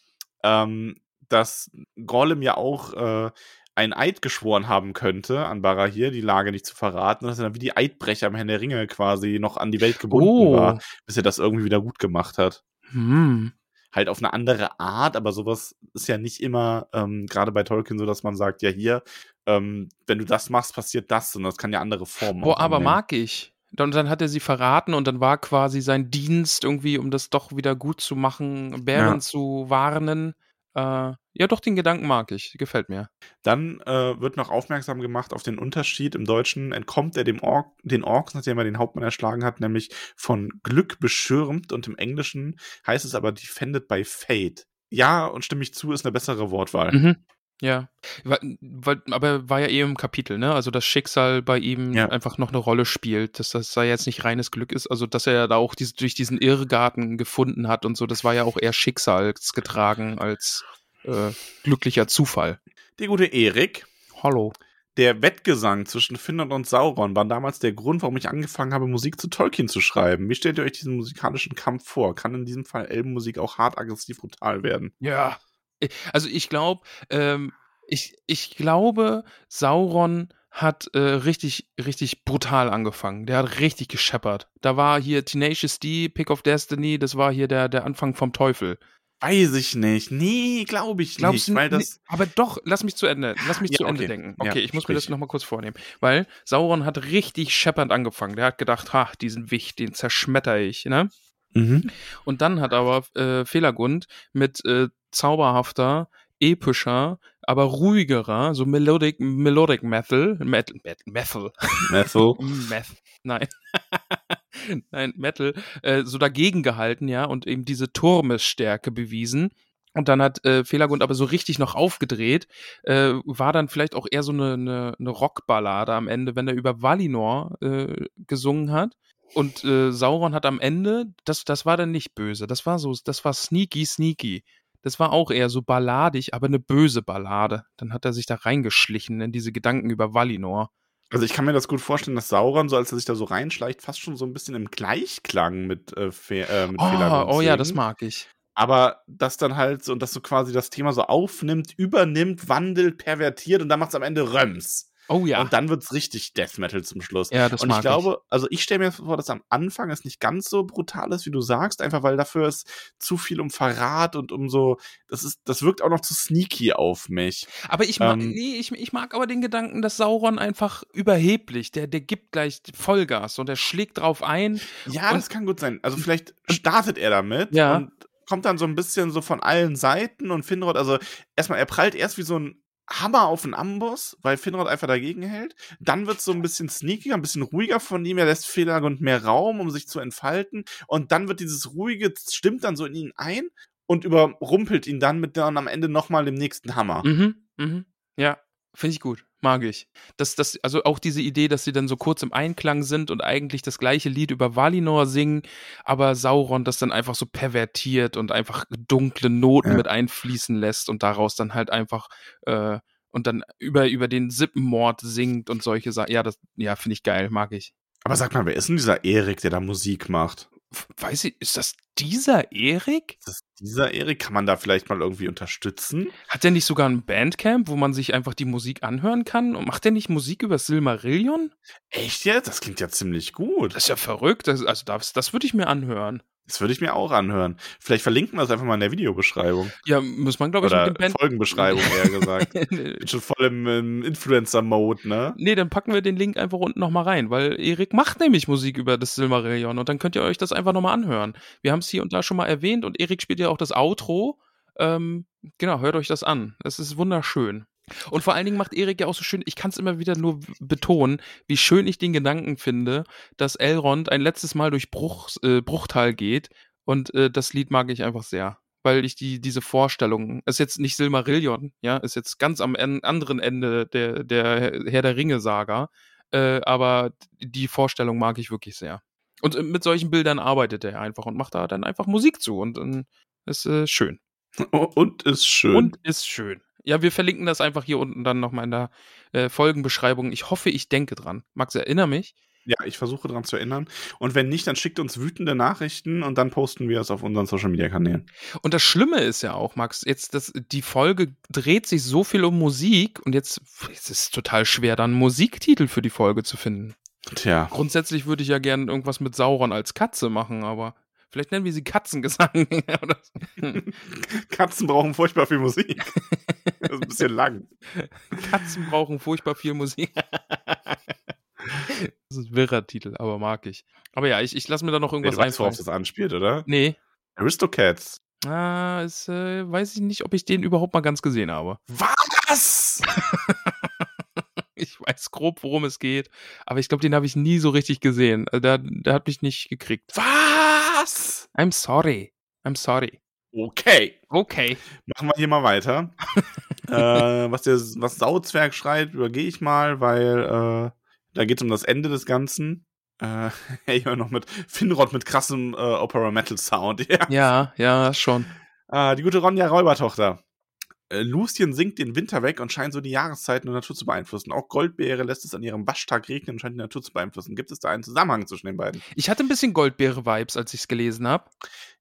ähm, dass Gollum ja auch äh, ein Eid geschworen haben könnte an Barahir, die Lage nicht zu verraten, und dass er dann wie die Eidbrecher am Herrn der Ringe quasi noch an die Welt gebunden Oh. war, bis er das irgendwie wieder gut gemacht hat. Hm. Halt auf eine andere Art, aber sowas ist ja nicht immer, ähm, gerade bei Tolkien so, dass man sagt, ja hier, ähm, wenn du das machst, passiert das, und das kann ja andere Formen Boah, aber mag ich. Dann, dann hat er sie verraten und dann war quasi sein Dienst irgendwie, um das doch wieder gut zu machen, Bären Ja. zu warnen. Äh, ja, doch, den Gedanken mag ich. Gefällt mir. Dann äh, wird noch aufmerksam gemacht auf den Unterschied. Im Deutschen entkommt er dem Ork, den Orks, nachdem er den Hauptmann erschlagen hat, nämlich von Glück beschirmt. Und im Englischen heißt es aber defended by fate. Ja, und stimme ich zu, ist eine bessere Wortwahl. Mhm. Ja. Weil, weil, aber war ja eh im Kapitel, ne? Also das Schicksal bei ihm Ja. einfach noch eine Rolle spielt, dass das da jetzt nicht reines Glück ist. Also dass er ja da auch diese, durch diesen Irrgarten gefunden hat und so, das war ja auch eher schicksalsgetragen als äh, glücklicher Zufall. Der gute Erik, Hallo. der Wettgesang zwischen Finrod und Sauron war damals der Grund, warum ich angefangen habe, Musik zu Tolkien zu schreiben. Wie stellt ihr euch diesen musikalischen Kampf vor? Kann in diesem Fall Elbenmusik auch hart, aggressiv, brutal werden? Ja. Ich- Also ich glaube, ähm, ich, ich glaube, Sauron hat äh, richtig, richtig brutal angefangen. Der hat richtig gescheppert. Da war hier Tenacious D, Pick of Destiny, das war hier der, der Anfang vom Teufel. Weiß ich nicht. Nee, glaube ich Glaubst nicht. Weil nee, das, aber doch, lass mich zu Ende, lass mich Ja, zu Ende okay. denken. Ja, Okay, ich muss mir das sprich. nochmal kurz vornehmen. Weil Sauron hat richtig scheppernd angefangen. Der hat gedacht, ha, diesen Wicht, den zerschmetter ich, ne? Mhm. Und dann hat aber äh, Fehlergund mit äh, zauberhafter, epischer, aber ruhigerer, so melodic, melodic Metal, Metal, Metal, Metal, <laughs> Metal. Meth, nein, <laughs> nein, Metal, äh, so dagegen gehalten, ja, und eben diese Turmesstärke bewiesen. Und dann hat äh, Fehlergund aber so richtig noch aufgedreht, äh, war dann vielleicht auch eher so eine, eine, eine Rockballade am Ende, wenn er über Valinor äh, gesungen hat. Und äh, Sauron hat am Ende, das, das war dann nicht böse, das war so, das war sneaky, sneaky. Das war auch eher so balladig, aber eine böse Ballade. Dann hat er sich da reingeschlichen in diese Gedanken über Valinor. Also ich kann mir das gut vorstellen, dass Sauron, so als er sich da so reinschleicht, fast schon so ein bisschen im Gleichklang mit, äh, Fe äh, mit Oh, oh ja, das mag ich. Aber das dann halt so, und das so quasi das Thema so aufnimmt, übernimmt, wandelt, pervertiert und dann macht es am Ende Röms. Oh ja. Und dann wird's richtig Death Metal zum Schluss. Ja, das und ich glaube, also ich stelle mir vor, dass am Anfang es nicht ganz so brutal ist, wie du sagst, einfach weil dafür ist zu viel um Verrat und um so, das ist, das wirkt auch noch zu sneaky auf mich. Aber ich mag, Ähm, nee, ich, ich mag aber den Gedanken, dass Sauron einfach überheblich, der, der gibt gleich Vollgas und der schlägt drauf ein. Ja, Und- das kann gut sein. Also vielleicht startet er damit Ja. und kommt dann so ein bisschen so von allen Seiten und Finrod, also erstmal, er prallt erst wie so ein Hammer auf den Amboss, weil Finrod einfach dagegen hält. Dann wird es so ein bisschen sneakiger, ein bisschen ruhiger von ihm. Er lässt Felagund mehr Raum, um sich zu entfalten. Und dann wird dieses ruhige, stimmt dann so in ihn ein und überrumpelt ihn dann mit dann am Ende nochmal dem nächsten Hammer. Mhm, mhm. Ja, finde ich gut. Mag ich. Das, das, also auch diese Idee, dass sie dann so kurz im Einklang sind und eigentlich das gleiche Lied über Valinor singen, aber Sauron das dann einfach so pervertiert und einfach dunkle Noten Ja. mit einfließen lässt und daraus dann halt einfach äh, und dann über, über den Sippenmord singt und solche Sachen. Ja, das, ja, finde ich geil, mag ich. Aber sag mal, wer ist denn dieser Erik, der da Musik macht? Weiß ich, ist das dieser Erik? Ist das dieser Erik? Kann man da vielleicht mal irgendwie unterstützen? Hat der nicht sogar ein Bandcamp, wo man sich einfach die Musik anhören kann? Und macht der nicht Musik über Silmarillion? Echt jetzt? Das klingt ja ziemlich gut. Das ist ja verrückt. Das, also das, das würde ich mir anhören. Das würde ich mir auch anhören. Vielleicht verlinken wir das einfach mal in der Videobeschreibung. Ja, muss man, glaube ich, Oder mit dem. Folgenbeschreibung eher gesagt. <laughs> Bin schon voll im, im Influencer-Mode, ne? nee, dann packen wir den Link einfach unten nochmal rein, weil Erik macht nämlich Musik über das Silmarillion und dann könnt ihr euch das einfach nochmal anhören. Wir haben es hier und da schon mal erwähnt und Erik spielt ja auch das Outro. Ähm, genau, hört euch das an. Es ist wunderschön. Und vor allen Dingen macht Erik ja auch so schön, ich kann es immer wieder nur betonen, wie schön ich den Gedanken finde, dass Elrond ein letztes Mal durch Bruch, äh, Bruchtal geht und äh, das Lied mag ich einfach sehr. Weil ich die, diese Vorstellung, ist jetzt nicht Silmarillion, ja, ist jetzt ganz am en anderen Ende der, der Herr der Ringe-Saga, äh, aber die Vorstellung mag ich wirklich sehr. Und äh, mit solchen Bildern arbeitet er einfach und macht da dann einfach Musik zu und ist äh, schön. <laughs> Und ist schön. Und ist schön. Ja, wir verlinken das einfach hier unten dann nochmal in der äh, Folgenbeschreibung. Ich hoffe, ich denke dran. Max, erinnere mich. ja, ich versuche daran zu erinnern. Und wenn nicht, dann schickt uns wütende Nachrichten und dann posten wir es auf unseren Social-Media-Kanälen. Und das Schlimme ist ja auch, Max, jetzt das, die Folge dreht sich so viel um Musik und jetzt, jetzt ist es total schwer, dann einen Musiktitel für die Folge zu finden. Tja. Grundsätzlich würde ich ja gerne irgendwas mit Sauron als Katze machen, aber vielleicht nennen wir sie Katzengesang. <laughs> oder so. Katzen brauchen furchtbar viel Musik. das ist ein bisschen lang. Katzen brauchen furchtbar viel Musik. Das ist ein wirrer Titel, aber mag ich. Aber ja, ich, ich lasse mir da noch Nee, irgendwas du weißt, worauf das anspielt, oder? Nee. Aristocats. Ah, ist, äh, weiß ich nicht, ob ich den überhaupt mal ganz gesehen habe. Was? <laughs> Ich weiß grob, worum es geht, aber ich glaube, den habe ich nie so richtig gesehen. Also Der, der hat mich nicht gekriegt. Was? I'm sorry. I'm sorry. Okay. Okay. Machen wir hier mal weiter. <laughs> äh, was der was Sauzwerg schreit, übergehe ich mal, weil äh, da geht es um das Ende des Ganzen. Äh, <laughs> ich höre noch mit Finrod mit krassem äh, Opera-Metal-Sound. <laughs> Ja. Ja, ja, schon. Äh, die gute Ronja Räubertochter. Äh, Lucien singt den Winter weg und scheint so die Jahreszeiten und Natur zu beeinflussen. Auch Goldbeere lässt es an ihrem Waschtag regnen und scheint die Natur zu beeinflussen. Gibt es da einen Zusammenhang zwischen den beiden? Ich hatte ein bisschen Goldbeere-Vibes, als ich es gelesen habe.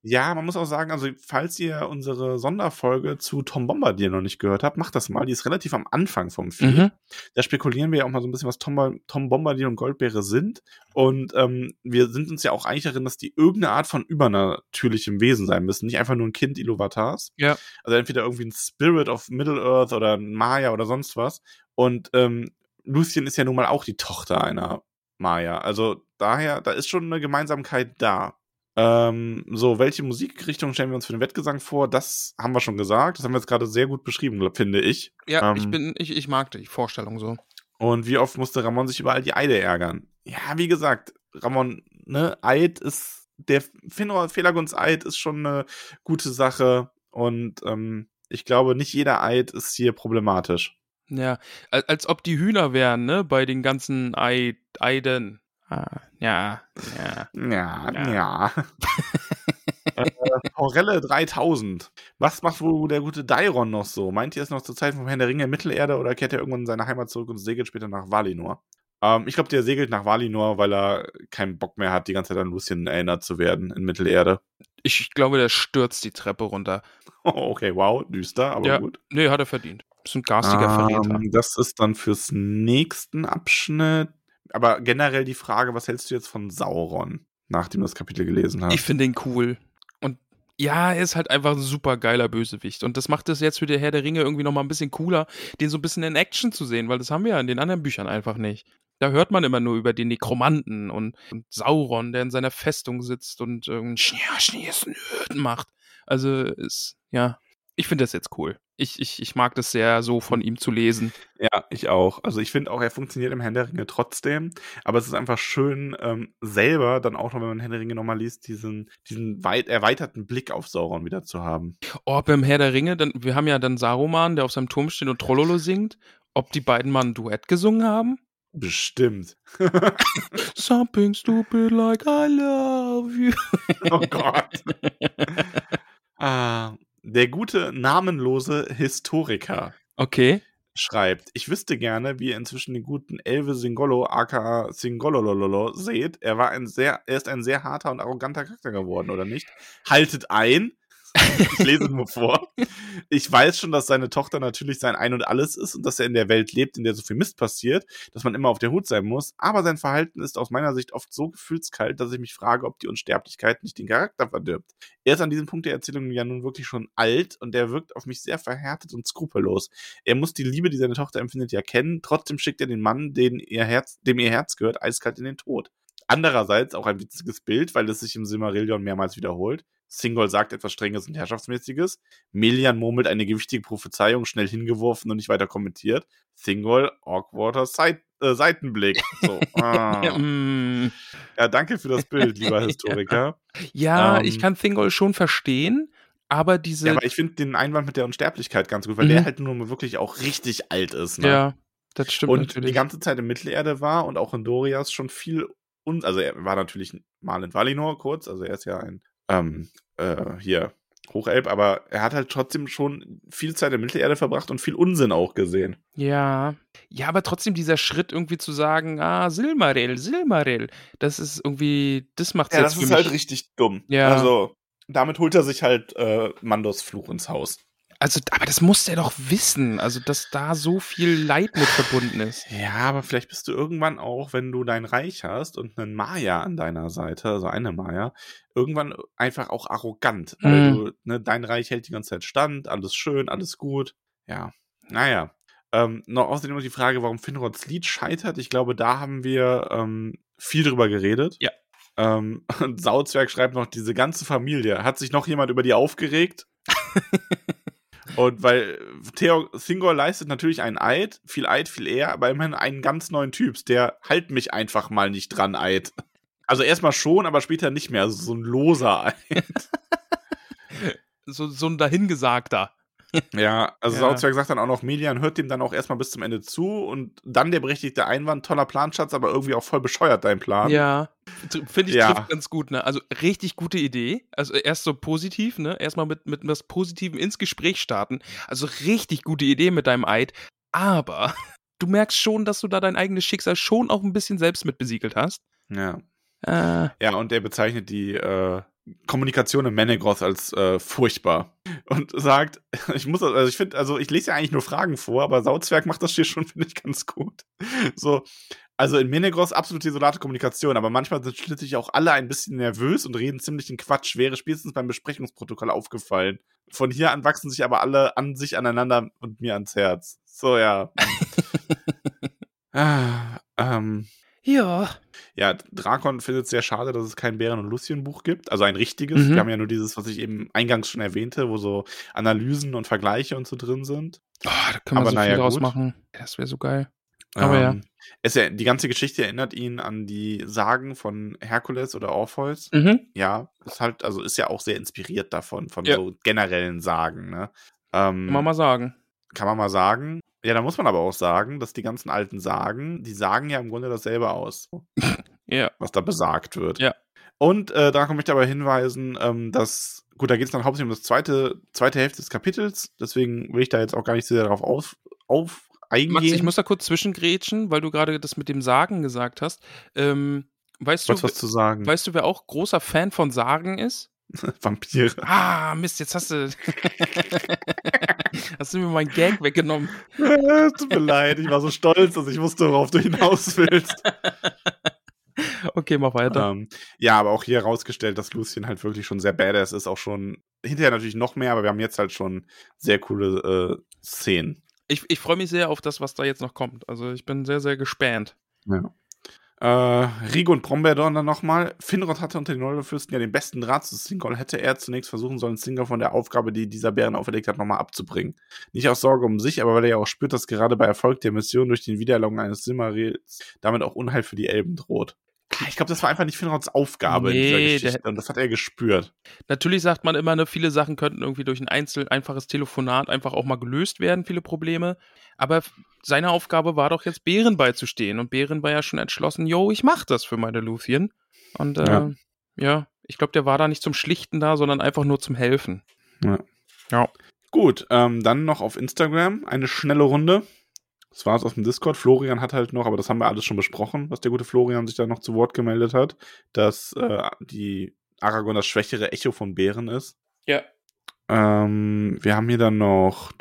Ja, man muss auch sagen, also falls ihr unsere Sonderfolge zu Tom Bombardier noch nicht gehört habt, macht das mal. Die ist relativ am Anfang vom Feed. Mhm. Da spekulieren wir ja auch mal so ein bisschen, was Tom, Tom Bombardier und Goldbeere sind. Und ähm, wir sind uns ja auch einig darin, dass die irgendeine Art von übernatürlichem Wesen sein müssen. Nicht einfach nur ein Kind Iluvatars. Ja. Also entweder irgendwie ein Spirit of Middle-earth oder Maya oder sonst was. Und ähm, Lucien ist ja nun mal auch die Tochter einer Maya. Also daher, da ist schon eine Gemeinsamkeit da. Ähm, so, welche Musikrichtung stellen wir uns für den Wettgesang vor? Das haben wir schon gesagt. Das haben wir jetzt gerade sehr gut beschrieben, finde ich. Ja, Ähm. ich bin, ich, ich mag die Vorstellung so. Und wie oft musste Ramon sich über all die Eide ärgern? Ja, wie gesagt, Ramon, ne, Eid ist, der Felaguns Eid ist schon eine gute Sache und ähm, ich glaube, nicht jeder Eid ist hier problematisch. Ja, als, als ob die Hühner wären, ne, bei den ganzen Ei, Eiden. Ah, ja, ja. Ja, Ja. ja. <laughs> äh, Forelle 3000. Was macht wohl der gute Dairon noch so? Meint ihr es noch zur Zeit vom Herrn der Ringe in Mittelerde oder kehrt er irgendwann in seine Heimat zurück und segelt später nach Valinor? Ähm, ich glaube, der segelt nach Valinor, weil er keinen Bock mehr hat, die ganze Zeit an Lucien erinnert zu werden in Mittelerde. Ich glaube, der stürzt die Treppe runter. Oh, <laughs> okay, wow, düster, aber ja. gut. Nee, hat er verdient. Das ist ein garstiger Verräter. Ähm, das ist dann fürs nächsten Abschnitt. Aber generell die Frage, was hältst du jetzt von Sauron, nachdem du das Kapitel gelesen hast? Ich finde ihn cool. Und ja, er ist halt einfach ein super geiler Bösewicht. Und das macht es jetzt für der Herr der Ringe irgendwie nochmal ein bisschen cooler, den so ein bisschen in Action zu sehen, weil das haben wir ja in den anderen Büchern einfach nicht. Da hört man immer nur über den Nekromanten und, und Sauron, der in seiner Festung sitzt und irgendeinen Schnee, Schnee, macht. Also ist, ja, ich finde das jetzt cool. Ich, ich, ich mag das sehr, so von ihm zu lesen. Ja, ich auch. Also ich finde auch, er funktioniert im Herrn der Ringe trotzdem. Aber es ist einfach schön, ähm, selber dann auch noch, wenn man Herrn der Ringe nochmal liest, diesen, diesen weit erweiterten Blick auf Sauron wieder zu haben. Ob im Herr der Ringe, dann, wir haben ja dann Saruman, der auf seinem Turm steht und Trollolo singt, ob die beiden mal ein Duett gesungen haben? Bestimmt. <laughs> Something stupid like I love you. oh Gott. ah, der gute namenlose Historiker. Okay. Schreibt, ich wüsste gerne, wie ihr inzwischen den guten Elve Singolo, aka Singololololo, seht. Er war ein sehr, er ist ein sehr harter und arroganter Charakter geworden, oder nicht? Haltet ein, ich lese nur vor. Ich weiß schon, dass seine Tochter natürlich sein Ein und Alles ist und dass er in der Welt lebt, in der so viel Mist passiert, dass man immer auf der Hut sein muss. Aber sein Verhalten ist aus meiner Sicht oft so gefühlskalt, dass ich mich frage, ob die Unsterblichkeit nicht den Charakter verdirbt. Er ist an diesem Punkt der Erzählung ja nun wirklich schon alt und er wirkt auf mich sehr verhärtet und skrupellos. Er muss die Liebe, die seine Tochter empfindet, ja kennen. Trotzdem schickt er den Mann, ihr Herz, dem ihr Herz gehört, eiskalt in den Tod. Andererseits auch ein witziges Bild, weil es sich im Silmarillion mehrmals wiederholt. Singol sagt etwas Strenges und Herrschaftsmäßiges. Melian murmelt eine gewichtige Prophezeiung, schnell hingeworfen und nicht weiter kommentiert. Singol, awkwarder Seit äh, Seitenblick. So, <laughs> ah. ja, danke für das Bild, lieber <laughs> Historiker. Ja, ähm, ich kann Thingol schon verstehen, aber diese. Ja, aber ich finde den Einwand mit der Unsterblichkeit ganz gut, weil mhm. der halt nur wirklich auch richtig alt ist. Ne? Ja, das stimmt und natürlich. die ganze Zeit in Mittelerde war und auch in Dorias schon viel. Un also er war natürlich mal in Valinor kurz, also er ist ja ein ähm, äh, hier Hochelb, aber er hat halt trotzdem schon viel Zeit in Mittelerde verbracht und viel Unsinn auch gesehen. Ja, ja, aber trotzdem dieser Schritt irgendwie zu sagen, ah, Silmaril, Silmaril, das ist irgendwie, das macht ja, jetzt das ist halt richtig dumm. Ja. Also damit holt er sich halt äh, Mandos Fluch ins Haus. Also, aber das muss er doch wissen, also dass da so viel Leid mit verbunden ist. Ja, aber vielleicht bist du irgendwann auch, wenn du dein Reich hast und einen Maya an deiner Seite, also eine Maya, irgendwann einfach auch arrogant, mhm. weil du, ne, dein Reich hält die ganze Zeit stand, alles schön, alles gut. Ja, naja. Ähm, noch außerdem noch die Frage, warum Finrods Lied scheitert. Ich glaube, da haben wir ähm, viel drüber geredet. Ja. Ähm, <laughs> und Sauzwerg schreibt noch, diese ganze Familie. Hat sich noch jemand über die aufgeregt? <laughs> Und weil Theo Thingol leistet natürlich einen Eid, viel Eid, viel eher, aber immerhin einen ganz neuen Typs, der halt mich einfach mal nicht dran Eid. Also erstmal schon, aber später nicht mehr. Also so ein loser Eid. <laughs> so, so ein dahingesagter. Ja, <laughs> also ja. Sauzwerg sagt dann auch noch, Melian hört dem dann auch erstmal bis zum Ende zu und dann der berechtigte Einwand, toller Planschatz, aber irgendwie auch voll bescheuert dein Plan. Ja, finde ich ja. trifft ganz gut, ne? Also richtig gute Idee. Also erst so positiv, ne? Erstmal mit, mit was Positivem ins Gespräch starten. Also richtig gute Idee mit deinem Eid. Aber <laughs> du merkst schon, dass du da dein eigenes Schicksal schon auch ein bisschen selbst mit besiegelt hast. Ja. Äh. Ja, und er bezeichnet die äh, Kommunikation im Menegroth als äh, furchtbar und sagt, <laughs> ich muss, also ich finde, also ich lese ja eigentlich nur Fragen vor, aber Sauzwerg macht das hier schon, <laughs> finde ich, ganz gut. So, also in Menegroth absolut isolate Kommunikation, aber manchmal sind schließlich auch alle ein bisschen nervös und reden ziemlich in Quatsch, wäre spätestens beim Besprechungsprotokoll aufgefallen. Von hier an wachsen sich aber alle an sich aneinander und mir ans Herz. So, ja. <laughs> ah, ähm, ja. Ja, Drakon findet es sehr schade, dass es kein Bären- und Lucien-Buch gibt. Also ein richtiges. Mhm. Wir haben ja nur dieses, was ich eben eingangs schon erwähnte, wo so Analysen und Vergleiche und so drin sind. Oh, da kann man Aber so viel draus machen. Das wäre so geil. Aber ähm, ja. Es ja. Die ganze Geschichte erinnert ihn an die Sagen von Herkules oder Orpheus. Mhm. Ja, ist halt, also ist ja auch sehr inspiriert davon, von ja. so generellen Sagen, ne? Ähm, kann man mal sagen. Kann man mal sagen. Ja, da muss man aber auch sagen, dass die ganzen alten Sagen, die sagen ja im Grunde dasselbe aus. <laughs> ja. Was da besagt wird. Ja. Und äh, da möchte ich aber hinweisen, ähm, dass, gut, da geht es dann hauptsächlich um das zweite, zweite Hälfte des Kapitels, deswegen will ich da jetzt auch gar nicht so sehr darauf auf, auf eingehen. Max, ich muss da kurz zwischengrätschen, weil du gerade das mit dem Sagen gesagt hast. Ähm, weißt was, du, was zu sagen. weißt du, wer auch großer Fan von Sagen ist? <laughs> Vampire. Ah, Mist, jetzt hast du. <laughs> hast du mir meinen Gag weggenommen. <laughs> Tut mir leid, ich war so stolz, dass ich wusste, worauf du hinaus willst. <laughs> Okay, mach weiter. Ähm, ja, aber auch hier herausgestellt, dass Lucien halt wirklich schon sehr badass ist, auch schon hinterher natürlich noch mehr, aber wir haben jetzt halt schon sehr coole äh, Szenen. Ich, ich freue mich sehr auf das, was da jetzt noch kommt. Also ich bin sehr, sehr gespannt. Ja. Äh, Rigo und Brombeerdorn dann nochmal. Finrod hatte unter den Neulofürsten ja den besten Draht zu Singol. Hätte er zunächst versuchen sollen, Singol von der Aufgabe, die dieser Bären auferlegt hat, nochmal abzubringen. Nicht aus Sorge um sich, aber weil er ja auch spürt, dass gerade bei Erfolg der Mission durch den Wiedererlangung eines Silmarils damit auch Unheil für die Elben droht. Ich glaube, das war einfach nicht Finrods Aufgabe in dieser Nee, Geschichte der- und das hat er gespürt. Natürlich sagt man immer, ne, viele Sachen könnten irgendwie durch ein einzel einfaches Telefonat einfach auch mal gelöst werden, viele Probleme. Aber seine Aufgabe war doch jetzt Bären beizustehen. Und Bären war ja schon entschlossen, yo, ich mach das für meine Luthien. Und äh, ja. Ja. ich glaube, der war da nicht zum Schlichten da, sondern einfach nur zum Helfen. Ja. Ja. Gut, ähm, dann noch auf Instagram eine schnelle Runde. Das war es aus dem Discord. Florian hat halt noch, aber das haben wir alles schon besprochen, was der gute Florian sich da noch zu Wort gemeldet hat, dass äh, die Aragorn das schwächere Echo von Bären ist. Ja. Ähm, wir haben hier dann noch.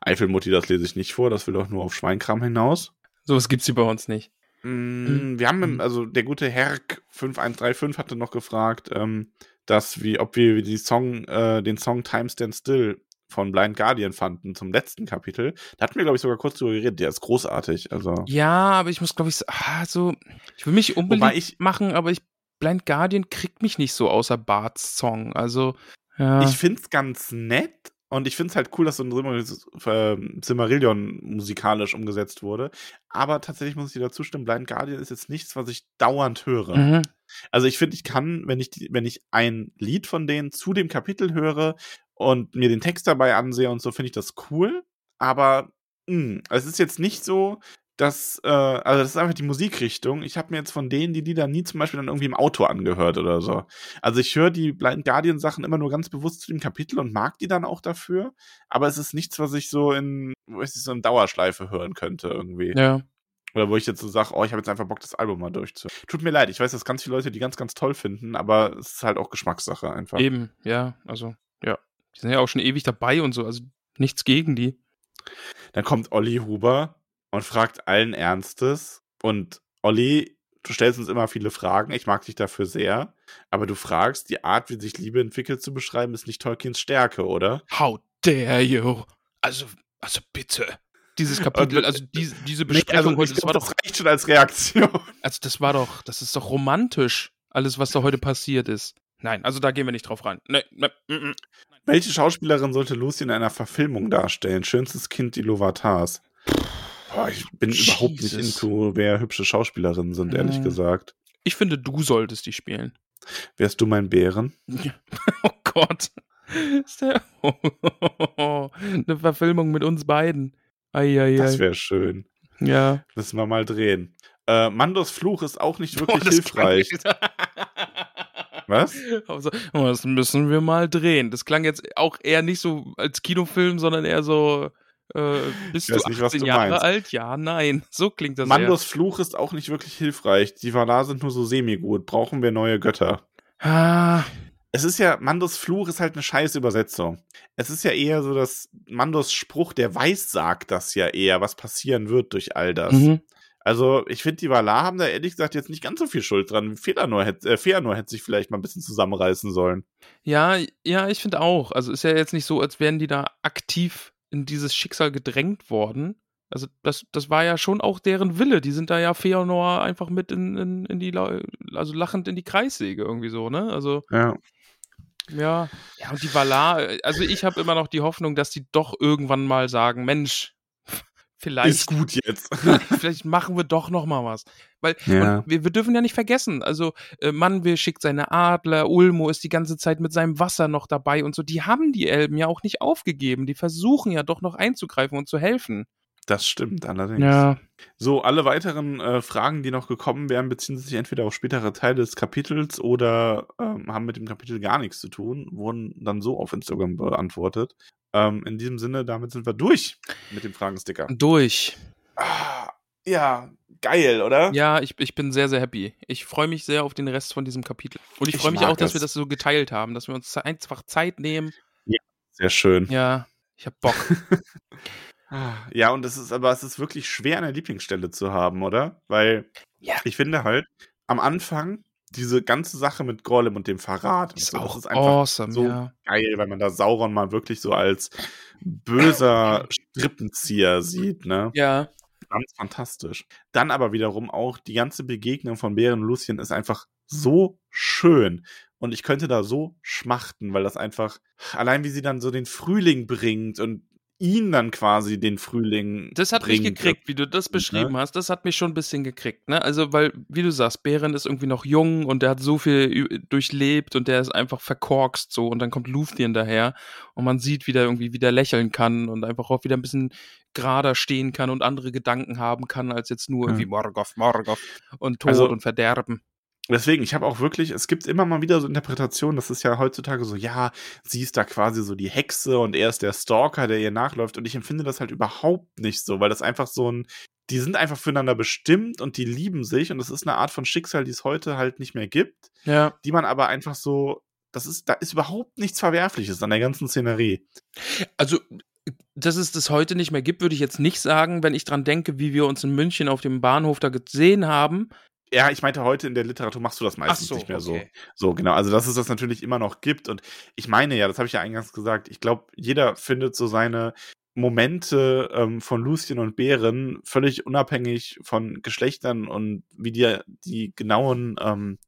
Eifelmutti, das lese ich nicht vor, das will doch nur auf Schweinkram hinaus. Sowas gibt's hier bei uns nicht. Mm, Wir haben, also der gute Herk 5135 hatte noch gefragt, ähm, dass wie, ob wir die Song, äh, den Song Time Stand Still von Blind Guardian fanden zum letzten Kapitel. Da hatten wir, glaube ich, sogar kurz drüber geredet. Der ist großartig. Also, Ja, aber ich muss, glaube ich, so, ah, so, ich will mich unbedingt ich- machen, aber ich, Blind Guardian kriegt mich nicht so außer Barts Song. Also, ja. ich finde es ganz nett und ich finde es halt cool, dass so ein Silmar- Silmarillion musikalisch umgesetzt wurde. Aber tatsächlich muss ich dir dazu stimmen, Blind Guardian ist jetzt nichts, was ich dauernd höre. mhm. Also ich finde, ich kann, wenn ich, die, wenn ich ein Lied von denen zu dem Kapitel höre und mir den Text dabei ansehe und so, finde ich das cool. Aber mh, es ist jetzt nicht so, dass, äh, also das ist einfach die Musikrichtung. Ich habe mir jetzt von denen die Lieder nie zum Beispiel dann irgendwie im Auto angehört oder so. Also ich höre die Blind Guardian Sachen immer nur ganz bewusst zu dem Kapitel und mag die dann auch dafür. Aber es ist nichts, was ich so in, weiß ich, so in Dauerschleife hören könnte irgendwie. Ja. Oder wo ich jetzt so sage, oh, ich habe jetzt einfach Bock, das Album mal durchzuhören. Tut mir leid, ich weiß, dass ganz viele Leute die ganz, ganz toll finden, aber es ist halt auch Geschmackssache einfach. Eben, ja, also, ja. Die sind ja auch schon ewig dabei und so, also nichts gegen die. Dann kommt Olli Huber und fragt allen Ernstes. Und Olli, du stellst uns immer viele Fragen, ich mag dich dafür sehr, aber du fragst, die Art, wie sich Liebe entwickelt, zu beschreiben, ist nicht Tolkiens Stärke, oder? How dare you? Also, also bitte. Dieses Kapitel, Und- also diese, <laughs> diese Besprechung heute, ich das war doch, das reicht schon als Reaktion. also das war doch, das ist doch romantisch, alles, was da heute passiert ist. Nein, also da gehen wir nicht drauf rein. Nee, nee, mm, mm. Welche Schauspielerin sollte Lucy in einer Verfilmung darstellen? Schönstes Kind Iluvatars. Boah, ich bin überhaupt nicht Jesus. into, wer hübsche Schauspielerinnen sind, ehrlich Mhm. gesagt. Ich finde, du solltest die spielen. Wärst du mein Bären? <laughs> Oh Gott. Ist der <laughs> Eine Verfilmung mit uns beiden. Eieiei. Das wäre schön. ja. Müssen wir mal drehen. Äh, Mandos Fluch ist auch nicht Boah, <laughs> wirklich das hilfreich. Was? Also, das müssen wir mal drehen. Das klang jetzt auch eher nicht so als Kinofilm, sondern eher so, äh, bist du 18 nicht, was du Jahre meinst. alt? Ja, nein. <laughs> So klingt das Mandos Fluch ist auch nicht wirklich hilfreich. Die Valar sind nur so semi-gut. Brauchen wir neue Götter? eher. Ah, Es ist ja, Mandos Fluch ist halt eine scheiß Übersetzung. Es ist ja eher so, dass Mandos Spruch, der weiß, sagt das ja eher, was passieren wird durch all das. mhm. Also, ich finde, die Valar haben da ehrlich gesagt jetzt nicht ganz so viel Schuld dran. Feanor hätte, äh, Feanor hätte sich vielleicht mal ein bisschen zusammenreißen sollen. Ja, ja, ich finde auch. Also ist ja jetzt nicht so, als wären die da aktiv in dieses Schicksal gedrängt worden. Also das, das war ja schon auch deren Wille. Die sind da ja Feanor einfach mit in, in, in die, also lachend in die Kreissäge irgendwie so, ne? Also Ja. ja. Ja, und die Valar, äh, also ich habe immer noch die Hoffnung, dass die doch irgendwann mal sagen, Mensch, vielleicht Ist gut jetzt. <laughs> vielleicht machen wir doch noch mal was. Weil Ja. wir, wir dürfen ja nicht vergessen, also äh, Manwe schickt seine Adler, Ulmo ist die ganze Zeit mit seinem Wasser noch dabei und so. Die haben die Elben ja auch nicht aufgegeben. Die versuchen ja doch noch einzugreifen und zu helfen. Das stimmt allerdings. Ja. So, alle weiteren äh, Fragen, die noch gekommen wären, beziehen sich entweder auf spätere Teile des Kapitels oder ähm, haben mit dem Kapitel gar nichts zu tun, wurden dann so auf Instagram beantwortet. Ähm, in diesem Sinne, damit sind wir durch mit dem Fragensticker. Durch. Ah, ja, geil, oder? Ja, ich, ich bin sehr, sehr happy. Ich freue mich sehr auf den Rest von diesem Kapitel. Und ich Ich freue mich auch, dass es. wir das so geteilt haben, dass wir uns einfach Zeit nehmen. Sehr schön. Ja, ich hab Bock. <laughs> Ah, Ja, und es ist aber es ist wirklich schwer, eine Lieblingsstelle zu haben, oder? Weil Ja. ich finde halt, am Anfang diese ganze Sache mit Gollum und dem Verrat Ist so, auch ist einfach awesome, so ja. geil, weil man da Sauron mal wirklich so als böser Strippenzieher sieht, ne? Ja. Ganz fantastisch. Dann aber wiederum auch die ganze Begegnung von Bären und Lucien ist einfach so schön. Und ich könnte da so schmachten, weil das einfach, allein wie sie dann so den Frühling bringt und ihn dann quasi den Frühling. Das hat mich gekriegt, wie du das beschrieben hast. Das hat mich schon ein bisschen gekriegt, ne? Also, weil, wie du sagst, Beren ist irgendwie noch jung und der hat so viel durchlebt und der ist einfach verkorkst so und dann kommt Luthien daher und man sieht, wie der irgendwie wieder lächeln kann und einfach auch wieder ein bisschen gerader stehen kann und andere Gedanken haben kann, als jetzt nur Ja. irgendwie Morgoth, Morgoth und Tod Also- und Verderben. Deswegen, ich habe auch wirklich, es gibt immer mal wieder so Interpretationen, das ist ja heutzutage so, ja, sie ist da quasi so die Hexe und er ist der Stalker, der ihr nachläuft. Und ich empfinde das halt überhaupt nicht so, weil das einfach so ein, die sind einfach füreinander bestimmt und die lieben sich und das ist eine Art von Schicksal, die es heute halt nicht mehr gibt, Ja. die man aber einfach so, das ist, da ist überhaupt nichts Verwerfliches an der ganzen Szenerie. Also, dass es das heute nicht mehr gibt, würde ich jetzt nicht sagen, wenn ich dran denke, wie wir uns in München auf dem Bahnhof da gesehen haben. Ja, ich meinte, heute in der Literatur machst du das meistens nicht mehr so. okay. So, genau. Also, dass es das natürlich immer noch gibt. Und ich meine ja, das habe ich ja eingangs gesagt, ich glaube, jeder findet so seine Momente ähm, von Lucien und Bären völlig unabhängig von Geschlechtern und wie die, die genauen ähm,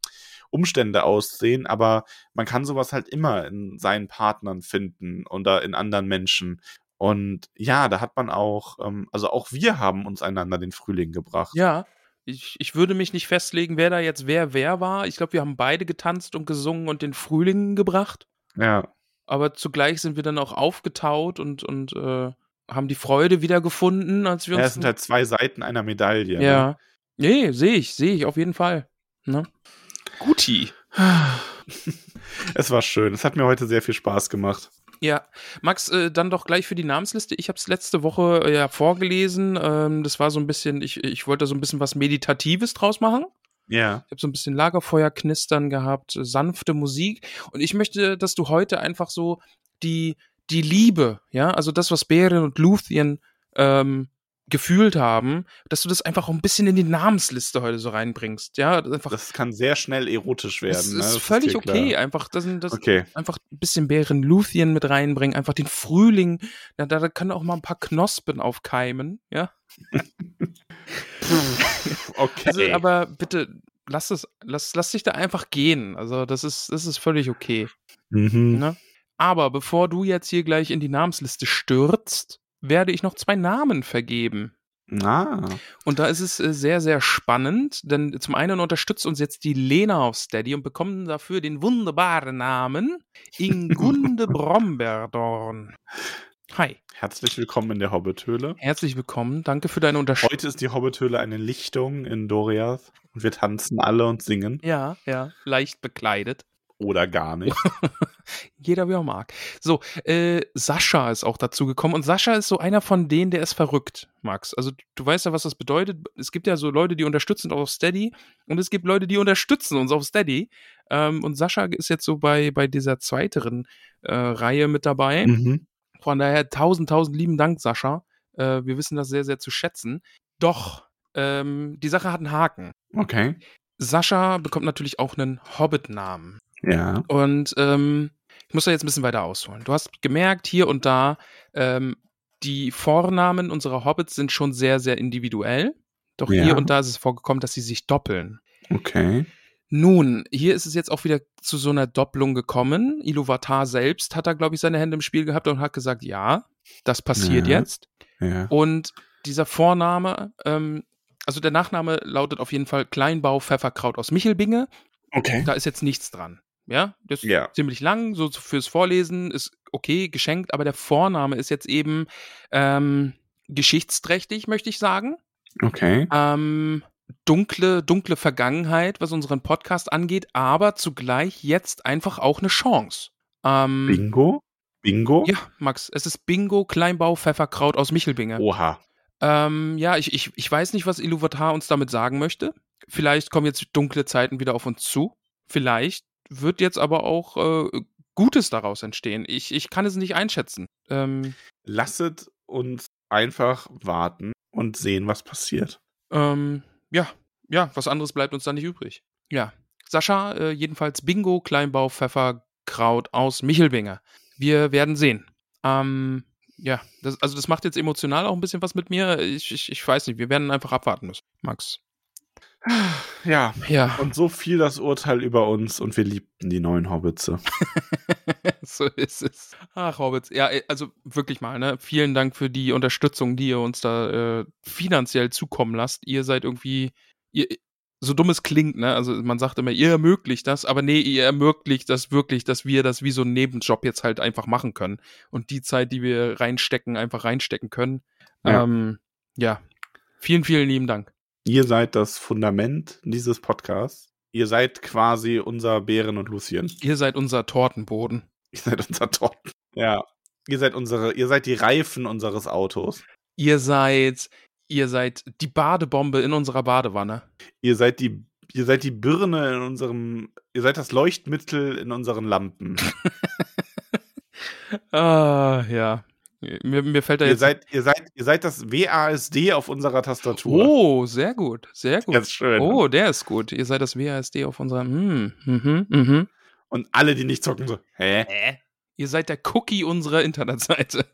Umstände aussehen. Aber man kann sowas halt immer in seinen Partnern finden oder in anderen Menschen. Und ja, da hat man auch, ähm, also auch wir haben uns einander den Frühling gebracht. Ja, ich, ich würde mich nicht festlegen, wer da jetzt wer wer war. Ich glaube, wir haben beide getanzt und gesungen und den Frühling gebracht. Ja. Aber zugleich sind wir dann auch aufgetaut und, und äh, haben die Freude wiedergefunden, als wir Ja, uns. es sind halt zwei Seiten einer Medaille. ne? ja. Nee, sehe ich, sehe ich auf jeden Fall. Ne? Guti. <sighs> <laughs> Es war schön. Es hat mir heute sehr viel Spaß gemacht. Ja, Max, äh, dann doch gleich für die Namensliste. Ich habe es letzte Woche äh, ja vorgelesen. Ähm, das war so ein bisschen, ich, ich wollte so ein bisschen was Meditatives draus machen. Ja. Ich habe so ein bisschen Lagerfeuer knistern gehabt, sanfte Musik. Und ich möchte, dass du heute einfach so die, die Liebe, ja, also das, was Beren und Luthien ähm, gefühlt haben, dass du das einfach auch ein bisschen in die Namensliste heute so reinbringst. Ja, einfach. Das kann sehr schnell erotisch werden. das ne? ist Das völlig dir okay. klar. Einfach, das, das, Okay. einfach ein bisschen Bären Luthien mit reinbringen, einfach den Frühling, da, da können auch mal ein paar Knospen aufkeimen, ja. <laughs> Okay. Also, aber bitte, lass es, lass, lass dich da einfach gehen. Also, das ist, das ist völlig okay. mhm. Ne? Aber bevor du jetzt hier gleich in die Namensliste stürzt, werde ich noch zwei Namen vergeben. Ah. Und da ist es äh, sehr, sehr spannend, denn zum einen unterstützt uns jetzt die Lena auf Steady und bekommen dafür den wunderbaren Namen Ingunde <laughs> Brombeerdorn. Hi, Herzlich willkommen in der Hobbithöhle. herzlich willkommen. Danke für deine Unterstützung. Heute ist die Hobbithöhle eine Lichtung in Doriath und wir tanzen alle und singen. Ja, ja, leicht bekleidet. Oder gar nicht. <laughs> Jeder wie er mag. So, äh, Sascha ist auch dazu gekommen und Sascha ist so einer von denen, der ist verrückt, Max. Also du weißt ja, was das bedeutet. Es gibt ja so Leute, die unterstützen auf Steady und es gibt Leute, die unterstützen uns auf Steady. Ähm, und Sascha ist jetzt so bei, bei dieser zweiteren äh, Reihe mit dabei. mhm. Von daher tausend, tausend lieben Dank, Sascha. Äh, wir wissen das sehr, sehr zu schätzen. Doch, ähm, die Sache hat einen Haken. Okay. Sascha bekommt natürlich auch einen Hobbit-Namen. Ja. Und ähm, ich muss da jetzt ein bisschen weiter ausholen. Du hast gemerkt, hier und da, ähm, die Vornamen unserer Hobbits sind schon sehr, sehr individuell. Doch Ja. hier und da ist es vorgekommen, dass sie sich doppeln. Okay. Nun, hier ist es jetzt auch wieder zu so einer Doppelung gekommen. Iluvatar selbst hat da, glaube ich, seine Hände im Spiel gehabt und hat gesagt, ja, das passiert Ja. jetzt. Ja. Und dieser Vorname, ähm, also der Nachname lautet auf jeden Fall Kleinbau Pfefferkraut aus Michelbinge. Okay. Da ist jetzt nichts dran. Ja, das ist Ja. ziemlich lang, so fürs Vorlesen ist okay, geschenkt, aber der Vorname ist jetzt eben ähm, geschichtsträchtig, möchte ich sagen. Okay. Ähm, dunkle, dunkle Vergangenheit, was unseren Podcast angeht, aber zugleich jetzt einfach auch eine Chance. Ähm, Bingo? Bingo? Ja, Max, es ist Bingo Kleinbau Pfefferkraut aus Michelbinge. Oha. Ähm, ja, ich, ich, ich weiß nicht, was Iluvatar uns damit sagen möchte. Vielleicht kommen jetzt dunkle Zeiten wieder auf uns zu. Vielleicht wird jetzt aber auch äh, Gutes daraus entstehen. Ich, ich kann es nicht einschätzen. Ähm, Lasset uns einfach warten und sehen, was passiert. ähm, ja, ja, was anderes bleibt uns da nicht übrig. Ja, Sascha, äh, jedenfalls Bingo Kleinbau Pfefferkraut aus Michelbinge. Wir werden sehen. Ähm, ja, das, also das macht jetzt emotional auch ein bisschen was mit mir. Ich, ich, ich weiß nicht, wir werden einfach abwarten müssen, Max. Ja. Ja, Und so fiel das Urteil über uns und wir liebten die neuen Hobbitze. <laughs> so ist es. Ach, Hobbits. Ja, äh, also wirklich mal, ne? Vielen Dank für die Unterstützung, die ihr uns da äh, finanziell zukommen lasst. Ihr seid irgendwie, ihr, so dumm es klingt, ne? Also man sagt immer, ihr ermöglicht das, aber nee, ihr ermöglicht das wirklich, dass wir das wie so einen Nebenjob jetzt halt einfach machen können. Und die Zeit, die wir reinstecken, einfach reinstecken können. Ja. Ähm, ja. Vielen, vielen lieben Dank. Ihr seid das Fundament dieses Podcasts. Ihr seid quasi unser Bären und Lucien. Ihr seid unser Tortenboden. Ihr seid unser Torten. Ja. Ihr seid unsere, ihr seid die Reifen unseres Autos. Ihr seid, ihr seid die Badebombe in unserer Badewanne. Ihr seid die, ihr seid die Birne in unserem, ihr seid das Leuchtmittel in unseren Lampen. <laughs> Ah, ja. Mir, mir fällt da ihr jetzt. seid, ihr seid, ihr seid das WASD auf unserer Tastatur. oh, sehr gut, sehr gut. Das ist schön. Oh, der ist gut. Ihr seid das WASD auf unserer. Hm, mhm, mhm. Und alle, die nicht zocken, so, hä? Ihr seid der Cookie unserer Internetseite.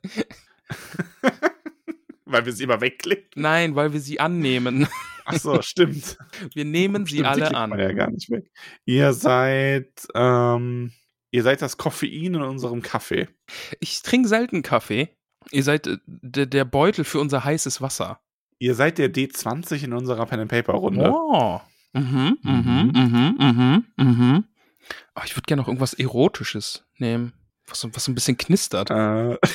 <laughs> Weil wir sie immer wegklicken. Nein, weil wir sie annehmen. Ach so, stimmt. Wir nehmen sie Stimmt, die alle klickt man an. ja gar nicht weg. Ihr seid, ähm, ihr seid das Koffein in unserem Kaffee. Ich trinke selten Kaffee. Ihr seid äh, der, Beutel für unser heißes Wasser. Ihr seid der D20 in unserer Pen and Paper Runde. Oh. Mhm, mhm, mhm, mhm, mhm. Oh, ich würde gerne noch irgendwas Erotisches nehmen. Was, was so ein bisschen knistert. Äh, <laughs>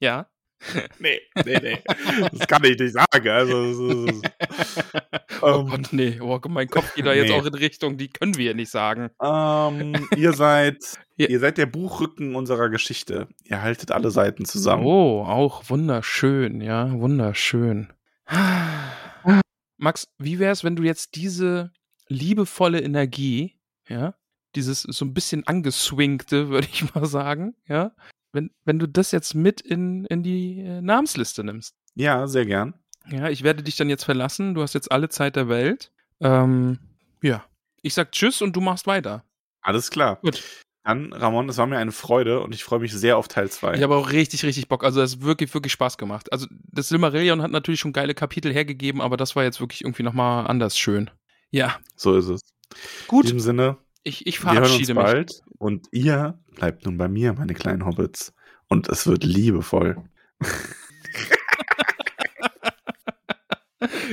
Ja. <laughs> nee, nee, nee. <laughs> Das kann ich nicht sagen. Also, ist, <laughs> oh Ähm, Gott, nee. Oh, mein Kopf geht da jetzt nee. auch in Richtung, die können wir nicht sagen. ähm, ihr seid, ihr seid der Buchrücken unserer Geschichte. Ihr haltet alle Seiten zusammen. Oh, auch wunderschön, ja, wunderschön. <sighs> Max, wie wäre es, wenn du jetzt diese liebevolle Energie, ja, dieses so ein bisschen angeswingte, würde ich mal sagen, ja, wenn, wenn du das jetzt mit in, in die äh, Namensliste nimmst. Ja, sehr gern. Ja, ich werde dich dann jetzt verlassen. Du hast jetzt alle Zeit der Welt. Ähm, ja. Ich sag Tschüss und du machst weiter. Alles klar. Gut. Dann, Ramon, es war mir eine Freude und ich freue mich sehr auf Teil 2. Ich habe auch richtig, richtig Bock. Also, das hat wirklich, wirklich Spaß gemacht. Also, das Silmarillion hat natürlich schon geile Kapitel hergegeben, aber das war jetzt wirklich irgendwie nochmal anders schön. Ja, So ist es. In gut. diesem Sinne, Ich, ich verabschiede mich. Und ihr bleibt nun bei mir, meine kleinen Hobbits. Und es wird liebevoll. <laughs>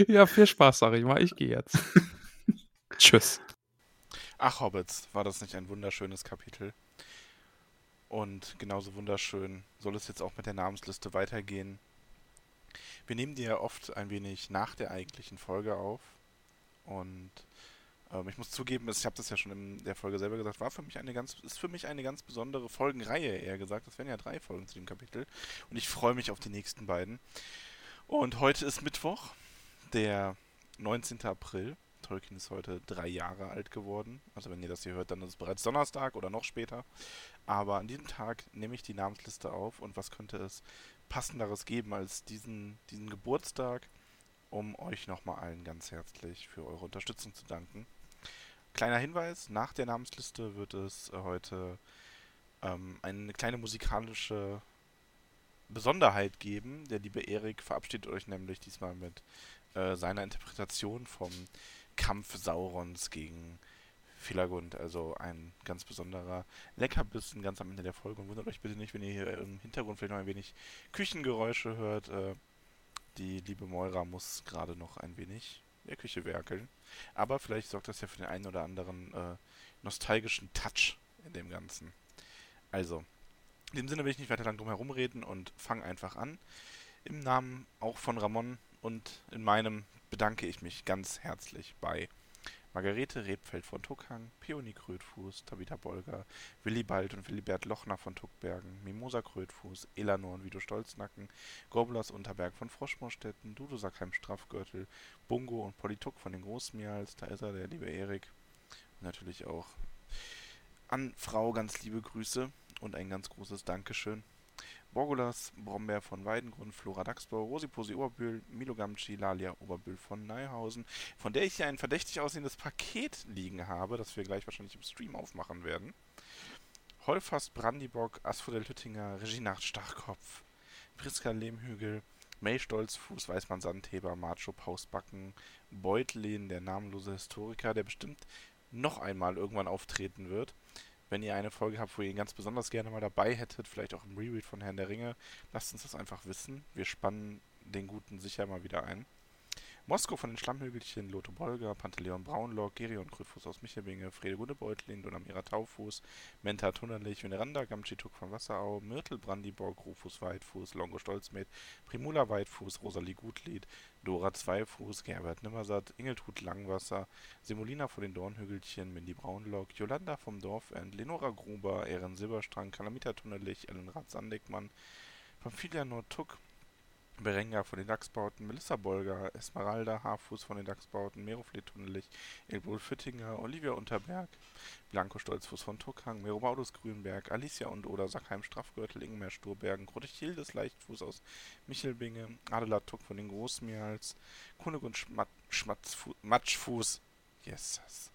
Ja, viel Spaß, sag ich mal. Ich gehe jetzt. <laughs> Tschüss. Ach, Hobbits, war das nicht ein wunderschönes Kapitel? Und genauso wunderschön soll es jetzt auch mit der Namensliste weitergehen. Wir nehmen die ja oft ein wenig nach der eigentlichen Folge auf. Und ähm, ich muss zugeben, ich habe das ja schon in der Folge selber gesagt, war für mich eine ganz, ist für mich eine ganz besondere Folgenreihe, eher gesagt. Das wären ja drei Folgen zu dem Kapitel. Und ich freue mich auf die nächsten beiden. Und heute ist Mittwoch, der 19. April. Tolkien ist heute drei Jahre alt geworden. Also wenn ihr das hier hört, dann ist es bereits Donnerstag oder noch später. Aber an diesem Tag nehme ich die Namensliste auf und was könnte es passenderes geben als diesen, diesen Geburtstag, um euch nochmal allen ganz herzlich für eure Unterstützung zu danken. Kleiner Hinweis, nach der Namensliste wird es äh, heute ähm, eine kleine musikalische Besonderheit geben. Der liebe Erik verabschiedet euch nämlich diesmal mit äh, seiner Interpretation vom Kampf Saurons gegen Filagund. Also ein ganz besonderer Leckerbissen ganz am Ende der Folge. Und wundert euch bitte nicht, wenn ihr hier im Hintergrund vielleicht noch ein wenig Küchengeräusche hört. Äh, die liebe Moira muss gerade noch ein wenig in der Küche werkeln. Aber vielleicht sorgt das ja für den einen oder anderen äh, nostalgischen Touch in dem Ganzen. Also, In dem Sinne will ich nicht weiter lang drum herum reden und fange einfach an. Im Namen auch von Ramon und in meinem bedanke ich mich ganz herzlich bei Margarete Rebfeld von Tuckhang, Peony Krötfuß, Tabitha Bolger, Willibald und Willibert Lochner von Tuckbergen, Mimosa Krötfuß, Elanor und Vido Stolznacken, Gorblas Unterberg von Froschmorstetten, Dudu Sackheim Strafgürtel, Bungo und Polituk von den Großmials, da ist er, der liebe Erik. Und natürlich auch an Frau ganz liebe Grüße und ein ganz großes Dankeschön. Borgulas, Brombeer von Weidengrund, Flora Dachsbau, Rosiposi Oberbühl, Milo Gamci, Lalia Oberbühl von Neihausen, von der ich hier ein verdächtig aussehendes Paket liegen habe, das wir gleich wahrscheinlich im Stream aufmachen werden. Holfast Brandibock, Asphodel Hüttinger, Reginacht Stachkopf, Priska Lehmhügel, May Stolzfuß, Weißmann Sandheber, Macho Pausbacken, Beutlin, der namenlose Historiker, der bestimmt noch einmal irgendwann auftreten wird wenn ihr eine Folge habt, wo ihr ihn ganz besonders gerne mal dabei hättet, vielleicht auch im Reread von Herrn der Ringe, lasst uns das einfach wissen. Wir spannen den Guten sicher mal wieder ein. Moskau von den Schlammhügelchen, Lotho Bolger, Pantaleon Braunlock, Gerion Krüffus aus Michelbinge, Frede Gundebeutlin, Donamira Taufuß, Menta Tunnerlich, Veneranda Gamchituk von Wasserau, Myrtel Brandiborg, Rufus Weitfuß, Longo Stolzmet, Primula Weitfuß, Rosalie Gutlied, Dora Zweifuß, Gerbert Nimmersatt, Ingeltrud Langwasser, Semolina von den Dornhügelchen, Mindy Braunlock, Jolanda vom Dorfend, Lenora Gruber, Ehren Silberstrang, Kalamita Tunnerlich, Ellenrad Sandigmann, Pamphilia Nordtuck, Berenga von den Dachsbauten, Melissa Bolger, Esmeralda Haarfuß von den Dachsbauten, Meroflet Tunnelich, Elbrul Füttinger, Olivia Unterberg, Blanco Stolzfuß von Tuckhang, Merobaudus Grünberg, Alicia und Oder Sackheim Strafgürtel, Ingenmeer Sturbergen, Grotichildes Leichtfuß aus Michelbinge, Adela Tuck von den Großmeerls, Kunigund Schmat Matschfuß, yes,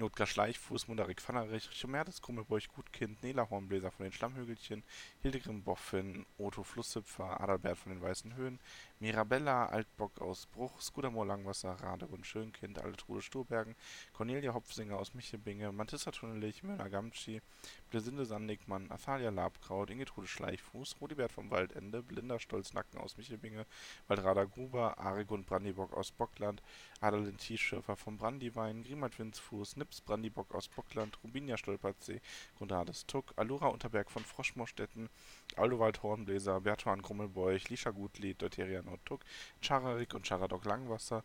Notgar Schleichfuß, Mundarik Pfannerich, Chomerdes Krummelbräuch Gutkind, Nela Hornbläser von den Schlammhügelchen, Hildegrim Boffin, Otto Flusshüpfer, Adalbert von den Weißen Höhen, Mirabella Altbock aus Bruch, Skudamor Langwasser, Radegund Schönkind, Altetrude Sturbergen, Cornelia Hopfsinger aus Michelbinge, Mantissa Tunnelich, Mörner Gamtschi, Blesinde Sandigmann, Athalia Labkraut, Ingetrude Schleichfuß, Rudibert vom Waldende, Blinda Stolznacken aus Michelbinge, Waldrada Gruber, Arigund Brandibock aus Bockland, Adalin Tiefschürfer vom Brandiwein, Grimald Winzfuß, Nips Brandibock aus Bockland, Rubinia Stolperzee, Grundades Tuck, Alura Unterberg von Froschmorstetten, Aldowald Hornbläser, Bertuan Grummelbeuch, Lisha Gutlied, Deuteria Nordtuck, Chararik und Charadok Langwasser,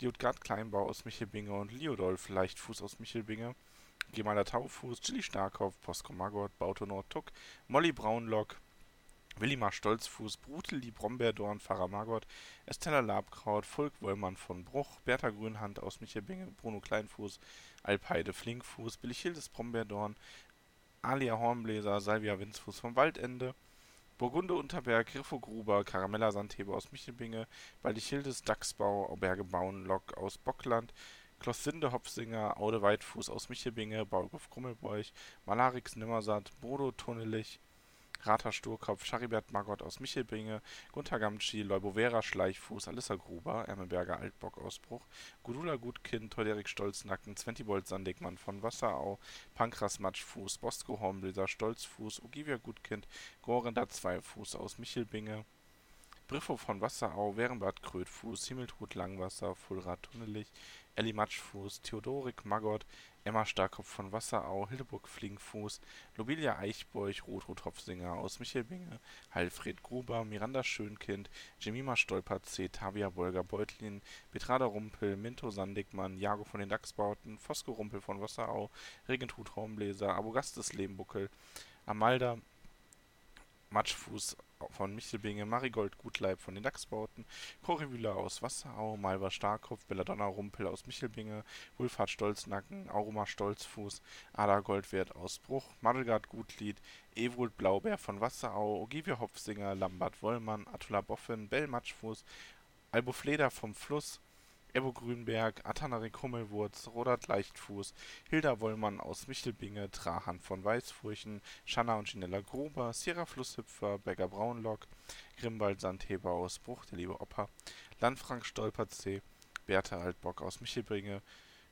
Liutgard Kleinbau aus Michelbinge und Liodolf Leichtfuß aus Michelbinge, Gemaler Taufuß, Chili Starkopf, Posko Maggot, Bauto Nordtuck, Molly Braunlock, Willimar Stolzfuß, Bruteli Brombeerdorn, Pfarrer Margot, Estella Labkraut, Volk Wollmann von Bruch, Bertha Grünhand aus Michelbinge, Bruno Kleinfuß, Alpeide Flinkfuß, Billichildes Brombeerdorn, Alia Hornbläser, Salvia Winzfuß vom Waldende, Burgunde Unterberg, Griffo Gruber, Karamella Sandheber aus Michelbinge, Waldichildes Dachsbau, Berge Bauenlock aus Bockland, Klossinde Hopfsinger, Aude Weitfuß aus Michelbinge, Baulgolf Krummelbräuch, Malarix Nimmersatt, Bodo Tunnelich, Rata Sturkopf, Charibert Magott aus Michelbinge, Gunther Gamtschi, Leubovera Schleichfuß, Alissa Gruber, Ermenberger Altbock Ausbruch, Gudula Gutkind, Teuderik Stolznacken, Zwentibold Sandigmann von Wasserau, Pankras Matschfuß, Bosco Hornbläser, Stolzfuß, Ogivia Gutkind, Gorenda Zweifuß aus Michelbinge, Briffo von Wasserau, Werenbad Krötfuß, Himmeltrud Langwasser, Fulrad Tunnelich, Elli Matschfuß, Theodorik Magott, Emma Starkopf von Wasserau, Hildeburg Flingfuß, Lobelia Eichbeuch, Rotrot Hopfsinger aus Michelbinge, Heilfried Gruber, Miranda Schönkind, Jemima Stolperzee, Tavia Bolger Beutlin, Betrada Rumpel, Minto Sandigmann, Jago von den Dachsbauten, Fosco Rumpel von Wasserau, Regenthut Hornbläser, Abogastes Lehmbuckel, Amalda Matschfuß von Michelbinge, Marigold Gutleib von den Dachsbauten, Corivula aus Wasserau, Malva Starkopf, Belladonna Rumpel aus Michelbinge, Wulfhard Stolznacken, Auroma Stolzfuß, Ada Goldwert aus Bruch, Madelgard Gutlied, Ewold Blaubeer von Wasserau, Ogivia Hopfsinger, Lambert Wollmann, Attula Boffin, Bell Matschfuß, Albufleder vom Fluss, Ebo Grünberg, Atanarik Hummelwurz, Rodat Leichtfuß, Hilda Wollmann aus Michelbinge, Trahan von Weißfurchen, Schanna und Ginella Gruber, Sierra Flusshüpfer, Becker Braunlock, Grimwald Sandheber aus Bruch, der liebe Opa, Landfrank Stolperzee, Bertha Altbock aus Michelbinge,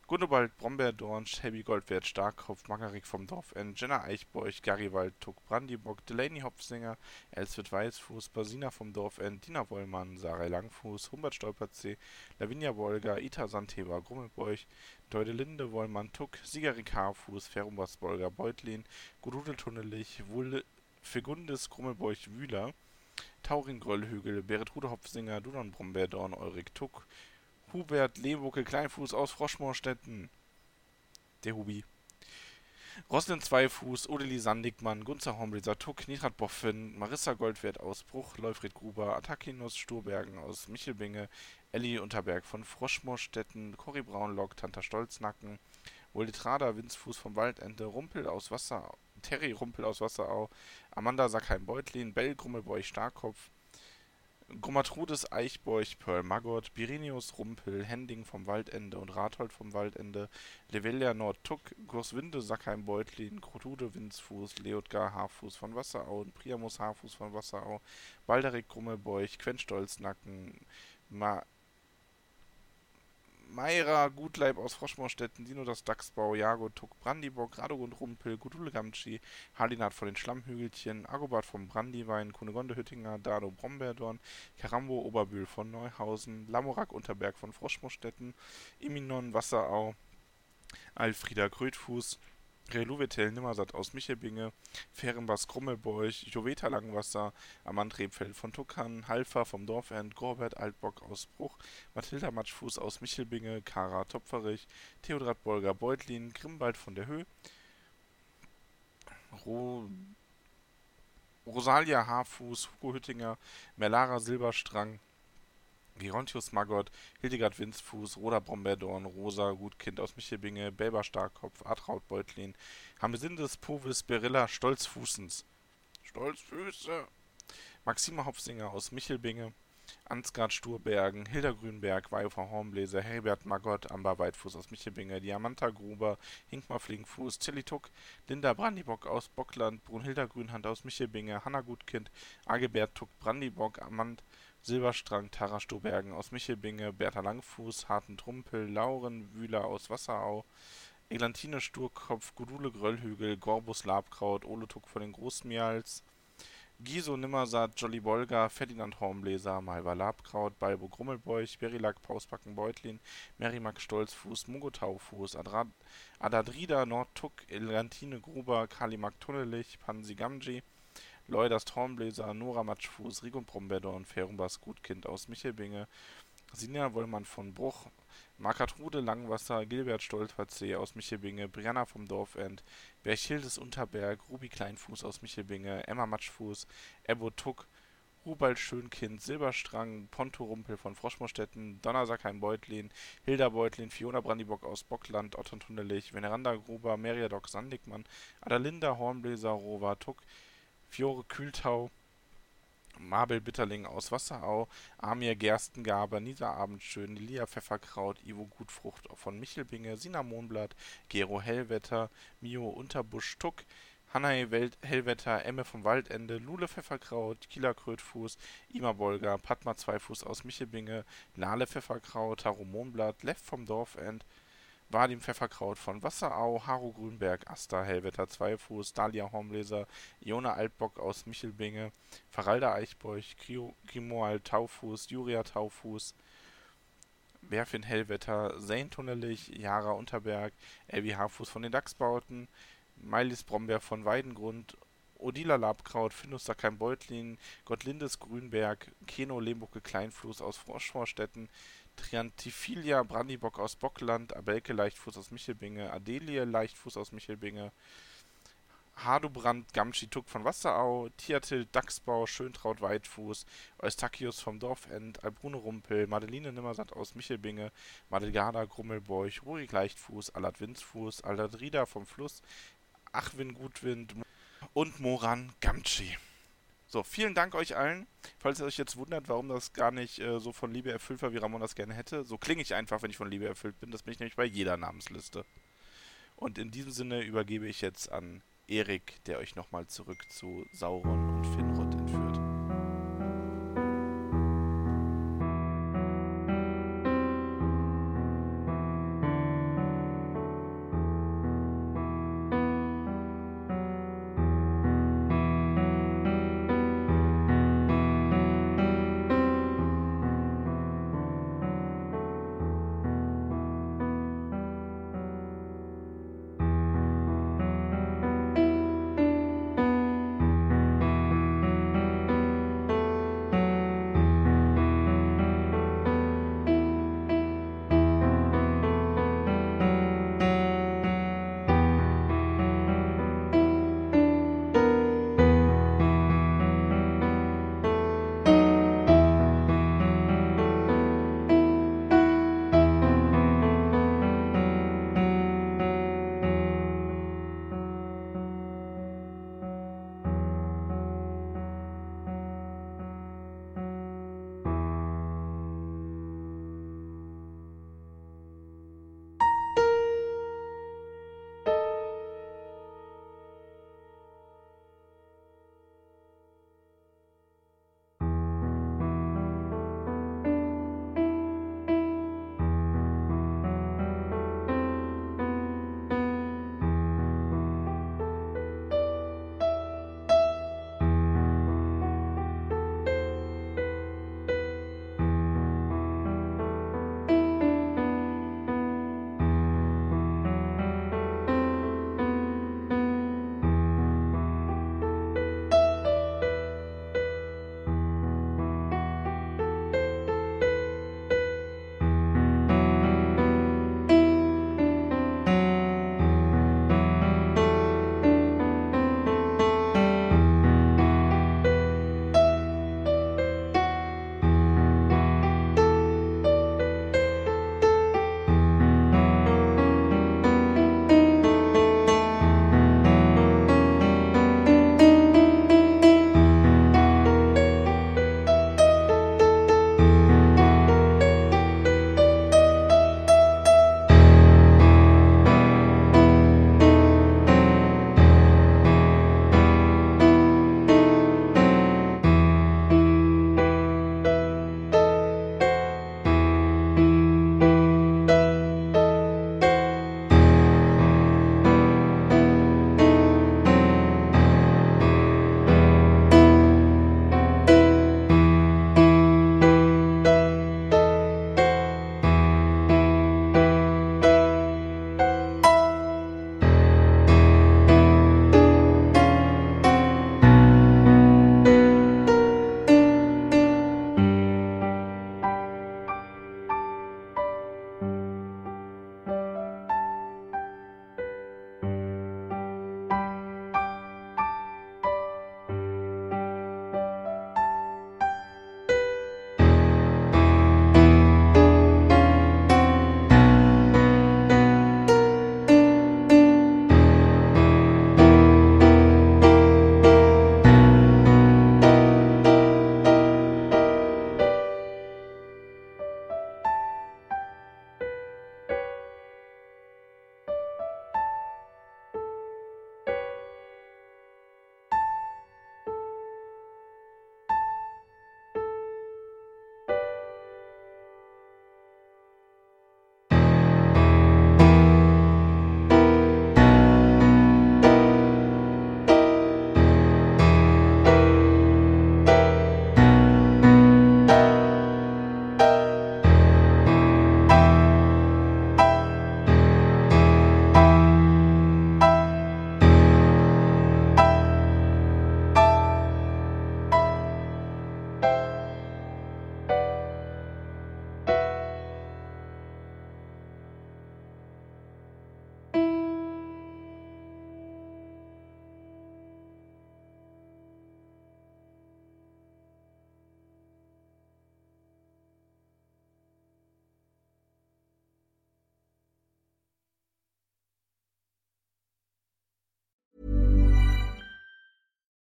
Gundobald Brombeerdorn, Shelby Goldwert Starkkopf, Magarik vom Dorfend, Jenna Eichbeuch, Garibald Tuck Brandibock, Delaney Hopfsinger, Elswit Weißfuß, Basina vom Dorfend, Dina Wollmann, Sarah Langfuß, Humbert Stolperzee, Lavinia Wolga, Ita Sandheber Grummelbeuch, Linde Wollmann Tuck, Siegerik Haarfuß, Ferumbas Bolger Beutlin, Gududel Tunnelich, Fegundis Grummelbeuch Wühler, Taurin Gröllhügel, Beretrude Hopfsinger, Dudon Brombeerdorn, Eurik Tuck, Hubert Lehbucke Kleinfuß aus Froschmoorstetten, der Hubi. Roslin Zweifuß, Odeli Sandigmann, Gunzer Hornbläser Tuck, Nitrat Boffin, Marissa Goldwert aus Bruch, Leufried Gruber, Attakinus Sturbergen aus Michelbinge, Elli Unterberg von Froschmoorstetten, Cory Braunlock, Tanta Stolznacken, Woldetrada Winzfuß vom Waldende, Rumpel aus Wasserau, Terry Rumpel aus Wasserau, Amanda Sackheim-Beutlin, Bell Grummelbeuch Starkopf, Grummatrudes Eichbeuch Pearl Maggot, Birinius Rumpel, Hending vom Waldende und Rathold vom Waldende, Levelia Nordtuck, Gurswinde Sackheim-Beutlin, Krotude Winzfuß, Leotgar Haarfuß von Wasserau und Priamus Haarfuß von Wasserau, Balderik Grummelbeuch, Quenstolznacken, Ma Meira, Gutleib aus Froschmoorstetten, Dino das Dachsbau, Jago, Tuck, Brandibock, Radogund Rumpel, Gudule Gamtschi, Halinat von den Schlammhügelchen, Agobart vom Brandiwein, Kunegonde Hüttinger, Dado Brombeerdorn, Karambo Oberbühl von Neuhausen, Lamorak Unterberg von Froschmoorstetten, Iminon Wasserau, Alfrieda Krötfuß, Reluvetel Nimmersatt aus Michelbinge, Ferenbas Krummelbeuch, Joveta Langwasser, Amand Rebfeld von Tuckern, Halfer vom Dorfend, Gorbert Altbock aus Bruch, Mathilda Matschfuß aus Michelbinge, Kara Topferich, Theodrat Bolger Beutlin, Grimbald von der Höhe, Ro Rosalia Haarfuß, Hugo Hüttinger, Melara Silberstrang, Gerontius Maggot, Hildegard Winzfuß, Roda Brombeerdorn, Rosa Gutkind aus Michelbinge, Belber Starkopf, Atraut Beutlin, Hamesindes, Povis, Berilla, Stolzfußens. Stolzfüße! Maxima Hopfsinger aus Michelbinge, Ansgard Sturbergen, Hilda Grünberg, Weifer Hornbläser, Herbert Magott, Amber Weitfuß aus Michelbinge, Diamanta Gruber, Hinkmar Fliegenfuß, Tilly Tuck, Linda Brandibock aus Bockland, Brunhilda Grünhand aus Michelbinge, Hanna Gutkind, Agebert Tuck Brandibock, Amand Silberstrang, Tara Stobergen aus Michelbinge, Bertha Langfuß, Harten Trumpel, Lauren Wühler aus Wasserau, Eglantine Sturkopf, Gudule Gröllhügel, Gorbus Labkraut, Ole Tuck von den Großmials, Giso Nimmersatt, Jolly Bolger, Ferdinand Hornbläser, Malva Labkraut, Balbo Grummelbeuch, Berilak Pausbacken Beutlin, Merimak Stolzfuß, Mungo Taufuß, Adadrida Nordtuck, Eglantine Gruber, Kalimak Tunnelich, Pansi Gamji, Leuders Hornbläser, Nora Matschfuß, Rigon Brombeerdorn, Ferumbas Gutkind aus Michelbinge, Sinja Wollmann von Bruch, Markatrude Langwasser, Gilbert Stolperzee aus Michelbinge, Brianna vom Dorfend, Berchildes Unterberg, Ruby Kleinfuß aus Michelbinge, Emma Matschfuß, Ebbo Tuck, Rubald Schönkind, Silberstrang, Ponto Rumpel von Froschmoorstetten, Donnersackheim Beutlin, Hilda Beutlin, Fiona Brandibock aus Bockland, Otton Tunnelich, Veneranda Gruber, Meriadoc Sandigmann, Adalinda Hornbläser, Rova Tuck, Fiore Kühltau, Mabel Bitterling aus Wasserau, Amir Gerstengaber, Nisa Abendschön, Lia Pfefferkraut, Ivo Gutfrucht von Michelbinge, Sina Mohnblatt, Gero Hellwetter, Mio Unterbusch Tuck, Hannay Hellwetter, Emme vom Waldende, Lule Pfefferkraut, Kieler Krötfuß, Ima Bolger, Padma Zweifuß aus Michelbinge, Nale Pfefferkraut, Taro Mohnblatt, Leff vom Dorfend, Vadim Pfefferkraut von Wasserau, Haro Grünberg, Asta Hellwetter Zweifuß, Dalia Hornbläser, Iona Altbock aus Michelbinge, Faralda Eichbeuch, Grimoald Taufuß, Juria Taufuß, Werfin Hellwetter, Zane Tunnelich, Jara Unterberg, Elvi Haarfuß von den Dachsbauten, Meilis Brombeer von Weidengrund, Odila Labkraut, Findus Sackheim Beutlin, Gottlindes Grünberg, Keno Lehmbucke Kleinfluss aus Froschvorstetten, Triantifilia Brandibock aus Bockland, Abelke Leichtfuß aus Michelbinge, Adelie Leichtfuß aus Michelbinge, Hardubrand Gamschi-Tuck von Wasserau, Tiatil Dachsbau, Schöntraut Weitfuß, Eustachius vom Dorfend, Albrune Rumpel, Madeline Nimmersatt aus Michelbinge, Madelgarda Grummelbeuch, Rurik Leichtfuß, Alad Winzfuß, Aladrida vom Fluss, Achwin Gutwind und Moran Gamschi. So, vielen Dank euch allen. Falls ihr euch jetzt wundert, warum das gar nicht äh, so von Liebe erfüllt war, wie Ramon das gerne hätte, so klinge ich einfach, wenn ich von Liebe erfüllt bin. Das bin ich nämlich bei jeder Namensliste. Und in diesem Sinne übergebe ich jetzt an Erik, der euch nochmal zurück zu Sauron und Finrod